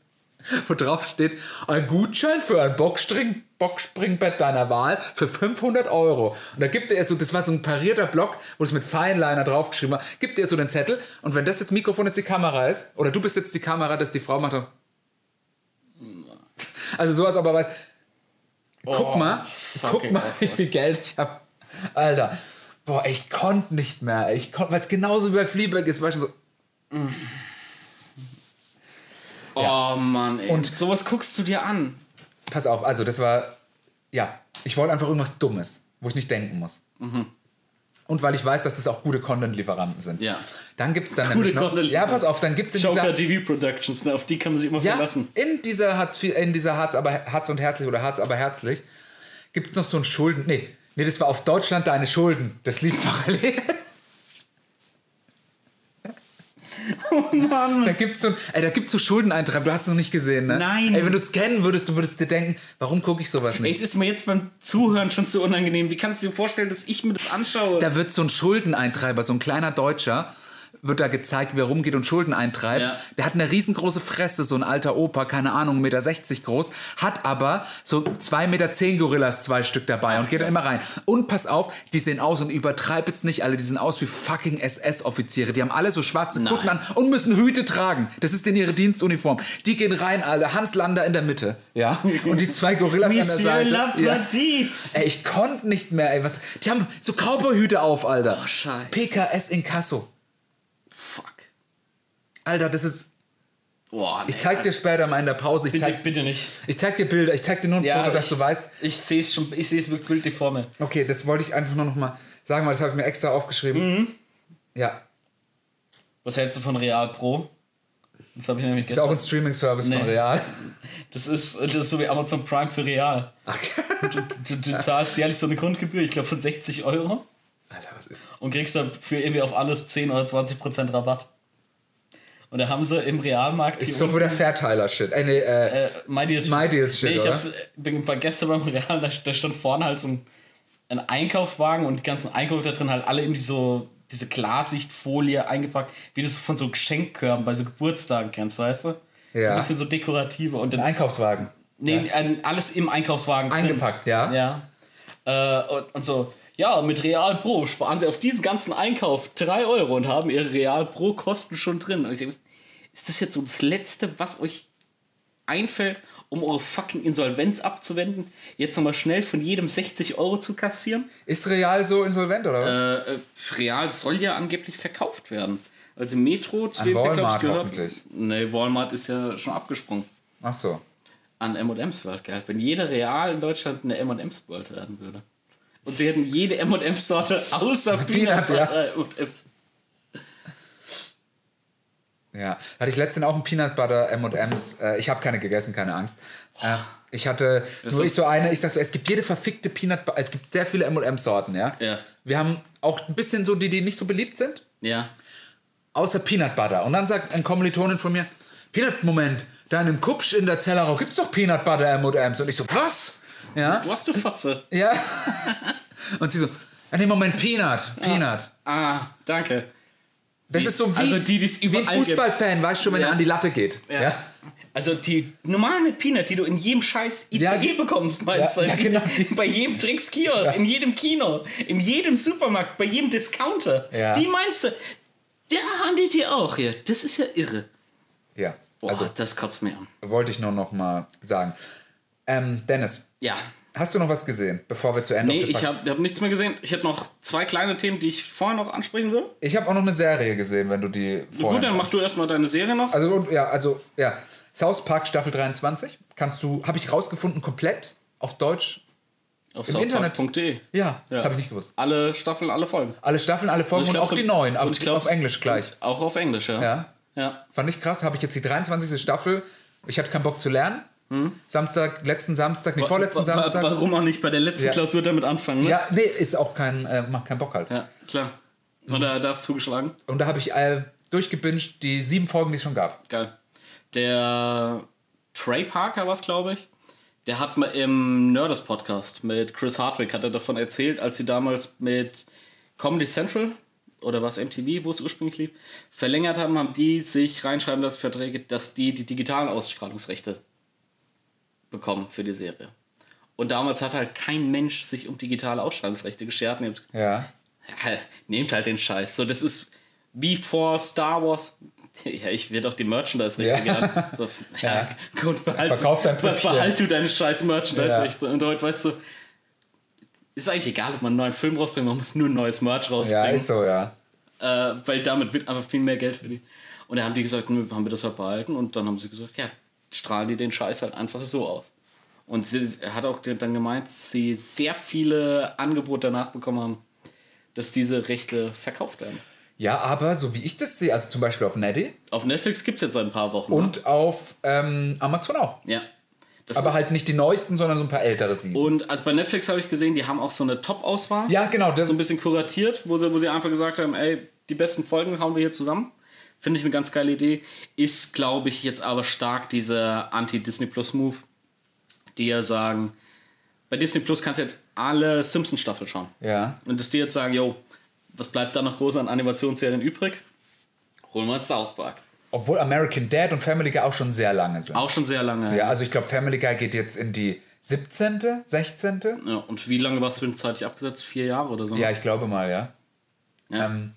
wo drauf steht, ein Gutschein für ein Boxspring Boxspringbett deiner Wahl für 500 Euro. Und da gibt er so, das war so ein parierter Block, wo es mit Feinliner draufgeschrieben war, gibt er so den Zettel und wenn das jetzt Mikrofon jetzt die Kamera ist, oder du bist jetzt die Kamera, dass die Frau macht dann *laughs* also so, als ob er weiß, guck Oh, mal, guck mal, wie viel Geld ich hab. Alter, boah, ich konnte nicht mehr. Ich konnte, weil es genauso wie bei Fleabag ist, war ich schon so, Oh Mann, ey. Und- Und sowas guckst du dir an. Pass auf, also das war, ja, ich wollte einfach irgendwas Dummes, wo ich nicht denken muss. Und weil ich weiß, dass das auch gute Content-Lieferanten sind. Ja. Dann gibt es dann Gute nämlich noch, Ja, pass auf, dann gibt es in Joker dieser... TV Productions, ne, auf die kann man sich immer Ja, verlassen. in dieser Hartz, in dieser Hartz, aber, Hartz und Herzlich oder Hartz aber Herzlich gibt es noch so ein Schulden... Nee, nee, das war auf Deutschland deine Schulden. Das lief parallel. Mann. Da gibt's so, ey, da gibt's so Schuldeneintreiben. Du hast es noch nicht gesehen, ne? Nein. Ey, wenn du es kennen würdest, du würdest dir denken, warum gucke ich sowas Ey, nicht? es ist mir jetzt beim Zuhören schon zu unangenehm. Wie kannst du dir vorstellen, dass ich mir das anschaue? Da wird so ein Schuldeneintreiber, so ein kleiner Deutscher, wird da gezeigt, wie er rumgeht und Schulden eintreibt. Ja. Der hat eine riesengroße Fresse, so ein alter Opa, keine Ahnung, 1,60 Meter groß, hat aber so 2,10 Meter Gorillas, zwei Stück dabei und geht da immer rein. Und pass auf, die sehen aus und übertreib jetzt nicht alle, die sehen aus wie fucking SS-Offiziere. Die haben alle so schwarze. Kutten an und müssen Hüte tragen. Das ist in ihre Dienstuniform. Die gehen rein, alle. Hans Lander in der Mitte. Ja. Und die zwei Gorillas an der Seite. Ja. Lapradit. Ey, ich konnte nicht mehr, ey. Was, die haben so Cowboyhüte auf, Alter. Oh, Scheiße. PKS Inkasso. Fuck. Alter, das ist. Boah, Ich zeig dir später mal in der Pause. Ich bitte, zeig, bitte nicht. ich zeig dir Bilder. Ich zeig dir nur ein Foto, dass ich, du weißt. Ich sehe es schon, ich sehe es wirklich vor mir. Okay, das wollte ich einfach nur noch mal sagen, weil das habe ich mir extra aufgeschrieben. Mhm. Ja, Was hältst du von Real Pro? Das habe ich nämlich das ist auch ein Streaming-Service von Nee. Real. *laughs* Das ist, das ist so wie Amazon Prime für Real. Du, du, du zahlst jährlich so eine Grundgebühr, ich glaube von 60 Euro. Alter, was ist. und kriegst dann für irgendwie auf alles 10 oder 20 Prozent Rabatt. Und da haben sie im Realmarkt Ist so unten, wie der Fairteiler-Shit. Äh, nee, äh, äh, My Deals, My Deals Shit, nee, ich hab's, bin bei gestern beim Real, da, da stand vorne halt so ein, ein Einkaufswagen und die ganzen Einkäufe da drin halt alle in so, diese Klarsichtfolie eingepackt, wie du es von so Geschenkkörben bei so Geburtstagen kennst, weißt du? So Ja. ein bisschen so dekorative und ein dann, Einkaufswagen. nee, ein- alles im Einkaufswagen drin. Eingepackt, ja. Ja. Äh, und, und so, ja, mit Real Pro sparen sie auf diesen ganzen Einkauf 3 Euro und haben ihre Real Pro Kosten schon drin. Und ich denke, ist das jetzt so das Letzte, was euch einfällt, um eure fucking Insolvenz abzuwenden? Jetzt nochmal schnell von jedem 60 Euro zu kassieren? Ist Real so insolvent, oder was? Äh, äh, Real soll ja angeblich verkauft werden. Also Metro, zu An denen sie, glaub Walmart gehört. Nee, Walmart ist ja schon abgesprungen. Ach so. An M&M's World geil. Wenn jede Real in Deutschland eine M&M's World werden würde. Und sie hätten jede M&M's Sorte außer Peanut, Peanut ja. M&M's. Ja, hatte ich letztens auch ein Peanut Butter M&M's. Äh, ich habe keine gegessen, keine Angst. Äh, ich hatte nur ist- ich so eine, ich sag so, es gibt jede verfickte Peanut Butter, es gibt sehr viele M&M Sorten, ja? Ja. Wir haben auch ein bisschen so die, die nicht so beliebt sind, Ja. außer Peanut Butter. Und dann sagt ein Kommilitonin von mir, Peanut, Moment, da in dem Kupsch in der Zellerau gibt's doch Peanut Butter M&M's. Und ich so, was? Ja, Du hast eine Fotze. ja. *laughs* Und sie so, in dem Moment Peanut, Peanut. Ah, danke. Das Die- ist so wie, also die, wie ein. Fußballfan, weißt du schon, wenn Ja. er an die Latte geht. Ja. Also die normalen mit Peanut, die du in jedem scheiß ICE Ja, bekommst, meinst Ja, du? ja, genau. *laughs* Bei jedem Trinkskiosk, in jedem Kino, in jedem Supermarkt, bei jedem Discounter. Ja. Die meinst du, der haben die dir auch hier. Das ist ja irre. ja. Boah, Also das kotzt mir an. wollte ich nur noch mal sagen. Ähm, Dennis, Ja. Hast du noch was gesehen, bevor wir zu Ende Nee, ich habe hab nichts mehr gesehen. Ich hätte noch zwei kleine Themen, die ich vorher noch ansprechen würde. ich hab auch noch eine Serie gesehen, wenn du die vorher... Gut, dann mach du erstmal deine Serie noch. Also und- ja, also ja, South Park Staffel 23 kannst du, habe ich rausgefunden komplett auf Deutsch. Auf im Internet. southpark.de. Ja, Ja. habe ich nicht gewusst. Alle Staffeln, alle Folgen. Alle Staffeln, alle Folgen und, glaub, auch so- die neuen, auf, und ich glaub- auf Englisch gleich. Auch auf Englisch, ja. Ja, Ja. fand ich krass. Habe ich jetzt die 23. Staffel. Ich hatte keinen Bock zu lernen. Samstag, letzten Samstag, nee, vorletzten Hm? Wa- wa- Samstag. Warum auch nicht bei der letzten Ja. Klausur damit anfangen, ne? Ja, nee, ist auch kein, äh, macht keinen Bock halt. Ja, klar. Und da, da hast du zugeschlagen. Und da habe ich äh, durchgebinged die sieben Folgen, die es schon gab. Geil. Der Trey Parker war es, glaube ich. Der hat mal im Nerdist Podcast mit Chris Hardwick hat er davon erzählt, als sie damals mit Comedy Central oder was MTV, wo es ursprünglich lief, verlängert haben, haben die sich reinschreiben lassen Verträge, dass die die digitalen Ausstrahlungsrechte bekommen für die Serie. Und damals hat halt kein Mensch sich um digitale Ausstrahlungsrechte geschert. Hab Ja. ja, nehmt halt den Scheiß. So, das ist wie vor Star Wars. Ja, ich will doch die Merchandise-Rechte Ja. gerne. *laughs* So, ja, gut, behalt, Verkauf dein Püppchen. behalt du deine scheiß Merchandise-Rechte. Und heute weißt du, ist eigentlich egal, ob man einen neuen Film rausbringt, man muss nur ein neues Merch Ja, rausbringen. ist so, ja. äh, weil damit wird einfach viel mehr Geld verdient. Und dann haben die gesagt, haben wir das halt behalten. Und dann haben sie gesagt, ja, strahlen die den Scheiß halt einfach so aus. Und sie hat auch dann gemeint, dass sie sehr viele Angebote danach bekommen haben, dass diese Rechte verkauft werden. Ja, aber so wie ich das sehe, also zum Beispiel auf Netty Auf Netflix gibt es jetzt seit ein paar Wochen. ne? und auf ähm, Amazon auch. Ja. Das Aber halt nicht die neuesten, sondern so ein paar ältere Seasons. Und also bei Netflix habe ich gesehen, die haben auch so eine Top-Auswahl. ja, genau. Das, So ein bisschen kuratiert, wo sie, wo sie einfach gesagt haben, ey, die besten Folgen hauen wir hier zusammen. Finde ich eine ganz geile Idee. Ist, glaube ich, jetzt aber stark dieser Anti-Disney Plus-Move, die ja sagen, bei Disney Plus kannst du jetzt alle Simpsons-Staffel schauen. ja. Und dass die jetzt sagen, yo, was bleibt da noch groß an Animationsserien übrig? Holen wir jetzt South Park. Obwohl American Dad und Family Guy auch schon sehr lange sind. Auch schon sehr lange. Ja, also ich glaube, Family Guy geht jetzt in die 17., 16. Ja, und wie lange war es zwischenzeitlich abgesetzt? Vier Jahre oder so? Ja, ich glaube mal, ja. Ja. Ähm,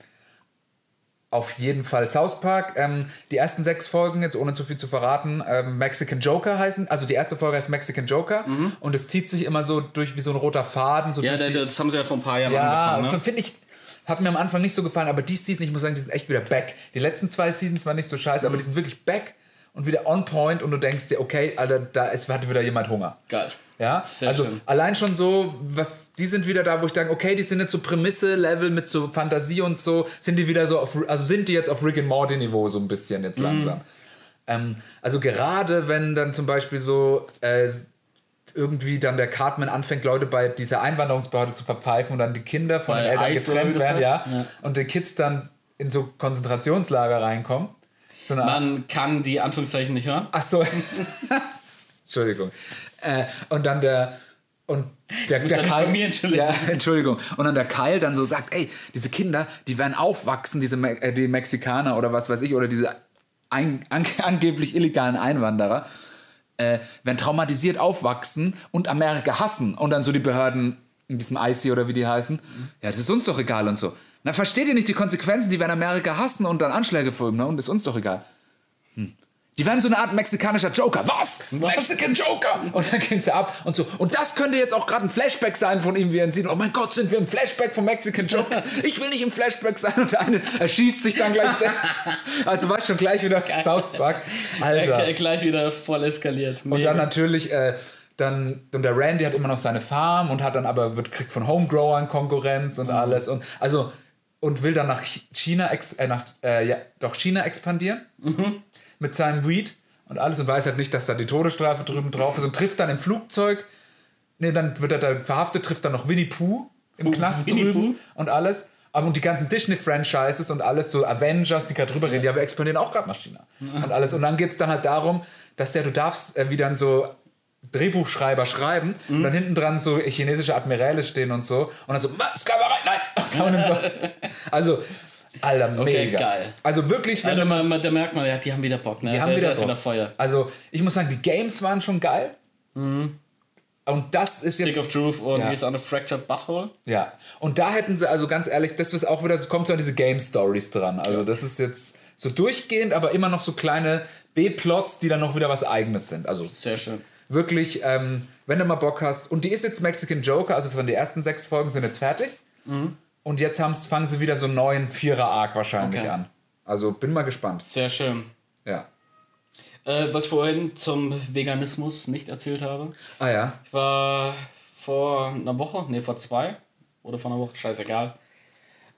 auf jeden Fall South Park. Ähm, die ersten sechs Folgen, jetzt ohne zu viel zu verraten, ähm, Mexican Joker heißen. Also die erste Folge heißt Mexican Joker und es zieht sich immer so durch wie so ein roter Faden. So ja, der, das haben sie ja vor ein paar Jahren ja angefangen. Ne? finde ich. Hat mir am Anfang nicht so gefallen, aber die Season, ich muss sagen, die sind echt wieder back. Die letzten zwei Seasons waren nicht so scheiße, Mhm. aber die sind wirklich back und wieder on point und du denkst dir, okay, Alter, da ist, hat wieder jemand Hunger. Geil. Ja, Sehr also schön. allein schon so, was die sind wieder da, wo ich denke, okay, die sind jetzt so Prämisse-Level mit so Fantasie und so, sind die wieder so auf, also sind die jetzt auf Rick and Morty-Niveau so ein bisschen Mhm. jetzt langsam. Ähm, also gerade wenn dann zum Beispiel so äh, irgendwie dann der Cartman anfängt, Leute bei dieser Einwanderungsbehörde zu verpfeifen und dann die Kinder von Bei den Eltern oder getrennt werden, ja? Ja. und die Kids dann in so Konzentrationslager reinkommen. So Man kann die Anführungszeichen nicht hören. Ach so. *laughs* Entschuldigung. Äh, und dann der. Und der, der bei mir. Ja, *laughs* Entschuldigung. Und dann der Kyle dann so sagt, ey, diese Kinder, die werden aufwachsen, diese Me äh, die Mexikaner oder was weiß ich, oder diese ein, an, *laughs* angeblich illegalen Einwanderer, äh, werden traumatisiert aufwachsen und Amerika hassen. Und dann so die Behörden in diesem IC oder wie die heißen, ja, das ist uns doch egal und so. Na, versteht ihr nicht die Konsequenzen? Die werden Amerika hassen und dann Anschläge folgen, ne? Und ist uns doch egal. Die werden so eine Art mexikanischer Joker. Was? Mexican Joker! Und dann gehen sie ab und so. Und das könnte jetzt auch gerade ein Flashback sein von ihm, wie er ihn sieht. Oh mein Gott, sind wir im Flashback vom Mexican Joker? Ich will nicht im Flashback sein. Und der eine erschießt sich dann gleich selbst. Also war schon gleich wieder South Park. Alter. Gleich wieder voll eskaliert. Und dann natürlich, äh, dann, und der Randy hat immer noch seine Farm und hat dann aber, wird, kriegt von Homegrowern Konkurrenz und alles. Und also, und will dann nach China, ex, äh, nach, äh, ja, doch China expandieren mit seinem Weed und alles und weiß halt nicht, dass da die Todesstrafe drüben drauf ist und trifft dann im Flugzeug, nee, dann wird er da verhaftet, trifft dann noch Winnie Pooh im Oh, Knast Winnie drüben und alles. Aber und die ganzen Disney-Franchises und alles, so Avengers, die gerade drüber reden, ja, wir expandieren auch gerade nach China. Und alles. Und dann geht es dann halt darum, dass der, du darfst äh, wie dann so Drehbuchschreiber schreiben und dann hinten dran so chinesische Admiräle stehen und so. Und dann so, "Was, Sklaverei, nein! *laughs* Und dann so. Also, Alter, mega. geil. Also wirklich, wenn Also man, man, da merkt man, ja, die haben wieder Bock, ne? die haben da, wieder, da wieder Feuer. Also, ich muss sagen, die Games waren schon geil. Mhm. Und das ist Stick jetzt. of Truth und Ja. ist on a Fractured Butthole? Ja. Und da hätten sie, also ganz ehrlich, das ist auch wieder, es kommt so an diese Game-Stories dran. Also, das ist jetzt so durchgehend, aber immer noch so kleine B-Plots, die dann noch wieder was Eigenes sind. Also, Sehr schön. wirklich, ähm, wenn du mal Bock hast. Und die ist jetzt Mexican Joker, also es waren die ersten sechs Folgen, sind jetzt fertig. Und jetzt haben's, fangen sie wieder so einen neuen Vierer-Arc wahrscheinlich Okay. an. Also bin mal gespannt. Sehr schön. Ja. Äh, was ich vorhin zum Veganismus nicht erzählt habe. Ah ja. Ich war vor einer Woche, nee, vor zwei oder vor einer Woche, scheißegal,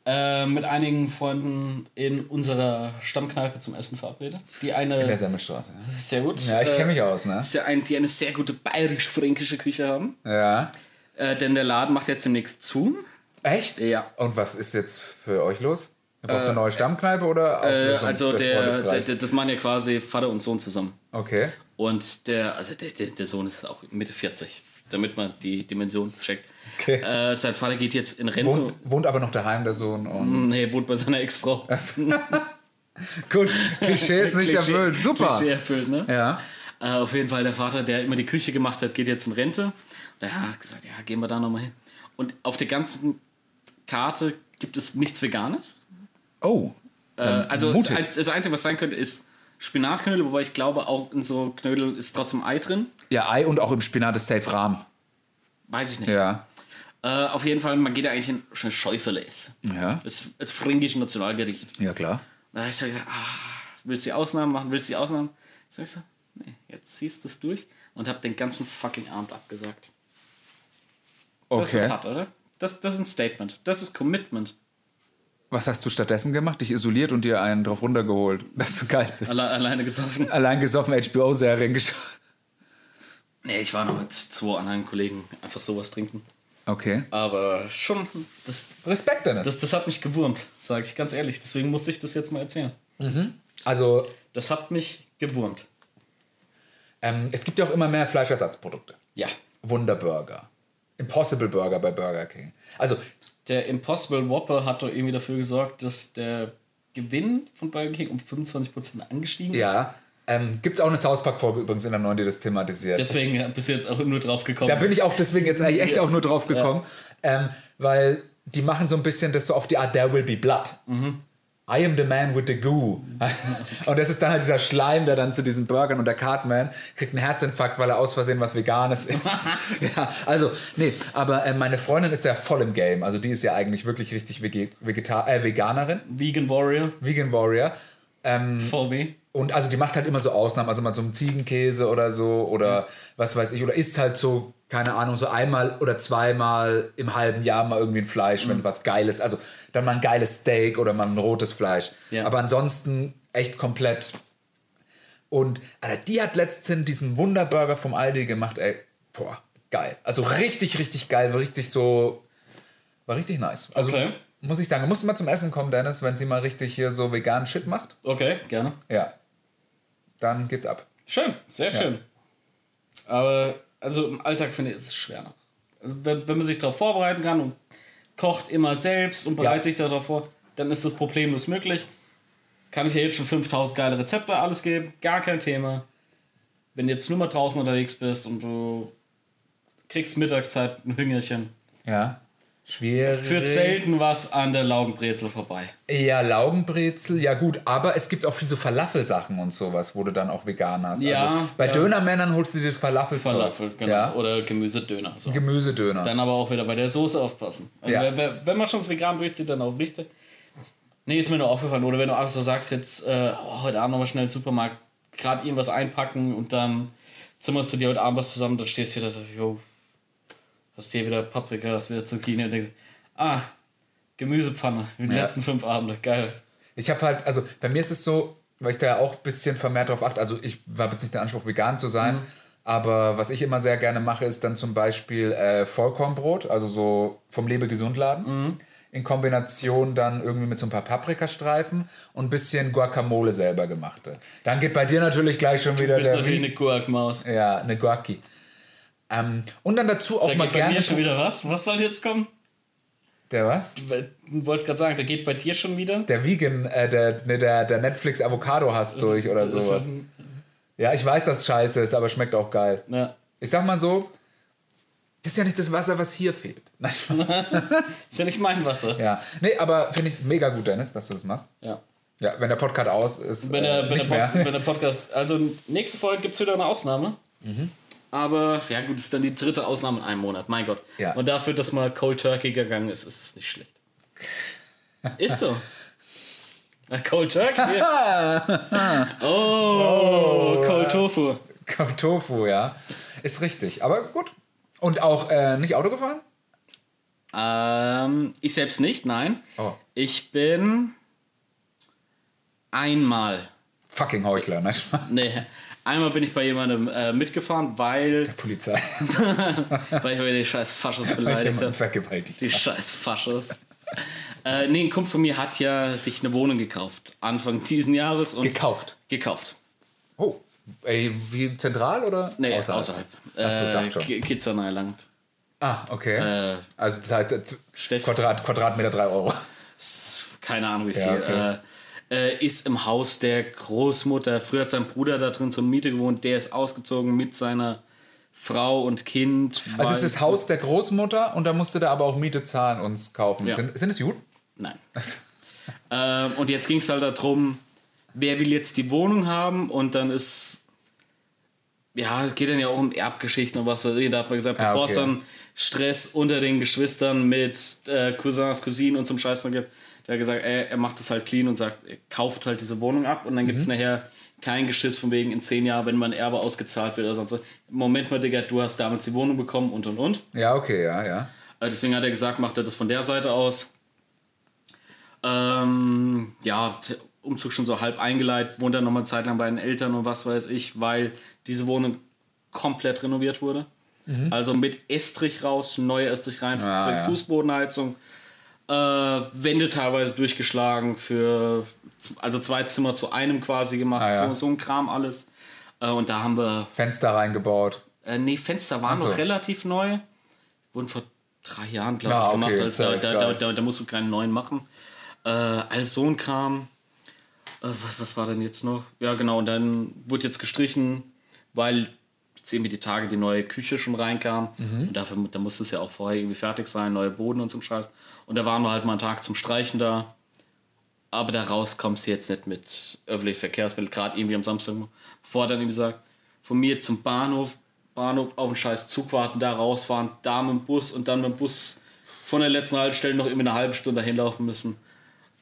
äh, mit einigen Freunden in unserer Stammkneipe zum Essen verabredet. Die In der eine, Semmelstraße. sehr gut. Ja, ich äh, kenne mich aus, ne? ist ja ein, die eine sehr gute bayerisch-fränkische Küche haben. Ja. Äh, denn der Laden macht jetzt demnächst zu. Echt? Ja. Und was ist jetzt für euch los? Ihr braucht eine neue Stammkneipe oder Äh, also der, der, der, das machen ja quasi Vater und Sohn zusammen. Okay. Und der, also der, der, Sohn ist auch Mitte 40, damit man die Dimension checkt. Okay. Äh, sein Vater geht jetzt in Rente. Wohnt, wohnt aber noch daheim, der Sohn. Und Nee, wohnt bei seiner Ex-Frau. *laughs* Gut, Klischee ist nicht Klischee- erfüllt. Super. Klischee erfüllt, ne? Ja. Äh, auf jeden Fall der Vater, der immer die Küche gemacht hat, geht jetzt in Rente. Und er hat gesagt, ja, gehen wir da nochmal hin. Und auf der ganzen Karte gibt es nichts Veganes. Oh. Äh, also das, mutig. Einz- das Einzige, was sein könnte, ist Spinatknödel, wobei ich glaube, auch in so Knödel ist trotzdem Ei drin. Ja, Ei und auch im Spinat ist safe Rahm. Weiß ich nicht. Ja. Äh, auf jeden Fall, man geht ja eigentlich in schon Schäufeleis. Ja. Das ist das fränkische Nationalgericht. Ja, klar. Da habe ich so gedacht, ah, willst du die Ausnahmen machen? Willst du die Ausnahmen? Sag ich so, nee, jetzt ziehst du es durch und habe den ganzen fucking Abend abgesagt. Okay. Das ist hart, oder? Das, das ist ein Statement. Das ist Commitment. Was hast du stattdessen gemacht? Dich isoliert und dir einen drauf runtergeholt, *laughs* dass du geil bist. Alle, alleine gesoffen. Allein gesoffen HBO-Serien geschaut. *laughs* Nee, ich war noch mit zwei anderen Kollegen einfach sowas trinken. Okay. Aber schon, das, Respekt, Dennis. das, das hat mich gewurmt, sage ich ganz ehrlich. Deswegen muss ich das jetzt mal erzählen. also, Das hat mich gewurmt. ähm, es gibt ja auch immer mehr Fleischersatzprodukte. Ja. Wunderburger. Impossible Burger bei Burger King. Also, Der Impossible Whopper hat doch irgendwie dafür gesorgt, dass der Gewinn von Burger King um 25% angestiegen ist. ja. Ähm, Gibt es auch eine South Park-Folge übrigens in der neuen, die das thematisiert. Deswegen bist du jetzt auch nur drauf gekommen. Da bin ich auch deswegen jetzt eigentlich echt auch nur drauf gekommen, ähm, weil die machen so ein bisschen das so auf die Art There will be blood. I am the man with the goo. und das ist dann halt dieser Schleim, der dann zu diesen Burgern und der Cartman kriegt einen Herzinfarkt, weil er aus Versehen was Veganes isst. *laughs* ja, also, nee, aber äh, meine Freundin ist ja voll im Game. Also die ist ja eigentlich wirklich richtig Vege Vegeta äh, Veganerin, Vegan Warrior, Vegan Warrior. Ähm, VW. Und also die macht halt immer so Ausnahmen, also mal so einen Ziegenkäse oder so oder was weiß ich, oder isst halt so, keine Ahnung, so einmal oder zweimal im halben Jahr mal irgendwie ein Fleisch, Mhm. wenn was Geiles, also dann mal ein geiles Steak oder mal ein rotes Fleisch. Ja. Aber ansonsten echt komplett. Und Alter, die hat letztens diesen Wunderburger vom Aldi gemacht, ey, boah, geil. Also richtig, richtig geil, war richtig so, war richtig nice. Also Okay. muss ich sagen, musst du mal zum Essen kommen, Dennis, wenn sie mal richtig hier so veganen Shit macht. Okay, gerne. Ja. Dann geht's ab. Schön, sehr schön. Aber also im Alltag finde ich es schwer noch. Also wenn, wenn man sich darauf vorbereiten kann und kocht immer selbst und bereitet sich darauf vor, dann ist das problemlos möglich. Kann ich ja jetzt schon 5000 geile Rezepte alles geben, gar kein Thema. Wenn du jetzt nur mal draußen unterwegs bist und du kriegst Mittagszeit ein Hüngerchen, Ja. Schwierig. führt selten was an der Laugenbrezel vorbei. Ja, Laugenbrezel, ja gut, aber es gibt auch viel so Falafelsachen und sowas, wo du dann auch vegan hast. Ja, also bei ja. Dönermännern holst du dir das Falafel Falafel, genau. Ja, Oder Gemüsedöner. So. Gemüsedöner. Dann aber auch wieder bei der Soße aufpassen. Also Ja. wer, wenn man schon das vegan durchzieht, dann auch richtig. Nee, ist mir nur aufgefallen. Oder wenn du auch so sagst, jetzt äh, oh, heute Abend nochmal schnell den Supermarkt, gerade irgendwas einpacken und dann zimmerst du dir heute Abend was zusammen, dann stehst du wieder so, jo, hast hier wieder Paprika, hast wieder Zucchini und denkst, ah, Gemüsepfanne, wie die Ja. letzten fünf Abende, geil. Ich habe halt, also bei mir ist es so, weil ich da ja auch ein bisschen vermehrt drauf achte, also ich habe jetzt nicht den Anspruch, vegan zu sein, Mhm. aber was ich immer sehr gerne mache, ist dann zum Beispiel äh, Vollkornbrot, also so vom Lebegesundladen. Mhm. In Kombination dann irgendwie mit so ein paar Paprikastreifen und ein bisschen Guacamole selber gemachte. Dann geht bei dir natürlich gleich schon wieder Du bist der natürlich Wie- eine Guac-Maus. Ja, eine Guacki. Ähm, und dann dazu auch Da mal geht bei gerne. mir schon wieder was? Was soll jetzt kommen? Der was? Du wolltest gerade sagen, da geht bei dir schon wieder? Der Vegan, äh, der, ne, der, der Netflix Avocado Hass durch oder Das sowas. Ja, ich weiß, dass es scheiße ist, aber schmeckt auch geil. Ja. Ich sag mal so, das ist ja nicht das Wasser, was hier fehlt. *laughs* Nein, Ist ja nicht mein Wasser. ja. Nee, aber finde ich mega gut, Dennis, dass du das machst. Ja. Ja, wenn der Podcast aus ist, Wenn der, äh, wenn, der. Pod, wenn der Podcast. Also, nächste Folge gibt es wieder eine Ausnahme. Mhm. Aber, ja, gut, ist dann die dritte Ausnahme in einem Monat. Mein Gott. Ja. Und dafür, dass mal Cold Turkey gegangen ist, ist es nicht schlecht. *laughs* Ist so. Na, Cold Turkey? *laughs* oh, Cold Tofu. Tofu, ja. Ist richtig, aber gut. Und auch äh, nicht Auto gefahren? Ähm, ich selbst nicht, nein. Oh. Ich bin einmal, Fucking Heuchler, ne? nee, einmal bin ich bei jemandem äh, mitgefahren, weil, Polizei. *laughs* weil ich mir die scheiß Faschos beleidigt habe. vergewaltigt. Die scheiß Faschos. äh, nee, ein Kumpel von mir hat ja sich eine Wohnung gekauft. Anfang diesen Jahres und Gekauft. gekauft. Oh, ey, wie zentral oder? Nee, außerhalb. Achso, Äh, dachte schon. Ki- Kitzerney erlangt. Ah, okay. Äh, also das heißt, äh, Quadrat, Quadratmeter 3 Euro. keine Ahnung wie viel. Ja, okay. äh, äh, ist im Haus der Großmutter. Früher hat sein Bruder da drin zur Miete gewohnt. Der ist ausgezogen mit seiner Frau und Kind. Also es ist das Haus der Großmutter und da musste der aber auch Miete zahlen und kaufen. Ja. Sind, sind es Juden? Nein. *laughs* Ähm, und jetzt ging es halt darum, wer will jetzt die Wohnung haben und dann ist, ja, es geht dann ja auch um Erbgeschichten und was weiß ich. Da hat man gesagt, Ah, bevor es okay. dann Stress unter den Geschwistern mit äh, Cousins, Cousinen und zum Scheiß noch gibt, der hat gesagt, ey, er macht das halt clean und sagt, er kauft halt diese Wohnung ab und dann gibt es Mhm. nachher Kein Geschiss von wegen in zehn Jahren, wenn mein Erbe ausgezahlt wird oder sonst was. Moment mal, Digga, du hast damals die Wohnung bekommen und und und. Ja, okay, ja, ja. Äh, Deswegen hat er gesagt, macht er das von der Seite aus. Ähm, ja, Umzug schon so halb eingeleitet, wohnt er nochmal eine Zeit lang bei den Eltern und was weiß ich, weil diese Wohnung komplett renoviert wurde. Also mit Estrich raus, neue Estrich rein, Ah, zwecks ja. Fußbodenheizung. Äh, Wände teilweise durchgeschlagen für, also zwei Zimmer zu einem quasi gemacht, Ah, ja. so, so ein Kram alles. Äh, und da haben wir Fenster reingebaut. äh, nee, Fenster waren so. noch relativ neu. Wurden vor drei Jahren, glaube Ja, ich, okay, gemacht. ist Also da, da, da, da, musst du keinen neuen machen. Äh, als so ein Kram. Äh, was, was war denn jetzt noch? Ja, genau. Und dann wurde jetzt gestrichen, weil jetzt irgendwie die Tage die neue Küche schon reinkam. Mhm. Und dafür da musste es ja auch vorher irgendwie fertig sein, neue Boden und so ein Scheiß. Und da waren wir halt mal einen Tag zum Streichen da. Aber da raus kommst du jetzt nicht mit öffentlichen Verkehrsmitteln, gerade irgendwie am Samstag. Bevor er dann irgendwie sagt, von mir zum Bahnhof, Bahnhof auf den scheiß Zug warten, da rausfahren, da mit dem Bus und dann mit dem Bus von der letzten Haltestelle noch irgendwie eine halbe Stunde dahin laufen müssen.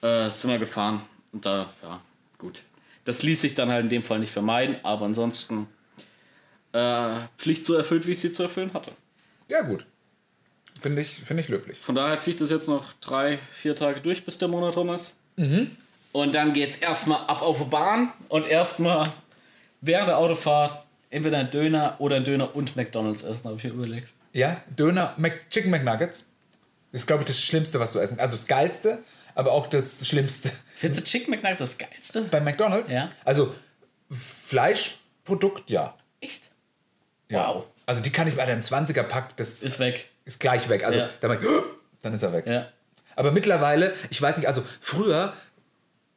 Äh, sind wir gefahren. Und da, ja, gut. Das ließ sich dann halt in dem Fall nicht vermeiden, aber ansonsten äh, Pflicht so erfüllt, wie ich sie zu erfüllen hatte. Ja, gut. Finde ich, finde ich löblich. Von daher ziehe ich das jetzt noch drei, vier Tage durch, bis der Monat rum ist. Und dann geht's erstmal ab auf die Bahn und erstmal während der Autofahrt entweder ein Döner oder ein Döner und McDonalds essen, habe ich mir überlegt. Ja, Döner, Mc, Chicken McNuggets. Ist, glaube ich, das Schlimmste, was du essen. Also das Geilste, aber auch das Schlimmste. Findest du Chicken McNuggets das geilste? Bei McDonalds? Ja. Also Fleischprodukt, ja. Echt? Ja. Wow. Also die kann ich bei einem 20er Pack, das ist, Ist weg. gleich weg. Also Ja. da mach ich, dann ist er weg. Ja. Aber mittlerweile, ich weiß nicht, also früher,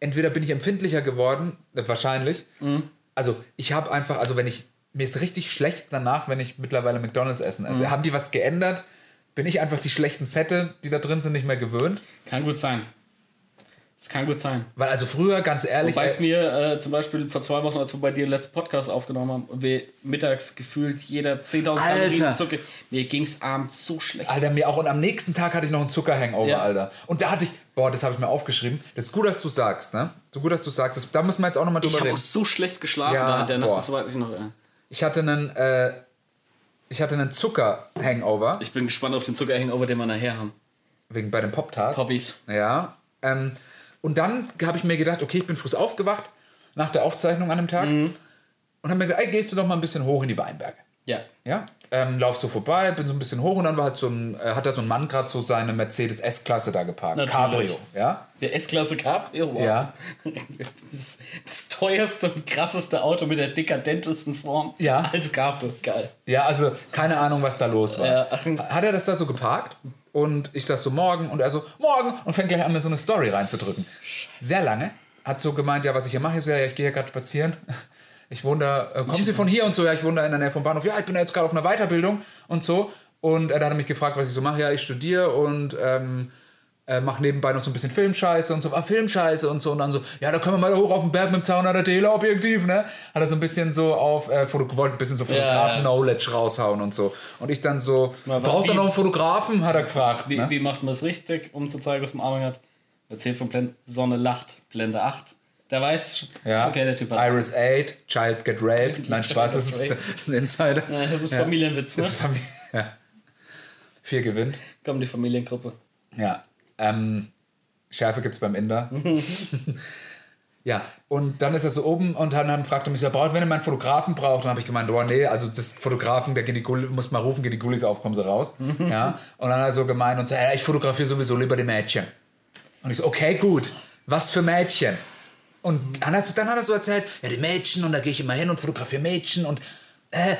entweder bin ich empfindlicher geworden, äh, wahrscheinlich. Mhm. Also ich habe einfach, also wenn ich, mir ist richtig schlecht danach, wenn ich mittlerweile McDonalds essen esse. Mhm. Haben die was geändert? Bin ich einfach die schlechten Fette, die da drin sind, nicht mehr gewöhnt? Kann gut sein. Das kann gut sein. Weil also früher, ganz ehrlich, Wobei es äh, mir äh, zum Beispiel vor zwei Wochen, als wir bei dir den letzten Podcast aufgenommen haben und wir mittags gefühlt jeder 10.000 Alter. Kalorien Zucker, mir ging es abends so schlecht. Alter, mir auch. Und am nächsten Tag hatte ich noch einen Zuckerhangover, Ja. Alter. Und da hatte ich, boah, das habe ich mir aufgeschrieben. Das ist gut, dass du sagst, ne? So gut, dass du sagst. Das, da müssen wir jetzt auch nochmal Ich drüber habe auch reden. so schlecht geschlafen Ja, der Nacht, boah. das weiß ich noch. Ey. Ich hatte einen, äh, ich hatte einen Zucker-Hangover. Ich bin gespannt auf den Zuckerhangover, den wir nachher haben. Wegen bei den Pop-Tarts. Poppies. Ja. Ähm, und dann habe ich mir gedacht, okay, ich bin früh aufgewacht nach der Aufzeichnung an dem Tag Mhm. und habe mir gedacht, ey, gehst du doch mal ein bisschen hoch in die Weinberge. Ja. Ja, ähm, lauf so vorbei, bin so ein bisschen hoch und dann war halt so ein, äh, hat da so ein Mann gerade so seine Mercedes S-Klasse da geparkt. Natürlich. Cabrio, ja. Der S-Klasse Cabrio. Wow. Ja. *laughs* Das, das teuerste und krasseste Auto mit der dekadentesten Form Ja. als Cabrio. Geil. Ja, also keine Ahnung, was da los war. Ja. Hat er das da so geparkt und ich sag so morgen und er so morgen und fängt gleich an, mir so eine Story reinzudrücken. Sehr lange. Hat so gemeint, ja, was ich hier mache. Ich so, ja, ich gehe hier gerade spazieren. *laughs* Ich wohne da, äh, kommen Sie von hier und so? Ja, ich wohne da in der Nähe vom Bahnhof. Ja, ich bin jetzt gerade auf einer Weiterbildung und so. Und da hat er mich gefragt, was ich so mache. Ja, ich studiere und ähm, äh, mache nebenbei noch so ein bisschen Filmscheiße und so, ah, Filmscheiße und so. Und dann so, ja, da können wir mal hoch auf den Berg mit dem 200er Teleobjektiv, ne? Hat er so ein bisschen so auf, äh, wollte ein bisschen so Fotografen-Knowledge raushauen und so. Und ich dann so, Mal, braucht er noch einen Fotografen? Hat er gefragt. Wie, ne? wie macht man das richtig, um zu zeigen, was man Ahnung hat? Erzählt von Blende, Sonne lacht, Blende 8. Da weiß Ja. okay, der Typ hat. Iris 8, Child Get Raped. Nein, Spaß, das ist, das ist ein Insider. Ja, das ist Ja. Familienwitz, ne? Das ist Familie. *laughs* Ja. Vier gewinnt. Kommt die Familiengruppe. Ja. Ähm, Schärfe gibt es beim Inder. *laughs* ja, und dann ist er so oben und dann, dann fragt er mich, ja, braucht, wenn er meinen Fotografen braucht, dann habe ich gemeint, oh nee, also das Fotografen, der geht die Gulli, muss mal rufen, geht die Gullis auf, kommen sie raus. *laughs* ja. Und dann hat er so gemeint und so, ja, ich fotografiere sowieso lieber die Mädchen. Und ich so, okay, gut. Was für Mädchen? Und dann hat, dann hat er so erzählt, ja, die Mädchen und da gehe ich immer hin und fotografiere Mädchen und äh,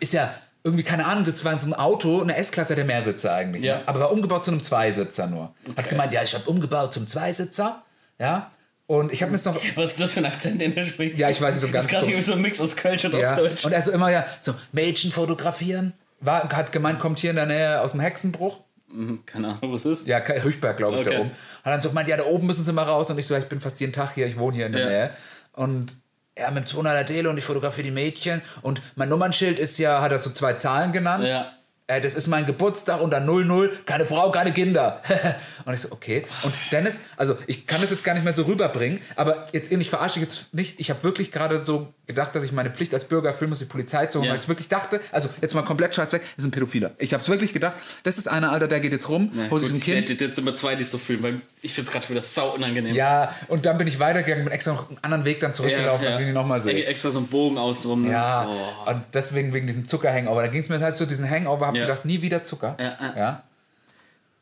ist ja irgendwie, keine Ahnung, das war so ein Auto, eine S-Klasse der Mehrsitzer eigentlich. Ja. Ne? Aber war umgebaut zu einem Zweisitzer nur. Hat gemeint, ja, ich habe umgebaut zum Zweisitzer, ja. Und ich habe mir noch, Was ist das für ein Akzent, den er spricht? Ja, ich weiß nicht so ganz Das ist gerade so ein Mix aus Kölsch und ja. Ostdeutsch. Und er so immer ja, so Mädchen fotografieren. War, hat gemeint, kommt hier in der Nähe aus dem Hexenbruch. Mhm, Keine Ahnung, was ist. Ja, Höchberg, glaube ich, Okay. da oben. Hat dann so gemeint, ja, da oben müssen sie mal raus. Und ich so, ja, ich bin fast jeden Tag hier, ich wohne hier in der Ja. Nähe. Und ja, mit dem 200er Tele und ich fotografiere die Mädchen. Und mein Nummernschild ist ja, hat er so zwei Zahlen genannt. Ja. Äh, das ist mein Geburtstag und dann 00, keine Frau, keine Kinder. *laughs* und ich so, okay. Und Dennis, also ich kann das jetzt gar nicht mehr so rüberbringen, aber jetzt ich verarsche ich jetzt nicht. Ich habe wirklich gerade so gedacht, dass ich meine Pflicht als Bürger erfüllen muss, die Polizei zu holen, Ja. weil ich wirklich dachte, also jetzt mal komplett scheiß weg, das ist ein Pädophiler. Ich habe es wirklich gedacht, das ist einer, Alter, der geht jetzt rum, Ja, holt sich ein Kind. Der, der, sind immer zwei, die so fühlen, weil ich finde es gerade schon wieder sau unangenehm. Ja, und dann bin ich weitergegangen, bin extra noch einen anderen Weg dann zurückgelaufen, dass ich ihn nochmal sehe. Extra so einen Bogen außenrum. Ja, Oh. und deswegen wegen diesem Zucker-Hangover. Da ging es mir heißt so diesen Hangover, habe Ja. gedacht, nie wieder Zucker. Ja, ja. ja.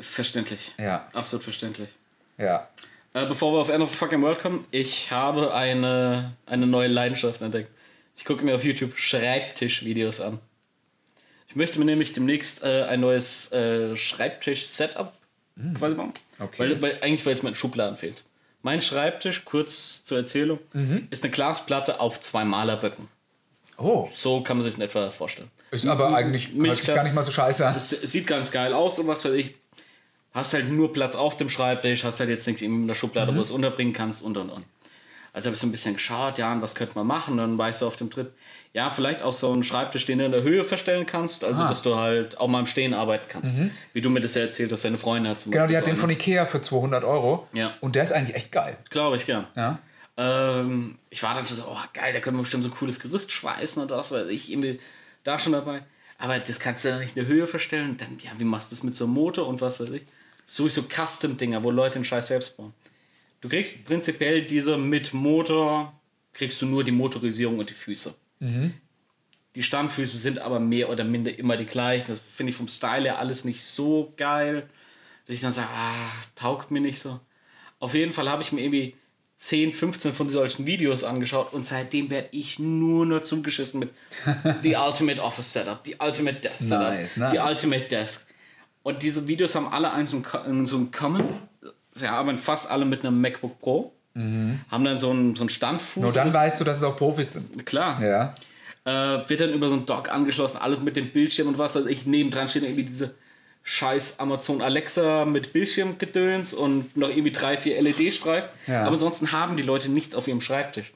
Verständlich. Ja. Absolut verständlich. ja. Äh, bevor wir auf End of the Fucking World kommen, ich habe eine, eine neue Leidenschaft entdeckt. Ich gucke mir auf YouTube Schreibtischvideos an. Ich möchte mir nämlich demnächst äh, ein neues äh, Schreibtisch-Setup quasi machen. Hm. Okay. Weil, weil, eigentlich, weil es mir Schubladen fehlt. Mein Schreibtisch, kurz zur Erzählung, Mhm. ist eine Glasplatte auf zwei Malerböcken. Oh, So kann man sich in etwa vorstellen. Ist aber eigentlich gar nicht mal so scheiße an. Es sieht ganz geil aus und was weiß ich. Hast halt nur Platz auf dem Schreibtisch, hast halt jetzt nichts in der Schublade, wo du es unterbringen kannst und und und. Also habe ich so ein bisschen geschaut, ja, und was könnte man machen? Dann weißt du auf dem Trip, ja, vielleicht auch so einen Schreibtisch, den du in der Höhe verstellen kannst, also Ah. dass du halt auch mal im Stehen arbeiten kannst. Wie du mir das ja erzählt hast, deine Freundin hat zum Genau, die hat den von. Ikea für 200 Euro. Ja. Und der ist eigentlich echt geil. Glaube ich, gern. Ja. Ähm, ich war dann schon so, oh geil, da können wir bestimmt so ein cooles Gerüst schweißen oder was weiß ich, irgendwie da schon dabei. Aber das kannst du dann nicht in der Höhe verstellen. Und dann, ja, wie machst du das mit so einem Motor und was weiß ich? Sowieso Custom-Dinger, wo Leute den Scheiß selbst bauen. Du kriegst prinzipiell diese mit Motor, kriegst du nur die Motorisierung und die Füße. Die Standfüße sind aber mehr oder minder immer die gleichen. Das finde ich vom Style her alles nicht so geil. Dass ich dann sage, ah, taugt mir nicht so. Auf jeden Fall habe ich mir irgendwie 10, 15 von solchen Videos angeschaut und seitdem werde ich nur noch zugeschissen mit *laughs* The Ultimate Office Setup, die Ultimate Desk Setup, Nice, nice. die Ultimate Desk. Und diese Videos haben alle eins in, so ein Common. Sie arbeiten fast alle mit einem MacBook Pro. Haben dann so einen, so einen Standfuß. Nur dann weißt du, dass es auch Profis sind. Klar. Ja. Äh, wird dann über so ein Dock angeschlossen, alles mit dem Bildschirm und was weiß ich. Nebendran steht irgendwie diese scheiß Amazon Alexa mit Bildschirmgedöns und noch irgendwie drei, vier LED-Streifen. Ja. Aber ansonsten haben die Leute nichts auf ihrem Schreibtisch.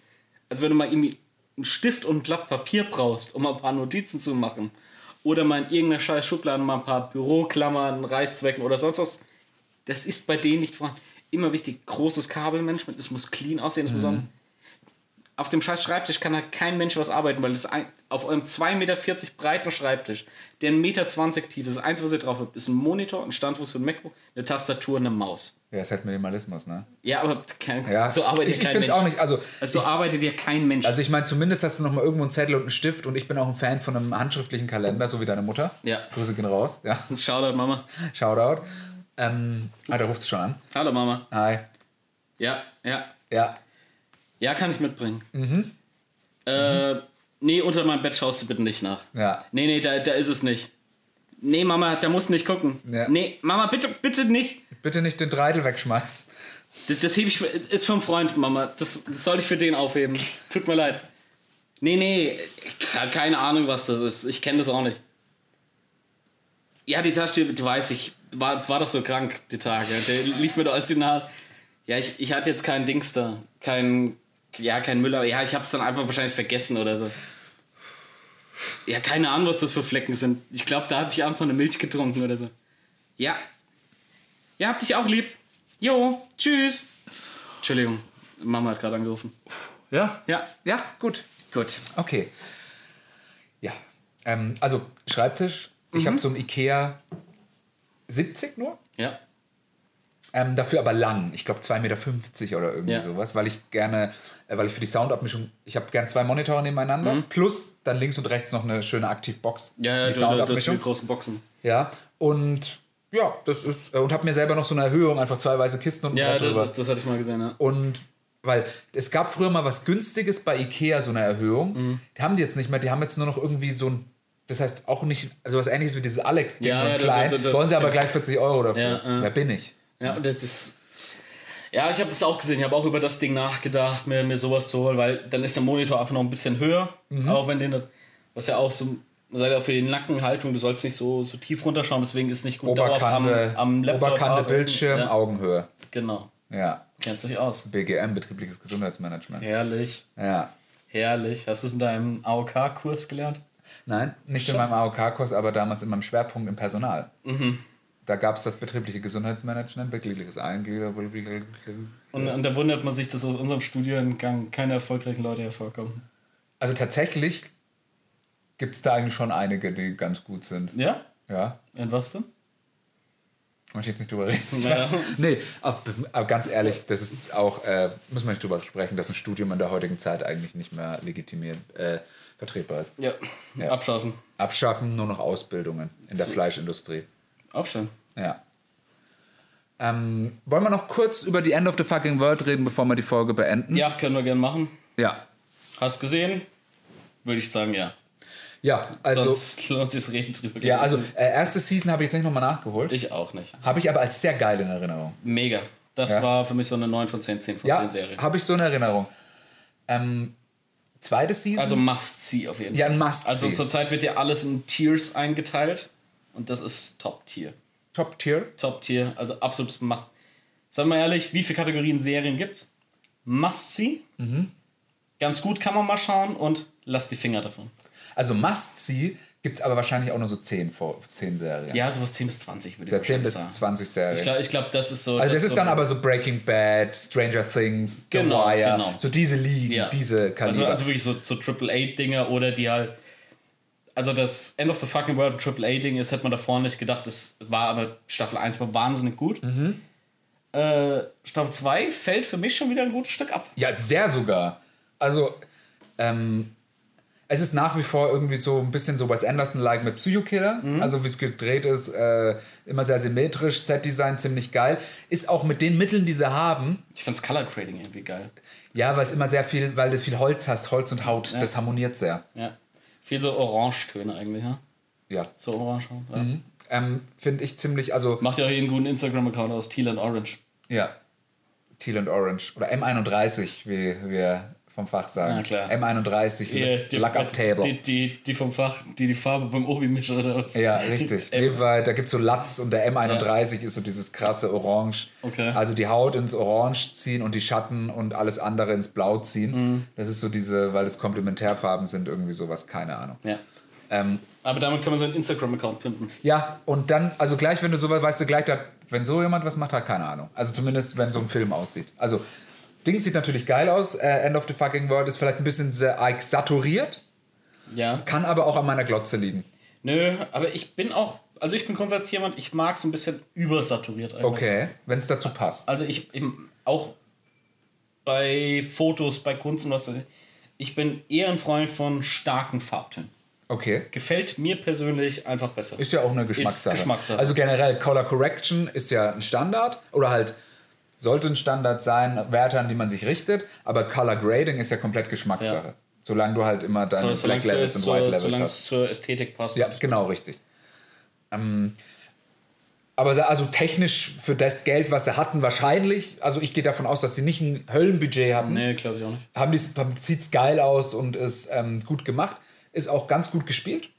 Also wenn du mal irgendwie einen Stift und ein Blatt Papier brauchst, um mal ein paar Notizen zu machen oder mal in irgendeiner scheiß Schublade mal ein paar Büroklammern, Reißzwecken oder sonst was, das ist bei denen nicht vorhanden. Immer wichtig, großes Kabelmanagement, es muss clean aussehen, es muss auch auf dem scheiß Schreibtisch kann halt kein Mensch was arbeiten, weil das ein, auf eurem 2,40 Meter breiten Schreibtisch, der 1,20 Meter tief ist, das Einzige, was ihr drauf habt, ist ein Monitor, ein Standfuß für ein MacBook, eine Tastatur und eine Maus. Ja, ist halt Minimalismus, ne? Ja, aber kein, Ja. so arbeitet ich, ich kein finde es Mensch. auch nicht. Also, Also so arbeitet ja kein Mensch. also ich meine, zumindest hast du noch mal irgendwo einen Zettel und einen Stift und ich bin auch ein Fan von einem handschriftlichen Kalender, so wie deine Mutter. Ja. Grüße gehen raus. Ja. *laughs* Shoutout, Mama. Shoutout. Ähm, ah, da ruft es schon an. Hallo, Mama. Hi. Ja, ja. Ja. Ja, kann ich mitbringen. Mhm. Äh, nee, unter meinem Bett schaust du bitte nicht nach. Ja. Nee, nee, da, da ist es nicht. Nee, Mama, da musst du nicht gucken. Ja. Nee, Mama, bitte, bitte nicht. Bitte nicht den Dreidel wegschmeißen. Das, das hebe ich für, ist für einen Freund, Mama. Das, das soll ich für den aufheben. Tut mir leid. Nee, nee, ke- keine Ahnung, was das ist. Ich kenne das auch nicht. Ja, die Tasche, die weiß ich, war, war doch so krank, die Tage. Der lief mir doch als Signal. Ja, ich, ich hatte jetzt kein Dings da. Kein, ja, kein Müller. Ja, ich habe es dann einfach wahrscheinlich vergessen oder so. Ja, keine Ahnung, was das für Flecken sind. Ich glaube, da habe ich abends noch eine Milch getrunken oder so. Ja. Ja, hab dich auch lieb. Jo, tschüss. Entschuldigung, Mama hat gerade angerufen. Ja? Ja, Ja, gut. gut. Okay. Ja. Ähm, also, Schreibtisch. Ich Mhm. habe so einen Ikea 70 nur. Ja, Ähm, dafür aber lang. Ich glaube 2,50 Meter oder irgendwie Ja. sowas, weil ich gerne, äh, weil ich für die Soundabmischung, ich habe gern zwei Monitore nebeneinander, plus dann links und rechts noch eine schöne Aktivbox. Mhm. ja, ja die du, das sind die Soundabmischung. großen Boxen. Ja, und ja, das ist, äh, und habe mir selber noch so eine Erhöhung, einfach zwei weiße Kisten und Ja, das, das, das hatte ich mal gesehen, ja. Und weil es gab früher mal was Günstiges bei Ikea, so eine Erhöhung. Mhm. Die haben die jetzt nicht mehr, die haben jetzt nur noch irgendwie so ein, das heißt auch nicht, also was ähnliches wie dieses Alex-Ding Ja, ja, klein. Wollen sie aber gleich 40 Euro dafür. Ja, ja. Wer bin ich? Ja, und das ist. Ja, ich habe das auch gesehen. Ich habe auch über das Ding nachgedacht, mir, mir sowas zu holen, weil dann ist der Monitor einfach noch ein bisschen höher. Mhm. Auch wenn den, was ja auch so, sagt ja auch für die Nackenhaltung, du sollst nicht so, so tief runterschauen, deswegen ist nicht gut Oberkante, am, am Laptop Oberkante arbeiten. Bildschirm, Ja, Augenhöhe. genau. Ja. Kennt sich aus. BGM, betriebliches Gesundheitsmanagement. Herrlich, Ja. herrlich. Hast du es in deinem AOK-Kurs gelernt? Nein, nicht in meinem AOK-Kurs, aber damals in meinem Schwerpunkt im Personal. Da gab es das betriebliche Gesundheitsmanagement, betriebliches Einglieder. Und, und da wundert man sich, dass aus unserem Studiengang keine erfolgreichen Leute hervorkommen. Also tatsächlich gibt es da eigentlich schon einige, die ganz gut sind. Ja? Ja, Und was denn? möchte ich jetzt nicht drüber reden. Naja. *laughs* Nee, aber, aber ganz ehrlich, das ist auch, äh, muss man nicht drüber sprechen, dass ein Studium in der heutigen Zeit eigentlich nicht mehr legitimiert, äh, vertretbar ist. Ja. Ja. Abschaffen. Abschaffen nur noch Ausbildungen in der Fleischindustrie. Auch schön. Ja. Ähm, wollen wir noch kurz über die End of the fucking World reden, bevor wir die Folge beenden? Ja, können wir gerne machen. Ja. Hast gesehen? Würde ich sagen, ja. Ja, also, Sonst *laughs* lohnt sich reden drüber. ja, also äh, erste Season habe ich jetzt nicht nochmal nachgeholt. Ich auch nicht. Habe ich aber als sehr geil in Erinnerung. Mega. Das Ja. war für mich so eine 9 von 10, 10 von Ja, 10 Serie. habe ich so in Erinnerung. Ähm, zweite Season. Also Must-See auf jeden Ja, Fall. ein Must-See. Also zurzeit wird ja alles in Tiers eingeteilt. Und das ist Top-Tier. Top Tier. Top-Tier, also absolutes Must. Sagen wir ehrlich, wie viele Kategorien Serien gibt's? Must-See. Mhm. Ganz gut kann man mal schauen und lasst die Finger davon. Also Must See gibt es aber wahrscheinlich auch nur so 10, vor, 10 Serien. Ja, sowas 10 bis 20 würde ich Der 10 wahrscheinlich bis sagen. 20 Serien. Ich glaube, glaub, das ist so. also das ist so dann aber so Breaking Bad, Stranger Things, The Genau, Wire, genau. so diese Ligen, Ja. diese Also, Kaliber. also wirklich so, so AAA-Dinger oder die halt. Also das End of the Fucking World AAA-Ding ist, hätte man davor nicht gedacht. Das war aber Staffel 1 war wahnsinnig gut. Mhm. Äh, Staffel 2 fällt für mich schon wieder ein gutes Stück ab. Ja, sehr sogar. Also, ähm, es ist nach wie vor irgendwie so ein bisschen so Wes Anderson-like mit Psychokiller. Mhm. Also, wie es gedreht ist, äh, immer sehr symmetrisch, Set-Design ziemlich geil. Ist auch mit den Mitteln, die sie haben, Ich find's Color Grading irgendwie geil. ja, weil es immer sehr viel, weil du viel Holz hast, Holz und Haut, das harmoniert sehr. Ja. Viel so Orangetöne eigentlich, ja? Ja. So Orange. Ja. Ähm, Finde ich ziemlich, also, Macht ja auch jeden guten Instagram-Account aus Teal and Orange. ja. Teal and Orange. Oder M31, wie wir vom Fach sagen. Na klar. M31, Die, die, Luck Up Table. Die, die, die vom Fach, die die Farbe beim Obi mischen oder was? Ja, richtig. *laughs* Nee, weil da gibt es so Latz und der M31 ist so dieses krasse Orange. Okay. Also die Haut ins Orange ziehen und die Schatten und alles andere ins Blau ziehen. Mhm. Das ist so diese, weil es Komplementärfarben sind, irgendwie sowas, keine Ahnung. ja. Ähm, Aber damit kann man seinen Instagram-Account pimpen. ja, und dann, also gleich, wenn du sowas, weißt du gleich, da, wenn so jemand was macht, hat keine Ahnung. Also zumindest, wenn so ein Film aussieht. Also, Ding sieht natürlich geil aus. Äh, End of the fucking World ist vielleicht ein bisschen sehr arg saturiert, Ja. kann aber auch an meiner Glotze liegen. Nö, aber ich bin auch, also ich bin grundsätzlich jemand, ich mag so ein bisschen übersaturiert eigentlich. Okay, wenn es dazu passt. Also ich eben auch bei Fotos, bei Kunst und was. Ich bin eher ein Freund von starken Farbtönen. Okay. Gefällt mir persönlich einfach besser. Ist ja auch eine Geschmackssache. Geschmackssache. Also generell Color Correction ist ja ein Standard oder halt sollte ein Standard sein, Werte, an die man sich richtet, aber Color Grading ist ja komplett Geschmackssache. Ja. Solange du halt immer deine So- Black solange Levels und White Levels solange hast. es zur Ästhetik passt. Ja, genau, richtig. Ähm, aber also technisch für das Geld, was sie hatten, wahrscheinlich, also ich gehe davon aus, dass sie nicht ein Höllenbudget hatten, Nee, glaube ich auch nicht. haben die, sieht's geil aus und ist ähm, gut gemacht. Ist auch ganz gut gespielt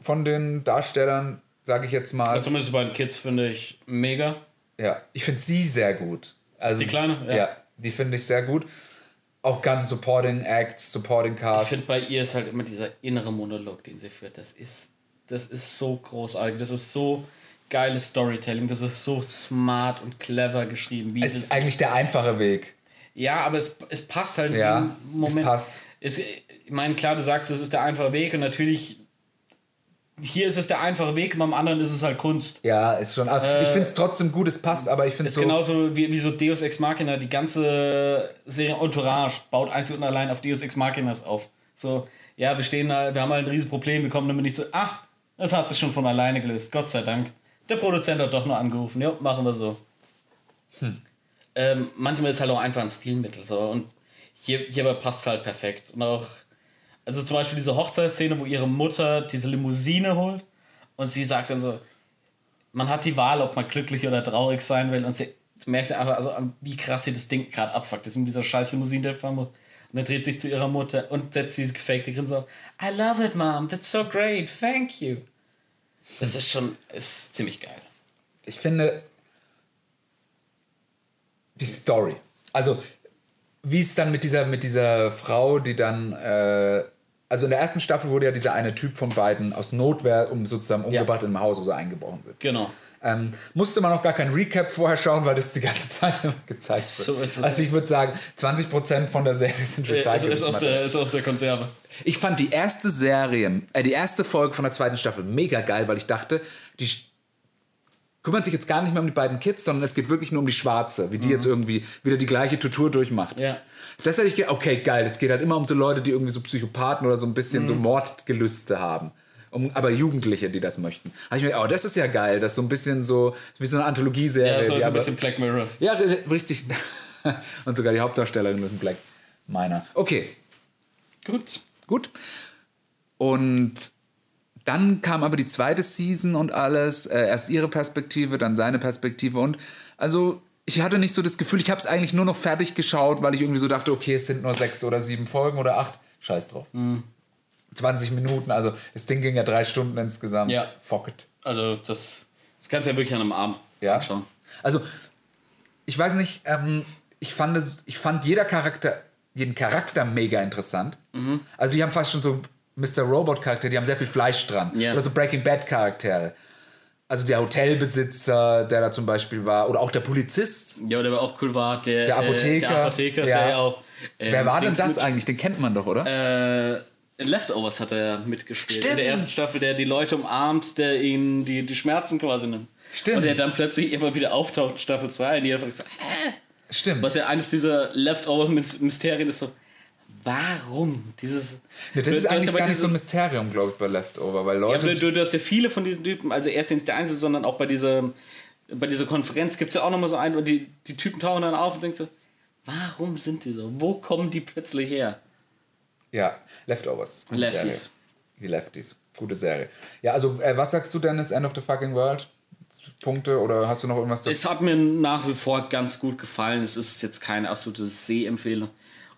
von den Darstellern, sage ich jetzt mal. Also zumindest bei den Kids finde ich mega. Ja, ich finde sie sehr gut. Also, Die Kleine? Ja, Ja. die finde ich sehr gut. Auch ganze Supporting Acts, Supporting Ich Cast. finde bei ihr ist halt immer dieser innere Monolog, den sie führt. Das ist, das ist so großartig. Das ist so geiles Storytelling. Das ist so smart und clever geschrieben. Wie es das, ist eigentlich der einfache Weg. ja, aber es, es passt halt Ja, im Moment. es passt. Es, ich meine, klar, du sagst, das ist der einfache Weg und natürlich hier ist es der einfache Weg, beim anderen ist es halt Kunst. Ja, ist schon. aber ich finde es trotzdem gut, es passt, aber ich finde Ist so. genauso wie, wie so Deus Ex Machina. Die ganze Serie Entourage baut einzig und allein auf Deus Ex Machinas auf. So, ja, wir stehen da, wir haben halt ein Riesenproblem, wir kommen damit nicht so. Ach, das hat sich schon von alleine gelöst, Gott sei Dank. Der Produzent hat doch nur angerufen. Ja, machen wir so. Ähm, manchmal ist halt auch einfach ein Stilmittel. So. Und hier, hierbei passt es halt perfekt. Und auch, also zum Beispiel diese Hochzeitsszene, wo ihre Mutter diese Limousine holt und sie sagt dann so, man hat die Wahl, ob man glücklich oder traurig sein will. Und sie, du merkst ja einfach, also, wie krass sie das Ding gerade abfuckt. Das ist mit dieser scheiß Limousine der fahren muss. Und er dreht sich zu ihrer Mutter und setzt dieses gefakte Grinsen auf. I love it, Mom. That's so great. Thank you. Das ist schon ist ziemlich geil. ich finde die Story. Also, wie es dann mit dieser, mit dieser Frau, die dann, äh, also in der ersten Staffel wurde ja dieser eine Typ von beiden aus Notwehr um sozusagen umgebracht im Haus, wo sie eingebrochen sind. Genau. Ähm, musste man auch gar kein Recap vorher schauen, weil das die ganze Zeit immer gezeigt wird. So ist es. also ich würde sagen, 20% von der Serie sind recycelt. ist, aus der, ist aus der Konserve. Ich fand die erste Serie, äh, die erste Folge von der zweiten Staffel mega geil, weil ich dachte, die kümmert sich jetzt gar nicht mehr um die beiden Kids, sondern es geht wirklich nur um die Schwarze, wie die jetzt irgendwie wieder die gleiche Tortur durchmacht. Ja. Das hätte ich gedacht, okay, geil, es geht halt immer um so Leute, die irgendwie so Psychopathen oder so ein bisschen so Mordgelüste haben. Um, aber Jugendliche, die das möchten. Habe ich mir, oh, das ist ja geil, das ist so ein bisschen so, wie so eine Anthologieserie. Ja, so ein bisschen Black Mirror. ja, ri- richtig. *laughs* Und sogar die Hauptdarstellerin ist ein Black Miner. Okay, Gut. Gut. Und dann kam aber die zweite Season und alles. Äh, erst ihre Perspektive, dann seine Perspektive. Und also ich hatte nicht so das Gefühl, ich habe es eigentlich nur noch fertig geschaut, weil ich irgendwie so dachte, okay, es sind nur sechs oder sieben Folgen oder acht. Scheiß drauf. 20 Minuten, also das Ding ging ja drei Stunden insgesamt. Ja. Fuck it. Also, das, das kannst du ja wirklich an einem Abend Ja. anschauen. Also, ich weiß nicht, ähm, ich, fand es, ich fand jeder Charakter, jeden Charakter mega interessant. Mhm. Also, die haben fast schon so Mr. Robot-Charaktere, die haben sehr viel Fleisch dran. Ja. Oder so Breaking Bad-Charaktere. Also der Hotelbesitzer, der da zum Beispiel war, oder auch der Polizist. Ja, der war auch cool war, der, Der Apotheker. Äh, der Apotheker, Ja. der auch. ähm, Wer war denn das mit- eigentlich? Den kennt man doch, oder? Äh, in Leftovers hat er mitgespielt. Stimmt. In der ersten Staffel, der die Leute umarmt, der ihnen die, die Schmerzen quasi nimmt. Stimmt. Und der dann plötzlich immer wieder auftaucht in Staffel 2 und jeder fragt so, hä? Stimmt. Was ja eines dieser Leftover-Mysterien ist so, warum? Dieses. Ja, das Du- ist eigentlich aber gar nicht so ein Mysterium, glaube ich, bei Leftover, weil Ja, Leute. aber du, du hast ja viele von diesen Typen, also er ist ja nicht der Einzige, sondern auch bei dieser, bei dieser Konferenz gibt es ja auch nochmal so einen, und die, die Typen tauchen dann auf und denken so, warum sind die so? Wo kommen die plötzlich her? Ja, Leftovers. Lefties. Serie. Die Lefties. Gute Serie. Ja, also, äh, was sagst du, Dennis? End of the fucking world? Punkte oder hast du noch irgendwas Es hat mir nach wie vor ganz gut gefallen. Es ist jetzt keine absolute Sehempfehlung.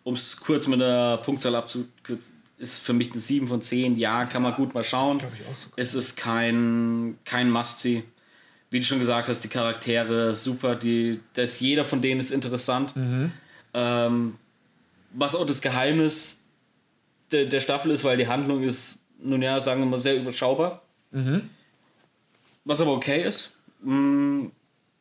Um es kurz mit der Punktzahl abzukürzen, ist für mich eine 7 von 10. Ja, kann man gut mal schauen. ich auch so. Es ist kein, kein Must-See. Wie du schon gesagt hast, die Charaktere super. Die, das, jeder von denen ist interessant. Mhm. Ähm, was auch das Geheimnis der, der Staffel ist, weil die Handlung ist, nun ja, sagen wir mal, sehr überschaubar. Was aber okay ist, mh,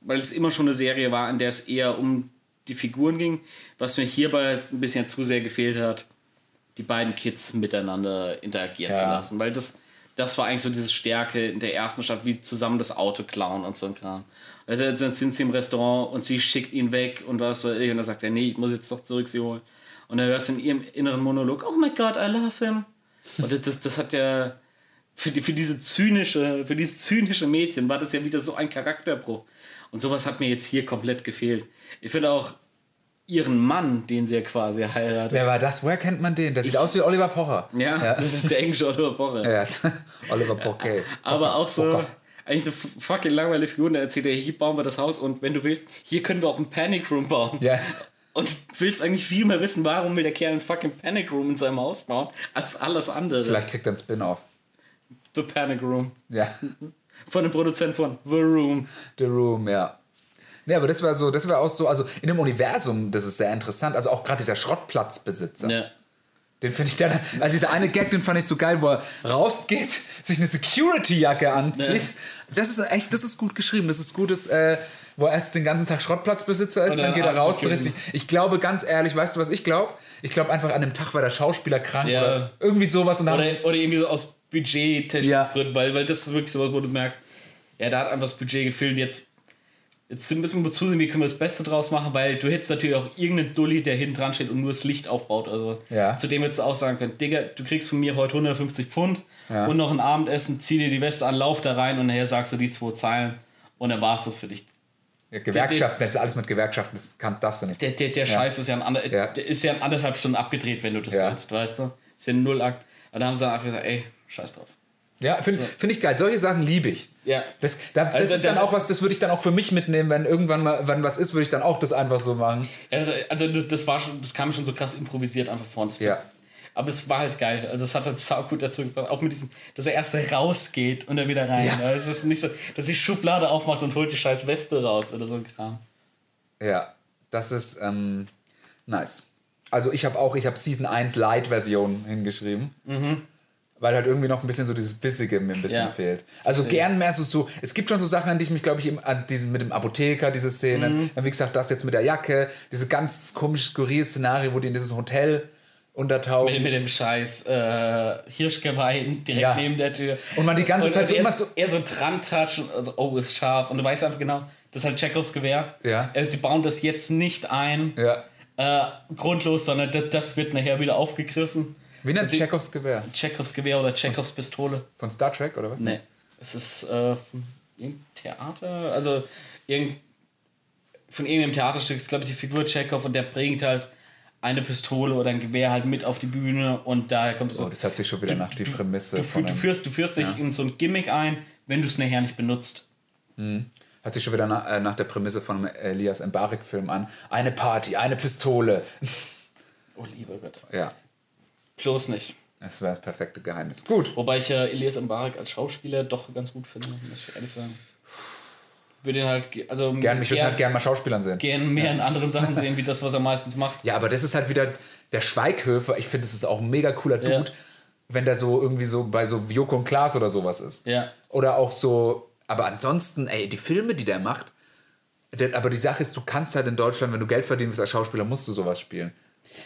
weil es immer schon eine Serie war, in der es eher um die Figuren ging. Was mir hierbei ein bisschen zu sehr gefehlt hat, die beiden Kids miteinander interagieren Ja. zu lassen. Weil das, das war eigentlich so diese Stärke in der ersten Stadt, wie zusammen das Auto klauen und so ein Kram. Und dann sind sie im Restaurant und sie schickt ihn weg und was weiß ich. Und dann sagt er, nee, ich muss jetzt doch zurück sie holen. Und dann hörst du in ihrem inneren Monolog, oh my God, I love him. Und das, das, das hat ja für, die, für diese zynische, für dieses zynische Mädchen war das ja wieder so ein Charakterbruch. Und sowas hat mir jetzt hier komplett gefehlt. Ich finde auch ihren Mann, den sie ja quasi heiratet. Wer war das? Woher kennt man den? Der sieht aus wie Oliver Pocher. Ja, Ja. das *laughs* ist der englische Oliver Pocher. Ja, *laughs* Oliver Pocher. Aber auch so, Pocher. eigentlich eine fucking langweilige Figur. Und er erzählt, er, hier bauen wir das Haus und wenn du willst, hier können wir auch einen Panic Room bauen. Ja. Und willst eigentlich viel mehr wissen, warum will der Kerl einen fucking Panic Room in seinem Haus bauen, als alles andere. Vielleicht kriegt er einen Spin-off. The Panic Room. Ja. *laughs* Von dem Produzent von The Room. The Room, ja. Ja, aber das war so, das war auch so, also in dem Universum, das ist sehr interessant. Also auch gerade dieser Schrottplatzbesitzer. Ja. Den finde ich dann, also dieser eine Gag, den fand ich so geil, wo er rausgeht, sich eine Security-Jacke anzieht. Ja. Das ist echt, das ist gut geschrieben. Das ist gutes, äh, wo er erst den ganzen Tag Schrottplatzbesitzer ist, dann dann geht er raus, dreht sich. Ich glaube ganz ehrlich, weißt du, was ich glaube? Ich glaube einfach an dem Tag war der Schauspieler krank Ja. oder irgendwie sowas und Oder, oder irgendwie so aus budgettechnischen Ja. Gründen, weil, weil das ist wirklich sowas, wo du merkst, ja, da hat einfach das Budget gefehlt. Jetzt, jetzt müssen wir zusehen, wie können wir das Beste draus machen, weil du hättest natürlich auch irgendeinen Dulli, der hinten dran steht und nur das Licht aufbaut oder sowas. Ja. Zu dem hättest du auch sagen können, Digga, du kriegst von mir heute 150 Pfund Ja. und noch ein Abendessen, zieh dir die Weste an, lauf da rein und nachher sagst du die zwei Zeilen und dann war es das für dich. ja, Gewerkschaften, das ist alles mit Gewerkschaften, das kann, darfst du nicht. Der, der, der Scheiß ist ja, ein ander, ist ja in anderthalb Stunden abgedreht, wenn du das willst, weißt du? Ist ja ein Nullakt. Und da haben sie dann einfach gesagt, ey, scheiß drauf. Ja, finde find ich geil. Solche Sachen liebe ich. Ja. Das, da, das Also ist dann auch was, das würde ich dann auch für mich mitnehmen, wenn irgendwann mal wenn was ist, würde ich dann auch das einfach so machen. Ja, das, also das, war schon, das kam schon so krass improvisiert einfach vor uns. Ja. Aber es war halt geil. Also es hat halt sau gut dazu gepasst. Auch mit diesem, dass er erst rausgeht und dann wieder rein. Ja. Also das ist nicht so, dass die Schublade aufmacht und holt die scheiß Weste raus oder so ein Kram. Ja, das ist ähm, nice. also ich habe auch, ich habe Season 1 Light-Version hingeschrieben. Weil halt irgendwie noch ein bisschen so dieses Bissige mir ein bisschen Ja. fehlt. Also Verstehe. gern mehr so, so, es gibt schon so Sachen, an die ich mich, glaube ich, an diesen, mit dem Apotheker, diese Szene, Mhm. dann wie gesagt, das jetzt mit der Jacke, diese ganz komische, skurrile Szenario, wo die in dieses Hotel untertauchen. Mit, mit dem scheiß äh, Hirschgeweih direkt Ja. neben der Tür. Und man die ganze Zeit so eher, immer so- Eher so dran touchen, also oh, ist scharf. Und du weißt einfach genau, das ist halt Chekhovs Gewehr. Ja. Äh, sie bauen das jetzt nicht ein, Ja. äh, grundlos, sondern das, das wird nachher wieder aufgegriffen. Wie nennt Chekhovs Gewehr? Chekhovs Gewehr oder Chekhovs Pistole. Von Star Trek oder was? Nee. Es ist äh, von irgendeinem Theater, also irgend, von irgendeinem Theaterstück ist, glaube ich, die Figur Chekhov und der bringt halt eine Pistole oder ein Gewehr halt mit auf die Bühne und daher kommt so. Oh, das hat sich schon wieder nach die Prämisse Du, von du, einem, führst, du führst dich in so ein Gimmick ein, wenn du es nachher nicht benutzt. hat sich schon wieder nach, äh, nach der Prämisse von Elias Mbarek-Film an. Eine Party, eine Pistole. Oh, lieber Gott. Ja, Bloß nicht. das wäre das perfekte Geheimnis. Gut. Wobei ich äh, Elias Mbarek als Schauspieler doch ganz gut finde, muss ich ehrlich sagen. Würde ihn halt, also Gern, mich würde halt gern mal Schauspielern sehen. gern mehr in anderen Sachen sehen, wie das, was er meistens macht. Ja, aber das ist halt wieder der Schweighöfer. Ich finde, das ist auch ein mega cooler Dude, Ja. wenn der so irgendwie so bei so Joko und Klaas oder sowas ist. Ja. Oder auch so, aber ansonsten, ey, die Filme, die der macht, aber die Sache ist, du kannst halt in Deutschland, wenn du Geld verdienst als Schauspieler, musst du sowas spielen.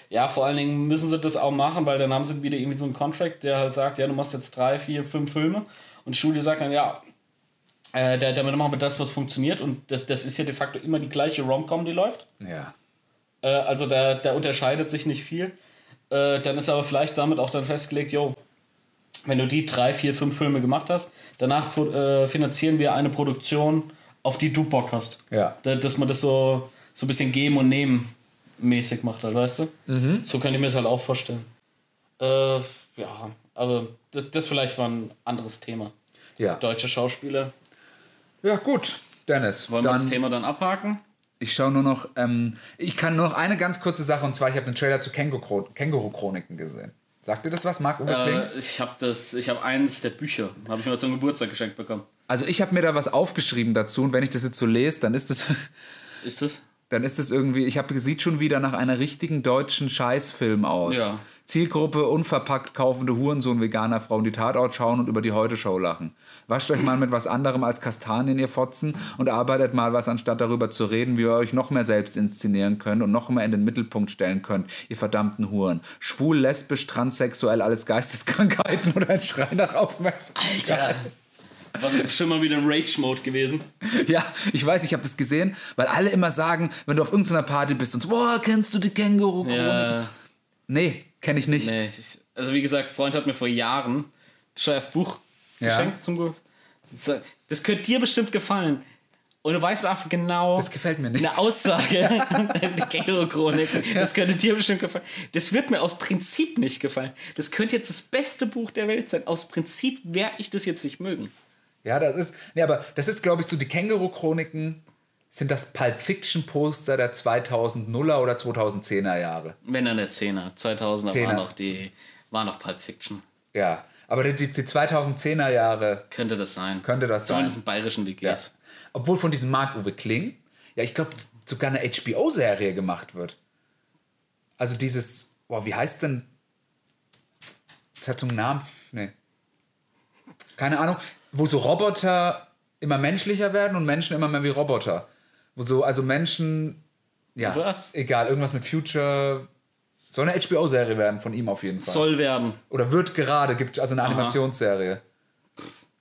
Ja, vor allen Dingen müssen sie das auch machen, weil dann haben sie wieder irgendwie so einen Contract, der halt sagt, ja, du machst jetzt drei, vier, fünf Filme und die Studio sagt dann, ja, äh, da- damit machen wir das, was funktioniert und das, das ist ja de facto immer die gleiche Rom-Com, die läuft. Ja. Äh, also da, da unterscheidet sich nicht viel. Äh, dann ist aber vielleicht damit auch dann festgelegt, jo, wenn du die drei, vier, fünf Filme gemacht hast, danach äh, finanzieren wir eine Produktion, auf die du Bock hast. Ja. Da, dass man das so, so ein bisschen geben und nehmen mäßig macht halt, weißt du? So kann ich mir das halt auch vorstellen. Äh, ja, aber das, das vielleicht mal ein anderes Thema. Ja. Deutsche Schauspieler. Ja, gut. Dennis, Wollen wir das Thema dann abhaken? ich schaue nur noch, ähm, ich kann nur noch eine ganz kurze Sache und zwar, ich habe den Trailer zu Känguru- Känguru-Chroniken gesehen. Sagt ihr das was, Marc? Äh, ich habe das, ich habe eines der Bücher, habe ich mir zum Geburtstag geschenkt bekommen. Also ich habe mir da was aufgeschrieben dazu und wenn ich das jetzt so lese, dann ist das, Ist das? Dann ist das irgendwie, ich habe sieht schon wieder nach einer richtigen deutschen Scheißfilm aus. Ja. Zielgruppe unverpackt kaufende Hurensohn veganer Frauen, die Tatort schauen und über die Heute-Show lachen. Wascht euch mal mit was anderem als Kastanien, ihr Fotzen, und arbeitet mal was, anstatt darüber zu reden, wie ihr euch noch mehr selbst inszenieren könnt und noch mehr in den Mittelpunkt stellen könnt, ihr verdammten Huren. Schwul, lesbisch, transsexuell, alles Geisteskrankheiten *laughs* oder ein Schrei nach Aufmerksamkeit. Alter! War schon mal wieder ein Rage-Mode gewesen. *laughs* Ja, ich weiß, ich habe das gesehen, weil alle immer sagen, wenn du auf irgendeiner Party bist und so, boah, kennst du die känguru Ja, Nee, kenne ich nicht. nee, ich, also wie gesagt, Freund hat mir vor Jahren ein scheiß Buch Ja. geschenkt zum Geburtstag. Das, das könnte dir bestimmt gefallen. Und du weißt einfach genau. Das gefällt mir nicht. Eine Aussage, *laughs* die Känguru-Chronik, das könnte dir bestimmt gefallen. Das wird mir aus Prinzip nicht gefallen. Das könnte jetzt das beste Buch der Welt sein. Aus Prinzip werde ich das jetzt nicht mögen. Ja, das ist, nee, aber das ist, glaube ich, so die Känguru-Chroniken sind das Pulp Fiction-Poster der 2000er oder 2010er Jahre. Wenn dann der Zehner. 2000er Zehner. war noch die, war noch Pulp Fiction. Ja, aber die, die 2010er Jahre Könnte das sein. könnte das Zumindest sein. in bayerischen Ja. WGs. Obwohl von diesem Marc-Uwe Kling, ja, ich glaube, sogar eine HBO-Serie gemacht wird. Also dieses, boah, wie heißt denn? Das hat so einen Namen, nee. Keine Ahnung, wo so Roboter immer menschlicher werden und Menschen immer mehr wie Roboter. Wo so, also Menschen, ja, Was? egal, irgendwas mit Future. Soll eine HBO-Serie werden von ihm auf jeden Fall. Soll werden. Oder wird gerade, gibt also eine Animationsserie.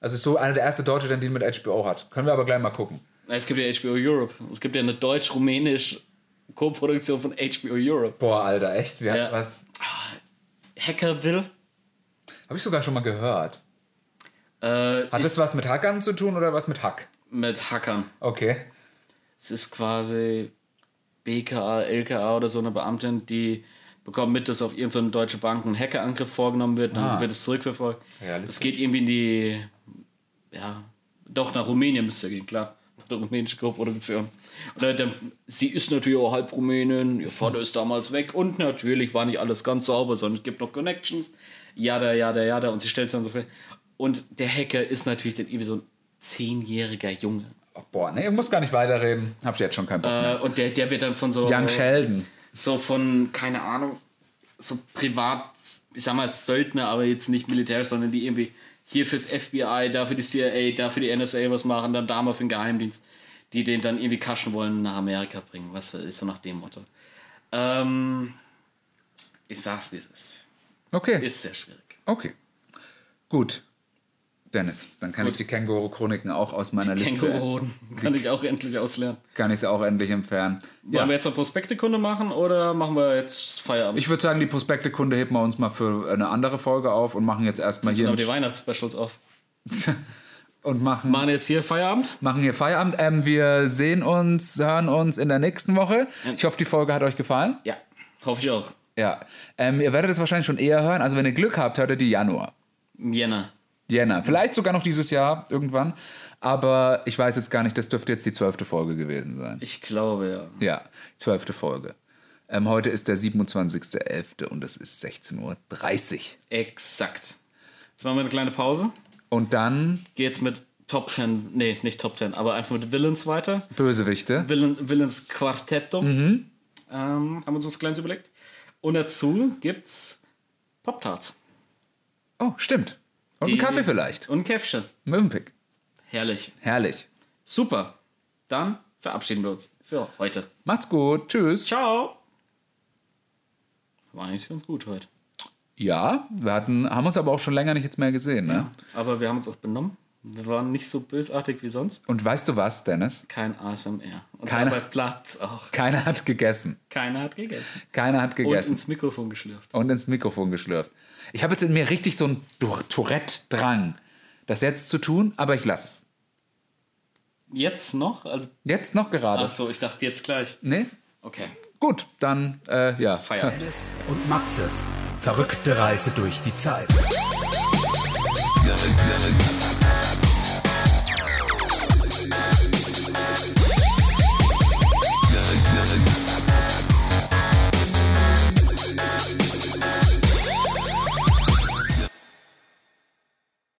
Also ist so einer der erste Deutsche, der den mit HBO hat. Können wir aber gleich mal gucken. Es gibt ja HBO Europe. Es gibt ja eine deutsch-rumänisch Co-Produktion von HBO Europe. Boah, Alter, echt? Wir Ja. was Hacker Will. habe ich sogar schon mal gehört. Äh, Hat das was mit Hackern zu tun oder was mit Hack? mit Hackern. Okay. Es ist quasi BKA, LKA oder so eine Beamtin, die bekommt mit, dass auf irgendeine deutsche Bank ein Hackerangriff vorgenommen wird, dann Ah. wird es zurückverfolgt. Es geht irgendwie in die, ja, doch nach Rumänien müsste gehen, klar. Eine rumänische Co-Produktion. Und dann, dann, sie ist natürlich auch halb Rumänin, ihr Vater ist damals weg und natürlich war nicht alles ganz sauber, sondern es gibt noch Connections. Jada, jada, jada. Und sie stellt es dann so fest. Und der Hacker ist natürlich dann irgendwie so ein zehnjähriger Junge. Oh, boah, ich muss gar nicht weiterreden. Hab ich jetzt schon keinen Bock mehr. Äh, und der, der wird dann von so. Young Sheldon. so von, keine Ahnung, so privat, ich sag mal Söldner, aber jetzt nicht militärisch, sondern die irgendwie hier fürs FBI, da für die CIA, da für die NSA was machen, dann da mal für den Geheimdienst, die den dann irgendwie kaschen wollen, nach Amerika bringen. Was ist so nach dem Motto? Ähm, ich sag's, wie es ist. Okay. Ist sehr schwierig. Okay. Gut. Dennis, dann kann ich die Känguru-Chroniken auch aus meiner Liste. Känguru kann ich auch endlich auslernen. Kann ich sie auch endlich entfernen. Wollen Ja. wir jetzt noch Prospektekunde machen oder machen wir jetzt Feierabend? Ich würde sagen, die Prospektekunde heben wir uns mal für eine andere Folge auf und machen jetzt erstmal Jetzt hier aber die Weihnachtsspecials auf. *laughs* und machen, Machen jetzt hier Feierabend? machen hier Feierabend. Ähm, wir sehen uns, hören uns in der nächsten Woche. Ich hoffe, die Folge hat euch gefallen. Ja, hoffe ich auch. Ja. Ähm, ihr werdet es wahrscheinlich schon eher hören. Also wenn ihr Glück habt, hört ihr die Januar. Jänner. Jänner. Vielleicht sogar noch dieses Jahr irgendwann. Aber ich weiß jetzt gar nicht, das dürfte jetzt die zwölfte Folge gewesen sein. Ich glaube, ja. Ja, zwölfte Folge. Ähm, heute ist der 27.11. und es ist 16.30 Uhr. Exakt. Jetzt machen wir eine kleine Pause. Und dann Geht's mit Top 10, nee, nicht Top 10, aber einfach mit Villains weiter. Bösewichte. Villain, Villains Quartetto. Ähm, haben wir uns was Kleines überlegt. Und dazu gibt's Pop-Tarts. Oh, stimmt. Und einen Kaffee vielleicht. Und ein Käffchen. Möwenpick. Herrlich. Herrlich. Super. Dann verabschieden wir uns für heute. Macht's gut. Tschüss. Ciao. War eigentlich ganz gut heute. Ja, wir hatten, haben uns aber auch schon länger nicht jetzt mehr gesehen. Ne? Aber wir haben uns auch benommen. Wir waren nicht so bösartig wie sonst. Und weißt du was, Dennis? Kein ASMR. Und Keiner- dabei Platz auch. Keiner hat gegessen. Keiner hat gegessen. Keiner hat Und gegessen. ins Mikrofon geschlürft. Und ins Mikrofon geschlürft. Ich habe jetzt in mir richtig so einen Tourette-Drang, das jetzt zu tun, aber ich lasse es. Jetzt noch? Also, Jetzt noch gerade. achso, ich dachte jetzt gleich. Nee? Okay. Gut, dann, äh, ja. Feierabend. und Maxes verrückte Reise durch die Zeit.